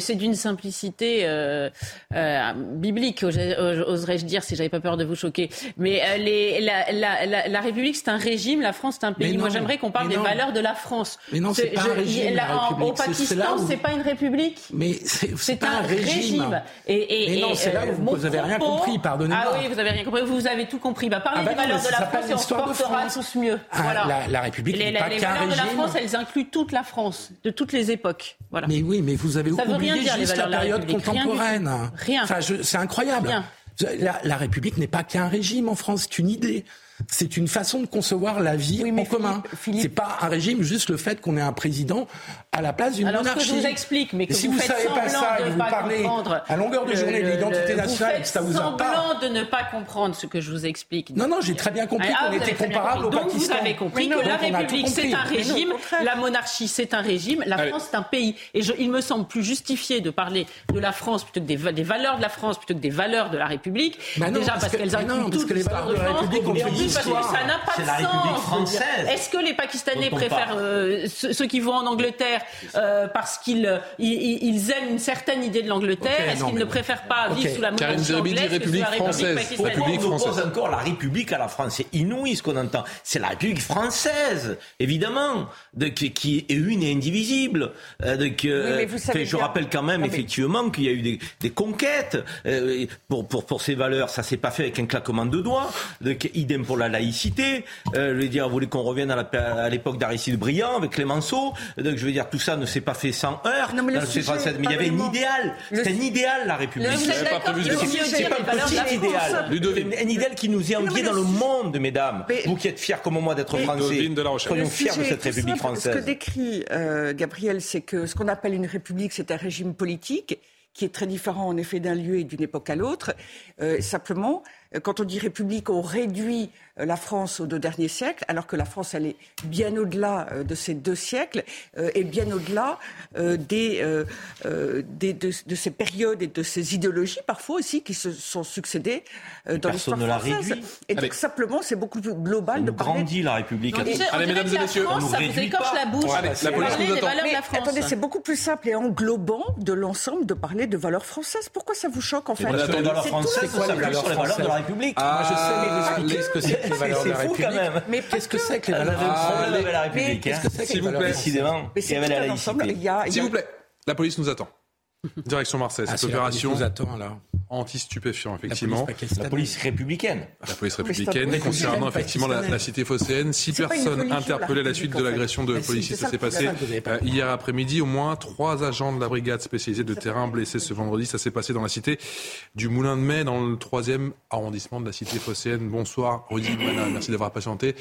c'est d'une simplicité euh, euh, biblique, oserais-je dire, si j'avais pas peur de vous choquer. Mais euh, les, la, la, la, la, République, c'est un régime, la France, c'est un pays. Moi, j'aimerais qu'on parle des valeurs de la France. Mais non, c'est pas un régime. La, Au Pakistan, c'est pas une république. Mais c'est un régime. Et, et, mais non, c'est là où vous, avez rien compris, pardonnez-moi. Ah oui, vous avez rien compris. Vous avez tout compris. Bah, parlez ah bah des valeurs de la France et on se portera tous mieux. Ah. La République les, les valeurs de la France, elles incluent toute la France, de toutes les époques. Voilà. Mais oui, mais vous avez Ça oublié dire, juste la période contemporaine. Rien. Enfin, c'est incroyable. Rien. La, la République n'est pas qu'un régime en France, c'est une idée. C'est une façon de concevoir la vie en commun. C'est pas un régime, juste le fait qu'on ait un président à la place d'une monarchie. Alors, ce que je vous explique, mais que si vous, vous, faites savez pas ça et que vous parlez à longueur de journée de l'identité nationale, ça vous a pas. de ne pas comprendre ce que je vous explique. Non, non, j'ai très bien compris ah, qu'on était comparable au Donc Pakistan. vous avez compris que la République c'est un régime, la monarchie c'est un régime, la France c'est un pays. Et il me semble plus justifié de parler de la France plutôt que des, valeurs de la France plutôt que des valeurs de la République. Déjà parce qu'elles incluent toutes les valeurs de la République. Parce que ça n'a pas de la République française. Est-ce que les Pakistanais préfèrent ceux qui vont en Angleterre parce qu'ils ils aiment une certaine idée de l'Angleterre Est-ce qu'ils ne préfèrent pas vivre sous la monarchie anglaise République française. République on oppose encore la République à la France? C'est inouï ce qu'on entend. C'est la République française, évidemment, de, qui, est une et indivisible. Euh, de, que, je rappelle quand même, effectivement, qu'il y a eu des, des conquêtes euh, pour, pour, pour ces valeurs. Ça s'est pas fait avec un claquement de doigts. De, idem pour la laïcité. Euh, je veux dire, vous voulez qu'on revienne à l'époque d'Aristide Briand avec Clémenceau. Donc, je veux dire, tout ça ne s'est pas fait sans heurts. Non, mais, le sujet, mais il y avait un idéal. C'était un idéal, la République. C'est pas un petit idéal. Un idéal qui nous est envié dans le monde, mesdames. Vous qui êtes fiers comme moi d'être français. Soyons fiers de cette République française. Ce que décrit euh, Gabriel, c'est que ce qu'on appelle une République, c'est un régime politique qui est très différent en effet d'un lieu et d'une époque à l'autre. Euh, simplement, quand on dit République, on réduit euh, la France aux deux derniers siècles, alors que la France, elle est bien au-delà euh, de ces deux siècles euh, et bien au-delà des, des de, de, ces périodes et de ces idéologies, parfois aussi, qui se sont succédées dans l'histoire française. Et donc, simplement, c'est beaucoup plus global on de parler... grandit la République. Donc, Allez, mesdames et messieurs, on nous ça vous écorche la bouche. Allez, la police nous attend. Mais, attendez, c'est beaucoup plus simple et englobant de l'ensemble de parler de valeurs françaises. Pourquoi ça vous choque, en fait Les valeurs françaises, c'est les valeurs de la République. Ah, je sais, mais vous expliquez ce que c'est que les valeurs de la République. Quand même. Mais qu'est-ce que c'est que les valeurs de la République Qu'est-ce que c'est que les valeurs Décidément, il y avait la laïcité. S'il vous plaît, la police nous attend. Direction Marseille, cette opération nous attend là anti-stupéfiants, effectivement. La police, républicaine. La police républicaine, concernant effectivement la, cité phocéenne. Six personnes interpellées à la suite de l'agression de policiers. Ça s'est passé euh, hier après-midi. Au moins trois agents de la brigade spécialisée de terrain blessés ce vendredi. Ça s'est passé dans la cité du Moulin de Mai, dans le troisième arrondissement de la cité phocéenne. Bonsoir, Rudy Merci d'avoir patienté.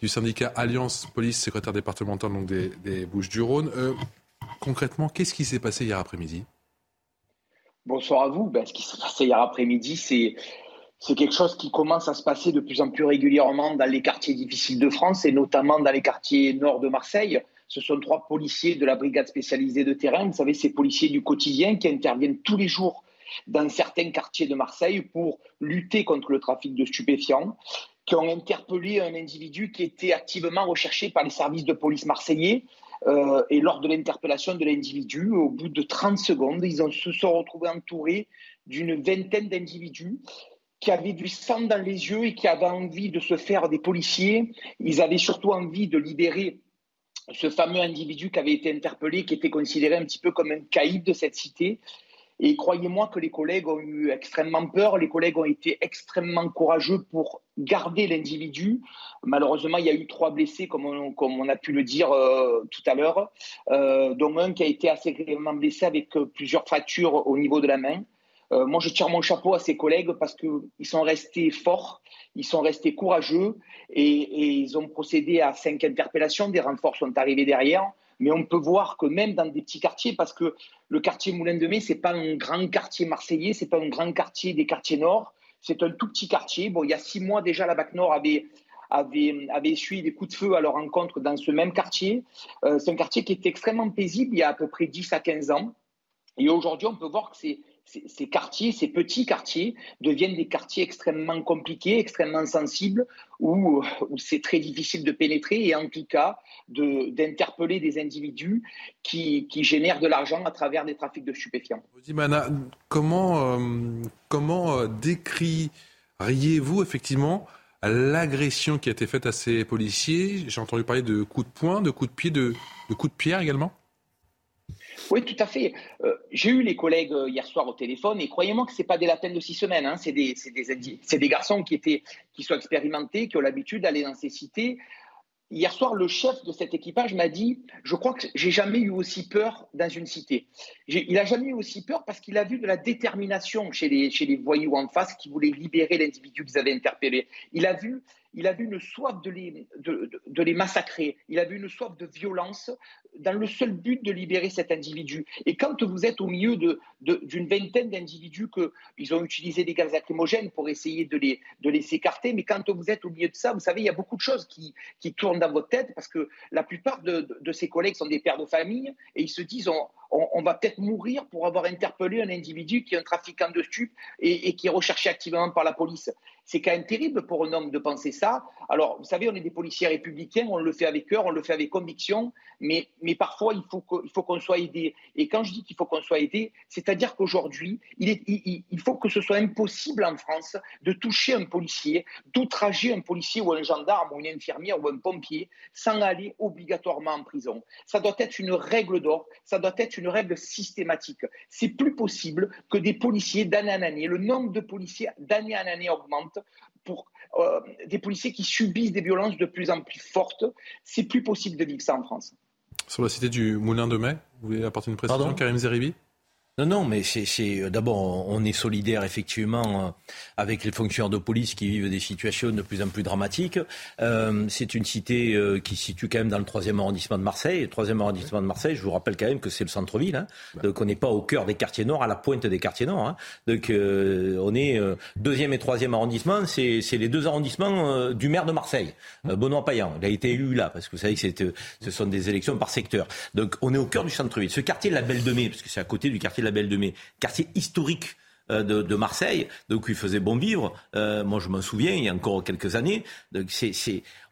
Du syndicat Alliance Police, secrétaire départemental donc des, Bouches-du-Rhône. Euh, concrètement, qu'est-ce qui s'est passé hier après-midi? Bonsoir à vous. Ben, ce qui s'est passé hier après-midi, c'est c'est quelque chose qui commence à se passer de plus en plus régulièrement dans les quartiers difficiles de France et notamment dans les quartiers nord de Marseille. Ce sont trois policiers de la brigade spécialisée de terrain. Vous savez, ces policiers du quotidien qui interviennent tous les jours dans certains quartiers de Marseille pour lutter contre le trafic de stupéfiants, qui ont interpellé un individu qui était activement recherché par les services de police marseillais euh, et lors de l'interpellation de l'individu, au bout de 30 secondes, ils se sont retrouvés entourés d'une vingtaine d'individus qui avaient du sang dans les yeux et qui avaient envie de se faire des policiers. Ils avaient surtout envie de libérer ce fameux individu qui avait été interpellé, qui était considéré un petit peu comme un caïd de cette cité. Et croyez-moi que les collègues ont eu extrêmement peur, les collègues ont été extrêmement courageux pour garder l'individu. Malheureusement, il y a eu trois blessés, comme on, a pu le dire euh, tout à l'heure, euh, dont un qui a été assez grièvement blessé avec euh, plusieurs fractures au niveau de la main. Euh, moi, je tire mon chapeau à ces collègues parce qu'ils sont restés forts, ils sont restés courageux et, ils ont procédé à cinq interpellations. Des renforts sont arrivés derrière. Mais on peut voir que même dans des petits quartiers, parce que le quartier Moulin de Mai, c'est pas un grand quartier marseillais, c'est pas un grand quartier des quartiers nord, c'est un tout petit quartier. Bon, il y a six mois déjà, la BAC Nord avait, avait, avait essuyé des coups de feu à leur rencontre dans ce même quartier. Euh, c'est un quartier qui est extrêmement paisible il y a à peu près 10 à 15 ans. Et aujourd'hui, on peut voir que c'est ces quartiers, ces petits quartiers, deviennent des quartiers extrêmement compliqués, extrêmement sensibles, où, c'est très difficile de pénétrer et en tout cas d'interpeller des individus qui, qui, génèrent de l'argent à travers des trafics de stupéfiants. Dimana, comment, euh, comment euh, décririez-vous effectivement l'agression qui a été faite à ces policiers? J'ai entendu parler de coups de poing, de coups de pied, de coups de pierre également? Oui, tout à fait. Euh, j'ai eu les collègues euh, hier soir au téléphone et croyez-moi que ce pas des lapins de six semaines. Hein. C'est des, garçons qui, étaient, qui sont expérimentés, qui ont l'habitude d'aller dans ces cités. Hier soir, le chef de cet équipage m'a dit Je crois que j'ai jamais eu aussi peur dans une cité. Il a jamais eu aussi peur parce qu'il a vu de la détermination chez les voyous en face qui voulaient libérer l'individu qu'ils avaient interpellé. Il a vu il a vu une soif de les, massacrer, il a vu une soif de violence dans le seul but de libérer cet individu. Et quand vous êtes au milieu d'une vingtaine d'individus qu'ils ont utilisé des gaz lacrymogènes pour essayer de les, s'écarter, mais quand vous êtes au milieu de ça, vous savez, il y a beaucoup de choses qui, tournent dans votre tête parce que la plupart de, de, ces collègues sont des pères de famille et ils se disent on, on, va peut-être mourir pour avoir interpellé un individu qui est un trafiquant de stupes et, et qui est recherché activement par la police. C'est quand même terrible pour un homme de penser ça. Alors, vous savez, on est des policiers républicains, on le fait avec cœur, on le fait avec conviction, mais, mais parfois, il faut qu'on soit aidé. Et quand je dis qu'il faut qu'on soit aidé, c'est-à-dire qu'aujourd'hui, il, il, il, faut que ce soit impossible en France de toucher un policier, d'outrager un policier ou un gendarme ou une infirmière ou un pompier sans aller obligatoirement en prison. Ça doit être une règle d'or, ça doit être une règle systématique. C'est plus possible que des policiers d'année en année, le nombre de policiers d'année en année augmente pour euh, des policiers qui subissent des violences de plus en plus fortes. C'est plus possible de vivre ça en France. Sur la cité du Moulin de Mai, vous voulez apporter une précision, Karim Zeribi? Non, non, mais c'est euh, d'abord on est solidaire effectivement euh, avec les fonctionnaires de police qui vivent des situations de plus en plus dramatiques. Euh, c'est une cité euh, qui se situe quand même dans le troisième arrondissement de Marseille. Le troisième arrondissement de Marseille, je vous rappelle quand même que c'est le centre-ville, hein, donc on n'est pas au cœur des quartiers nord, à la pointe des quartiers nord. Hein. Donc on est deuxième et troisième arrondissement, c'est les deux arrondissements du maire de Marseille, Benoît Payan. Il a été élu là parce que vous savez que ce sont des élections par secteur. Donc on est au cœur du centre-ville. Ce quartier, la Belle de Mai, parce que c'est à côté du quartier de la Belle de quartier historique euh, de, Marseille, donc il faisait bon vivre. Euh, moi, je m'en souviens, il y a encore quelques années.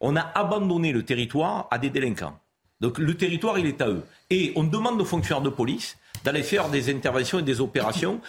On a abandonné le territoire à des délinquants. Donc, le territoire, il est à eux. Et on demande aux fonctionnaires de police d'aller faire des interventions et des opérations,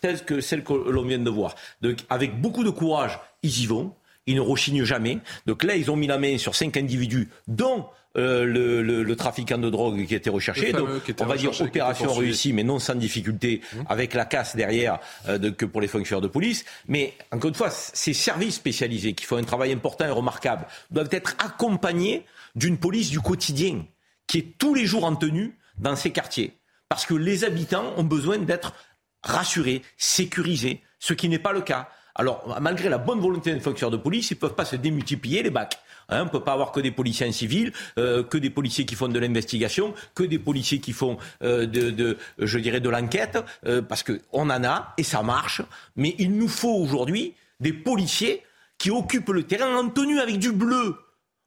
telles que celles que l'on vient de voir. Donc, avec beaucoup de courage, ils y vont. Ils ne rechignent jamais. Donc là, ils ont mis la main sur cinq individus, dont euh, le, le, le, trafiquant de drogue qui était recherché. Donc, on va dire opération réussie, mais non sans difficulté, mmh. avec la casse derrière euh, de, que pour les fonctionnaires de police. Mais encore une fois, ces services spécialisés qui font un travail important et remarquable doivent être accompagnés d'une police du quotidien qui est tous les jours en tenue dans ces quartiers. Parce que les habitants ont besoin d'être rassurés, sécurisés, ce qui n'est pas le cas. Alors, malgré la bonne volonté des fonctionnaires de police, ils ne peuvent pas se démultiplier les bacs. Hein, on ne peut pas avoir que des policiers civils, euh, que des policiers qui font de l'investigation, que des policiers qui font euh, de, de, je dirais, de l'enquête, euh, parce qu'on en a et ça marche. Mais il nous faut aujourd'hui des policiers qui occupent le terrain en tenue avec du bleu.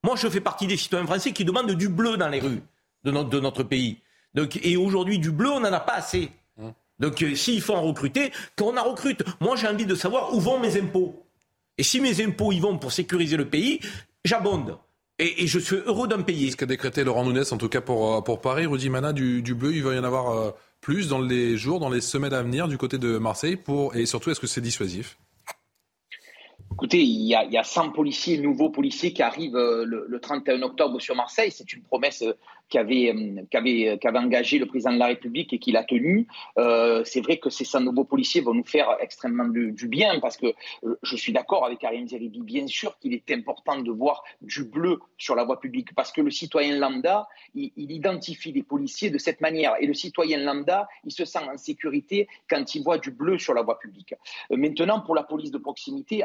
Moi, je fais partie des citoyens français qui demandent du bleu dans les rues de notre, de notre pays. Donc, et aujourd'hui, du bleu, on n'en a pas assez. Hein. Donc, s'il faut en recruter, qu'on en recrute. Moi, j'ai envie de savoir où vont mes impôts. Et si mes impôts y vont pour sécuriser le pays, j'abonde. Et, je suis heureux d'un payer. Ce qu'a décrété Laurent Nunez, en tout cas pour, euh, pour Paris, Rudy Mana, du, bleu, il va y en avoir euh, plus dans les jours, dans les semaines à venir du côté de Marseille. Pour, et surtout, est-ce que c'est dissuasif? Écoutez, il y, a, il y, a, 100 policiers, nouveaux policiers qui arrivent euh, le, 31 octobre sur Marseille. C'est une promesse qu'avait qu'avait qu'avait engagé le président de la République et qu'il a tenu. Euh, c'est vrai que ces 100 nouveaux policiers vont nous faire extrêmement du, bien parce que euh, je suis d'accord avec Karim Zeribi. Bien sûr qu'il est important de voir du bleu sur la voie publique parce que le citoyen lambda, il, identifie les policiers de cette manière et le citoyen lambda, il se sent en sécurité quand il voit du bleu sur la voie publique. Euh, maintenant, pour la police de proximité,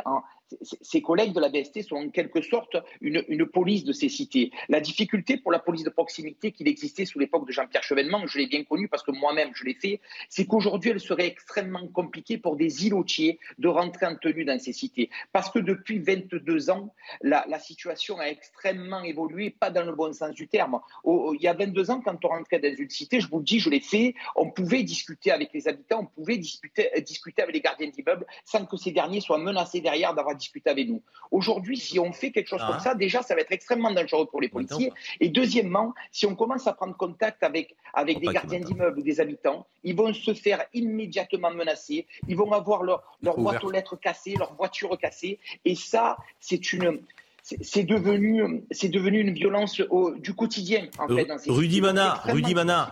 ses collègues de la BST sont en quelque sorte une, police de ces cités. La difficulté pour la police de proximité qu'il existait sous l'époque de Jean-Pierre Chevènement, je l'ai bien connu parce que moi-même je l'ai fait, c'est qu'aujourd'hui elle serait extrêmement compliquée pour des îlotiers de rentrer en tenue dans ces cités. Parce que depuis 22 ans, la, situation a extrêmement évolué, pas dans le bon sens du terme. Il y a 22 ans, quand on rentrait dans une cité, je vous le dis, je l'ai fait, on pouvait discuter avec les habitants, on pouvait discuter, discuter avec les gardiens d'immeubles sans que ces derniers soient menacés derrière d'avoir discuter avec nous. Aujourd'hui, si on fait quelque chose ah. comme ça, déjà, ça va être extrêmement dangereux pour les policiers. Et deuxièmement, si on commence à prendre contact avec, avec des gardiens d'immeubles ou des habitants, ils vont se faire immédiatement menacer. Ils vont avoir leur, leur boîte aux lettres cassée, leur voiture cassée. Et ça, c'est une c'est devenu, devenu une violence au, du quotidien. En fait, dans ces Rudy Mana, Rudy Mana,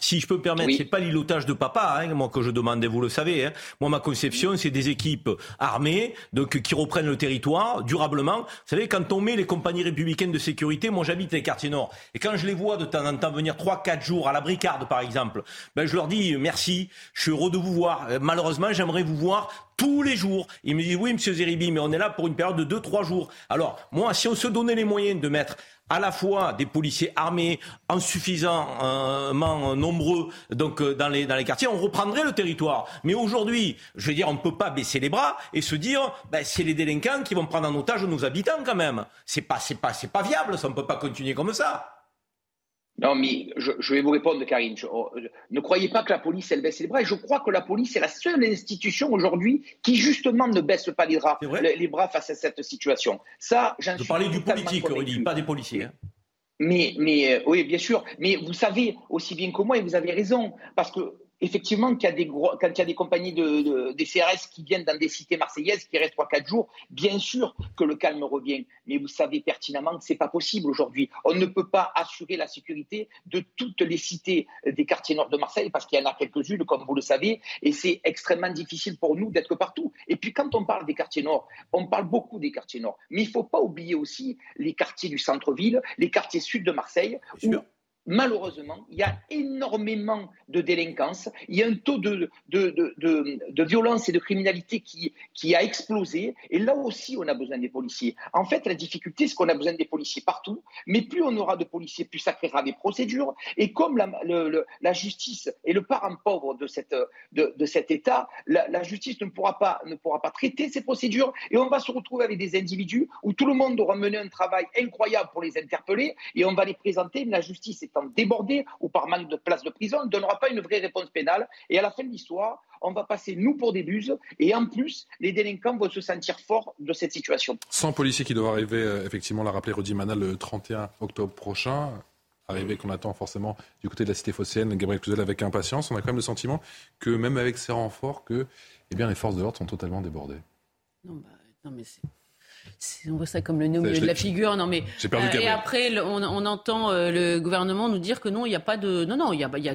si je peux me permettre, oui. c'est pas l'îlotage de papa, hein, moi que je demande, vous le savez. Hein. Moi, ma conception, c'est des équipes armées, donc qui reprennent le territoire durablement. Vous savez, quand on met les compagnies républicaines de sécurité, moi j'habite les quartiers nord, et quand je les vois de temps en temps venir 3-4 jours à la bricarde, par exemple, ben je leur dis merci, je suis heureux de vous voir. Malheureusement, j'aimerais vous voir tous les jours. Ils me disent oui, monsieur Zeribi, mais on est là pour une période de 2-3 jours. Alors, moi, si on se donnait les moyens de mettre à la fois des policiers armés insuffisamment nombreux donc dans les dans les quartiers, on reprendrait le territoire. Mais aujourd'hui, je veux dire, on ne peut pas baisser les bras et se dire, ben, c'est les délinquants qui vont prendre en otage nos habitants quand même. C'est pas c'est pas c'est pas viable, ça on peut pas continuer comme ça. Non, mais je, je, vais vous répondre, Karine. Je, je, ne croyez pas que la police, elle baisse les bras. Et je crois que la police est la seule institution aujourd'hui qui, justement, ne baisse pas les bras, les, les, bras face à cette situation. Ça, j'en suis. parler du politique, Rudy, pas des policiers. Hein. Mais, mais, oui, bien sûr. Mais vous savez aussi bien que moi, et vous avez raison, parce que effectivement, qu'il y a des gros, quand il y a des compagnies de, de, des CRS qui viennent dans des cités marseillaises, qui restent 3-4 jours, bien sûr que le calme revient. Mais vous savez pertinemment que ce n'est pas possible aujourd'hui. On ne peut pas assurer la sécurité de toutes les cités des quartiers nord de Marseille, parce qu'il y en a quelques-unes, comme vous le savez, et c'est extrêmement difficile pour nous d'être partout. Et puis quand on parle des quartiers nord, on parle beaucoup des quartiers nord. Mais il ne faut pas oublier aussi les quartiers du centre-ville, les quartiers sud de Marseille, où malheureusement, il y a énormément de délinquance, il y a un taux de, de, de, violence et de criminalité qui, qui a explosé, et là aussi, on a besoin des policiers. En fait, la difficulté, c'est qu'on a besoin des policiers partout, mais plus on aura de policiers, plus ça créera des procédures, et comme la, la justice est le parent pauvre de, cet État, la, la, justice ne pourra, pas, ne pourra pas traiter ces procédures, et on va se retrouver avec des individus où tout le monde aura mené un travail incroyable pour les interpeller, et on va les présenter, mais la justice est étant débordé ou par manque de place de prison, ne donnera pas une vraie réponse pénale. Et à la fin de l'histoire, on va passer nous pour des buses. Et en plus, les délinquants vont se sentir forts de cette situation. 100 policiers qui doivent arriver, euh, effectivement, l'a rappelé Rudy Manal, le 31 octobre prochain. Arrivée qu'on attend forcément du côté de la cité phocéenne, Gabriel Cluzel avec impatience. On a quand même le sentiment que même avec ces renforts, que eh bien, les forces de l'ordre sont totalement débordées. Non, bah, non mais c'est on voit ça comme le nez au milieu de la figure. Non, mais euh, et après, on, on entend euh, le gouvernement nous dire que non, il n'y a pas de, non, non, il y a, il y a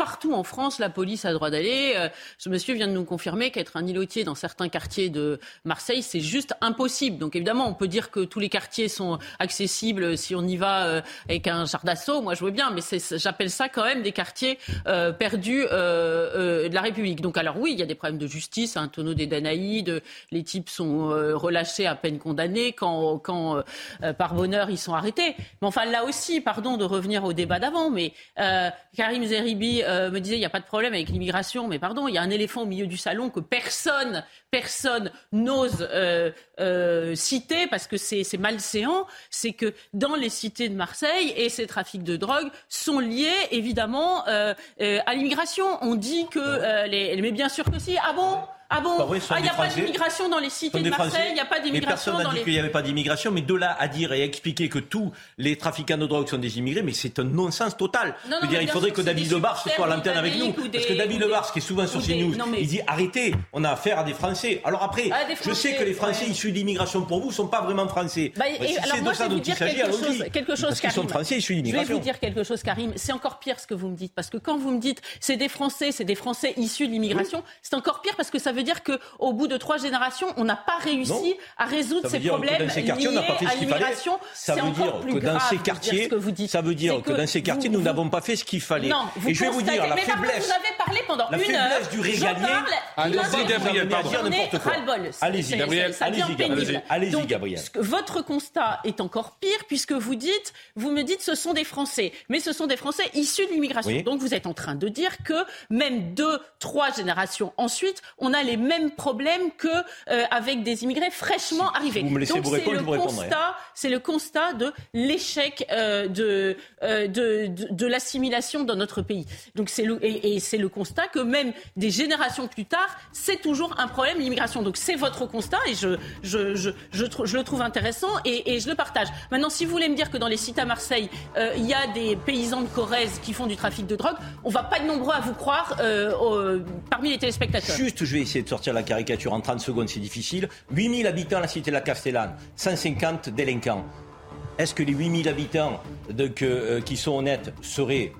partout en France, la police a droit d'aller. Euh, ce monsieur vient de nous confirmer qu'être un îlotier dans certains quartiers de Marseille, c'est juste impossible. Donc évidemment, on peut dire que tous les quartiers sont accessibles si on y va euh, avec un char d'assaut. Moi, je veux bien, mais j'appelle ça quand même des quartiers euh, perdus euh, de la République. Donc alors oui, il y a des problèmes de justice, un tonneau des Danaïdes, les types sont relâchés à peine condamnés quand, quand par bonheur ils sont arrêtés. Mais enfin là aussi, pardon de revenir au débat d'avant, mais Karim Zeribi euh, me disait il n'y a pas de problème avec l'immigration, mais pardon, il y a un éléphant au milieu du salon que personne, personne n'ose euh, euh, citer parce que c'est malséant, c'est que dans les cités de Marseille et ces trafics de drogue sont liés évidemment à l'immigration. On dit que les, mais bien sûr que si. Ah bon? Ah bon Ah, il n'y a pas d'immigration dans les cités de Marseille, il n'y a pas Mais d'immigration personne n'a dans dit les... qu'il n'y avait pas d'immigration, mais de là à dire et expliquer que tous les trafiquants de drogue sont des immigrés, mais c'est un non-sens total. Non, non, Je veux dire, il faudrait que David Lebar soit à l'antenne avec nous. Parce que David Lebar, qui est souvent sur CNews, mais- il dit arrêtez, on a affaire à des Français. Alors après, Ah, je sais que les Français ouais. issus d'immigration pour vous ne sont pas vraiment Français. Bah, et si alors c'est moi, de je ça vais dont vous il dire s'agit, quelque allons-y. chose, quelque chose, Parce qu'ils sont Karim. Français issus Je vais d'immigration. vous dire quelque chose, Karim. C'est encore pire ce que vous me dites, parce que quand vous me dites c'est des Français, c'est des Français issus de l'immigration, c'est encore pire parce que ça veut dire que au bout de trois générations, on n'a pas réussi Non. à résoudre veut ces dire problèmes dans ces quartiers, on liés n'a pas fait à ce qu'il fallait. l'immigration. Ça veut dire que dans ces dire quartiers, ce que vous dites. ça veut dire que dans ces quartiers, vous- nous n'avons pas fait ce qu'il fallait. Non, vous Et je vais vous dire la mais faiblesse. vous avez parlé pendant La une heure. du régalien. Allez-y, Gabriel, pardon. Allez-y, Gabriel. c'est- ça devient Allez-y, Gabriel. Gabriel. votre constat est encore pire puisque vous dites, vous me dites, ce sont des Français, mais ce sont des Français issus de l'immigration. Donc vous êtes en train de dire que même deux, trois générations ensuite, on a les mêmes problèmes que euh, avec des immigrés fraîchement arrivés. vous me laissez Donc vous c'est répondre, le je vous répondrai. constat, c'est le constat de l'échec euh, de, euh, de, de, de l'assimilation dans notre pays. Donc c'est le, et, et c'est le constat que même des générations plus tard, c'est toujours un problème l'immigration. Donc c'est votre constat et je, je, je, je, je le trouve intéressant et, et je le partage. Maintenant, si vous voulez me dire que dans les sites à Marseille, il y a des paysans de Corrèze qui font du trafic de drogue, on va pas être nombreux à vous croire parmi les téléspectateurs. Juste, je vais essayer de sortir la caricature en 30 secondes, c'est difficile. 8000 habitants à la cité de la Castellane, 150 délinquants. Est-ce que les 8000 habitants euh, qui sont honnêtes seraient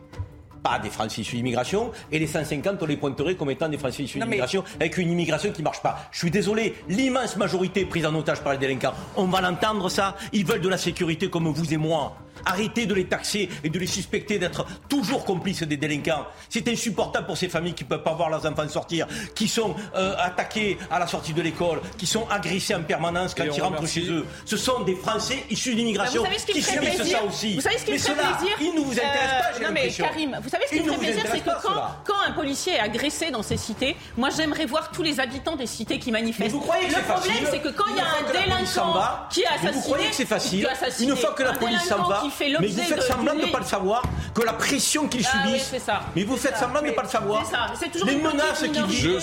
pas des Français issus d'immigration et les 150 on les pointerait comme étant des Français issus mais- d'immigration avec une immigration qui marche pas. Je suis désolé, l'immense majorité prise en otage par les délinquants, on va l'entendre ça, ils veulent de la sécurité comme vous et moi. Arrêtez de les taxer et de les suspecter d'être toujours complices des délinquants. C'est insupportable pour ces familles qui ne peuvent pas voir leurs enfants sortir, qui sont euh, attaqués à la sortie de l'école, qui sont agressés en permanence quand Et ils rentrent remercie. chez eux. Ce sont des Français issus d'immigration vous savez ce qui subissent ça aussi. Vous savez ce qui mais me ferait cela, plaisir ils ne vous intéressent pas, Euh, j'ai Non mais l'impression. Karim, vous savez ce qui me vous plaisir, c'est que quand, quand un policier est agressé dans ces cités, moi j'aimerais voir tous les habitants des cités qui manifestent. Mais vous croyez que Le c'est problème, facile c'est que quand il y a un délinquant va, qui est assassiné, vous croyez que c'est facile qui Une fois que la police s'en va, qui fait mais vous faites de- semblant de ne pas le savoir, que la pression qu'ils Ah subissent, mais vous faites semblant de ne pas le savoir. C'est ça. C'est toujours Les menaces qu'ils minorité, disent. Je euh,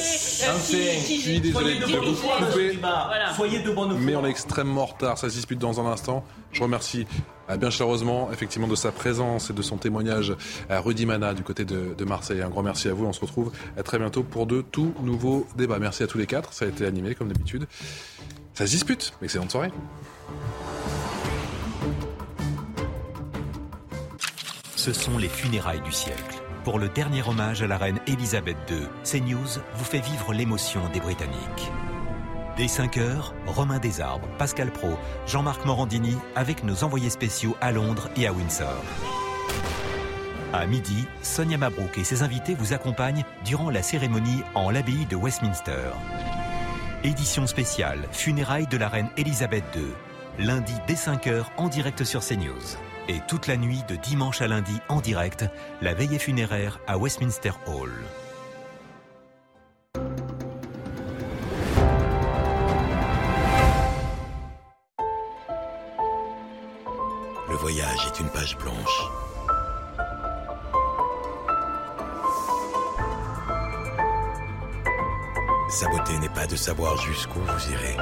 suis- qui- qui- désolé Soyez de vous couper. Soyez de bonne foi. Mais on est extrêmement en retard, ça se dispute dans un instant. Je remercie euh, bien chaleureusement effectivement de sa présence et de son témoignage à Rudy Mana du côté de, de Marseille. Un grand merci à vous, on se retrouve à très bientôt pour de tout nouveaux débats. Merci à tous les quatre, ça a été animé comme d'habitude. Ça se dispute, excellente soirée. Ce sont les funérailles du siècle. Pour le dernier hommage à la reine Elisabeth II, CNews vous fait vivre l'émotion des Britanniques. Dès 5 heures, Romain Desarbres, Pascal Pro, Jean-Marc Morandini avec nos envoyés spéciaux à Londres et à Windsor. À midi, Sonia Mabrouk et ses invités vous accompagnent durant la cérémonie en l'abbaye de Westminster. Édition spéciale Funérailles de la reine Elisabeth II. Lundi dès 5h en direct sur CNews. Et toute la nuit de dimanche à lundi en direct, la veillée funéraire à Westminster Hall. Le voyage est une page blanche. Sa beauté n'est pas de savoir jusqu'où vous irez,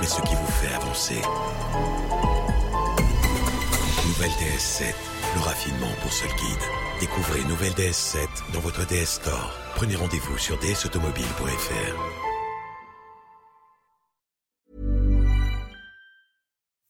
mais ce qui vous fait avancer. Nouvelle DS7, le raffinement pour seul guide. Découvrez Nouvelle DS7 dans votre DS Store. Prenez rendez-vous sur dsautomobile.fr.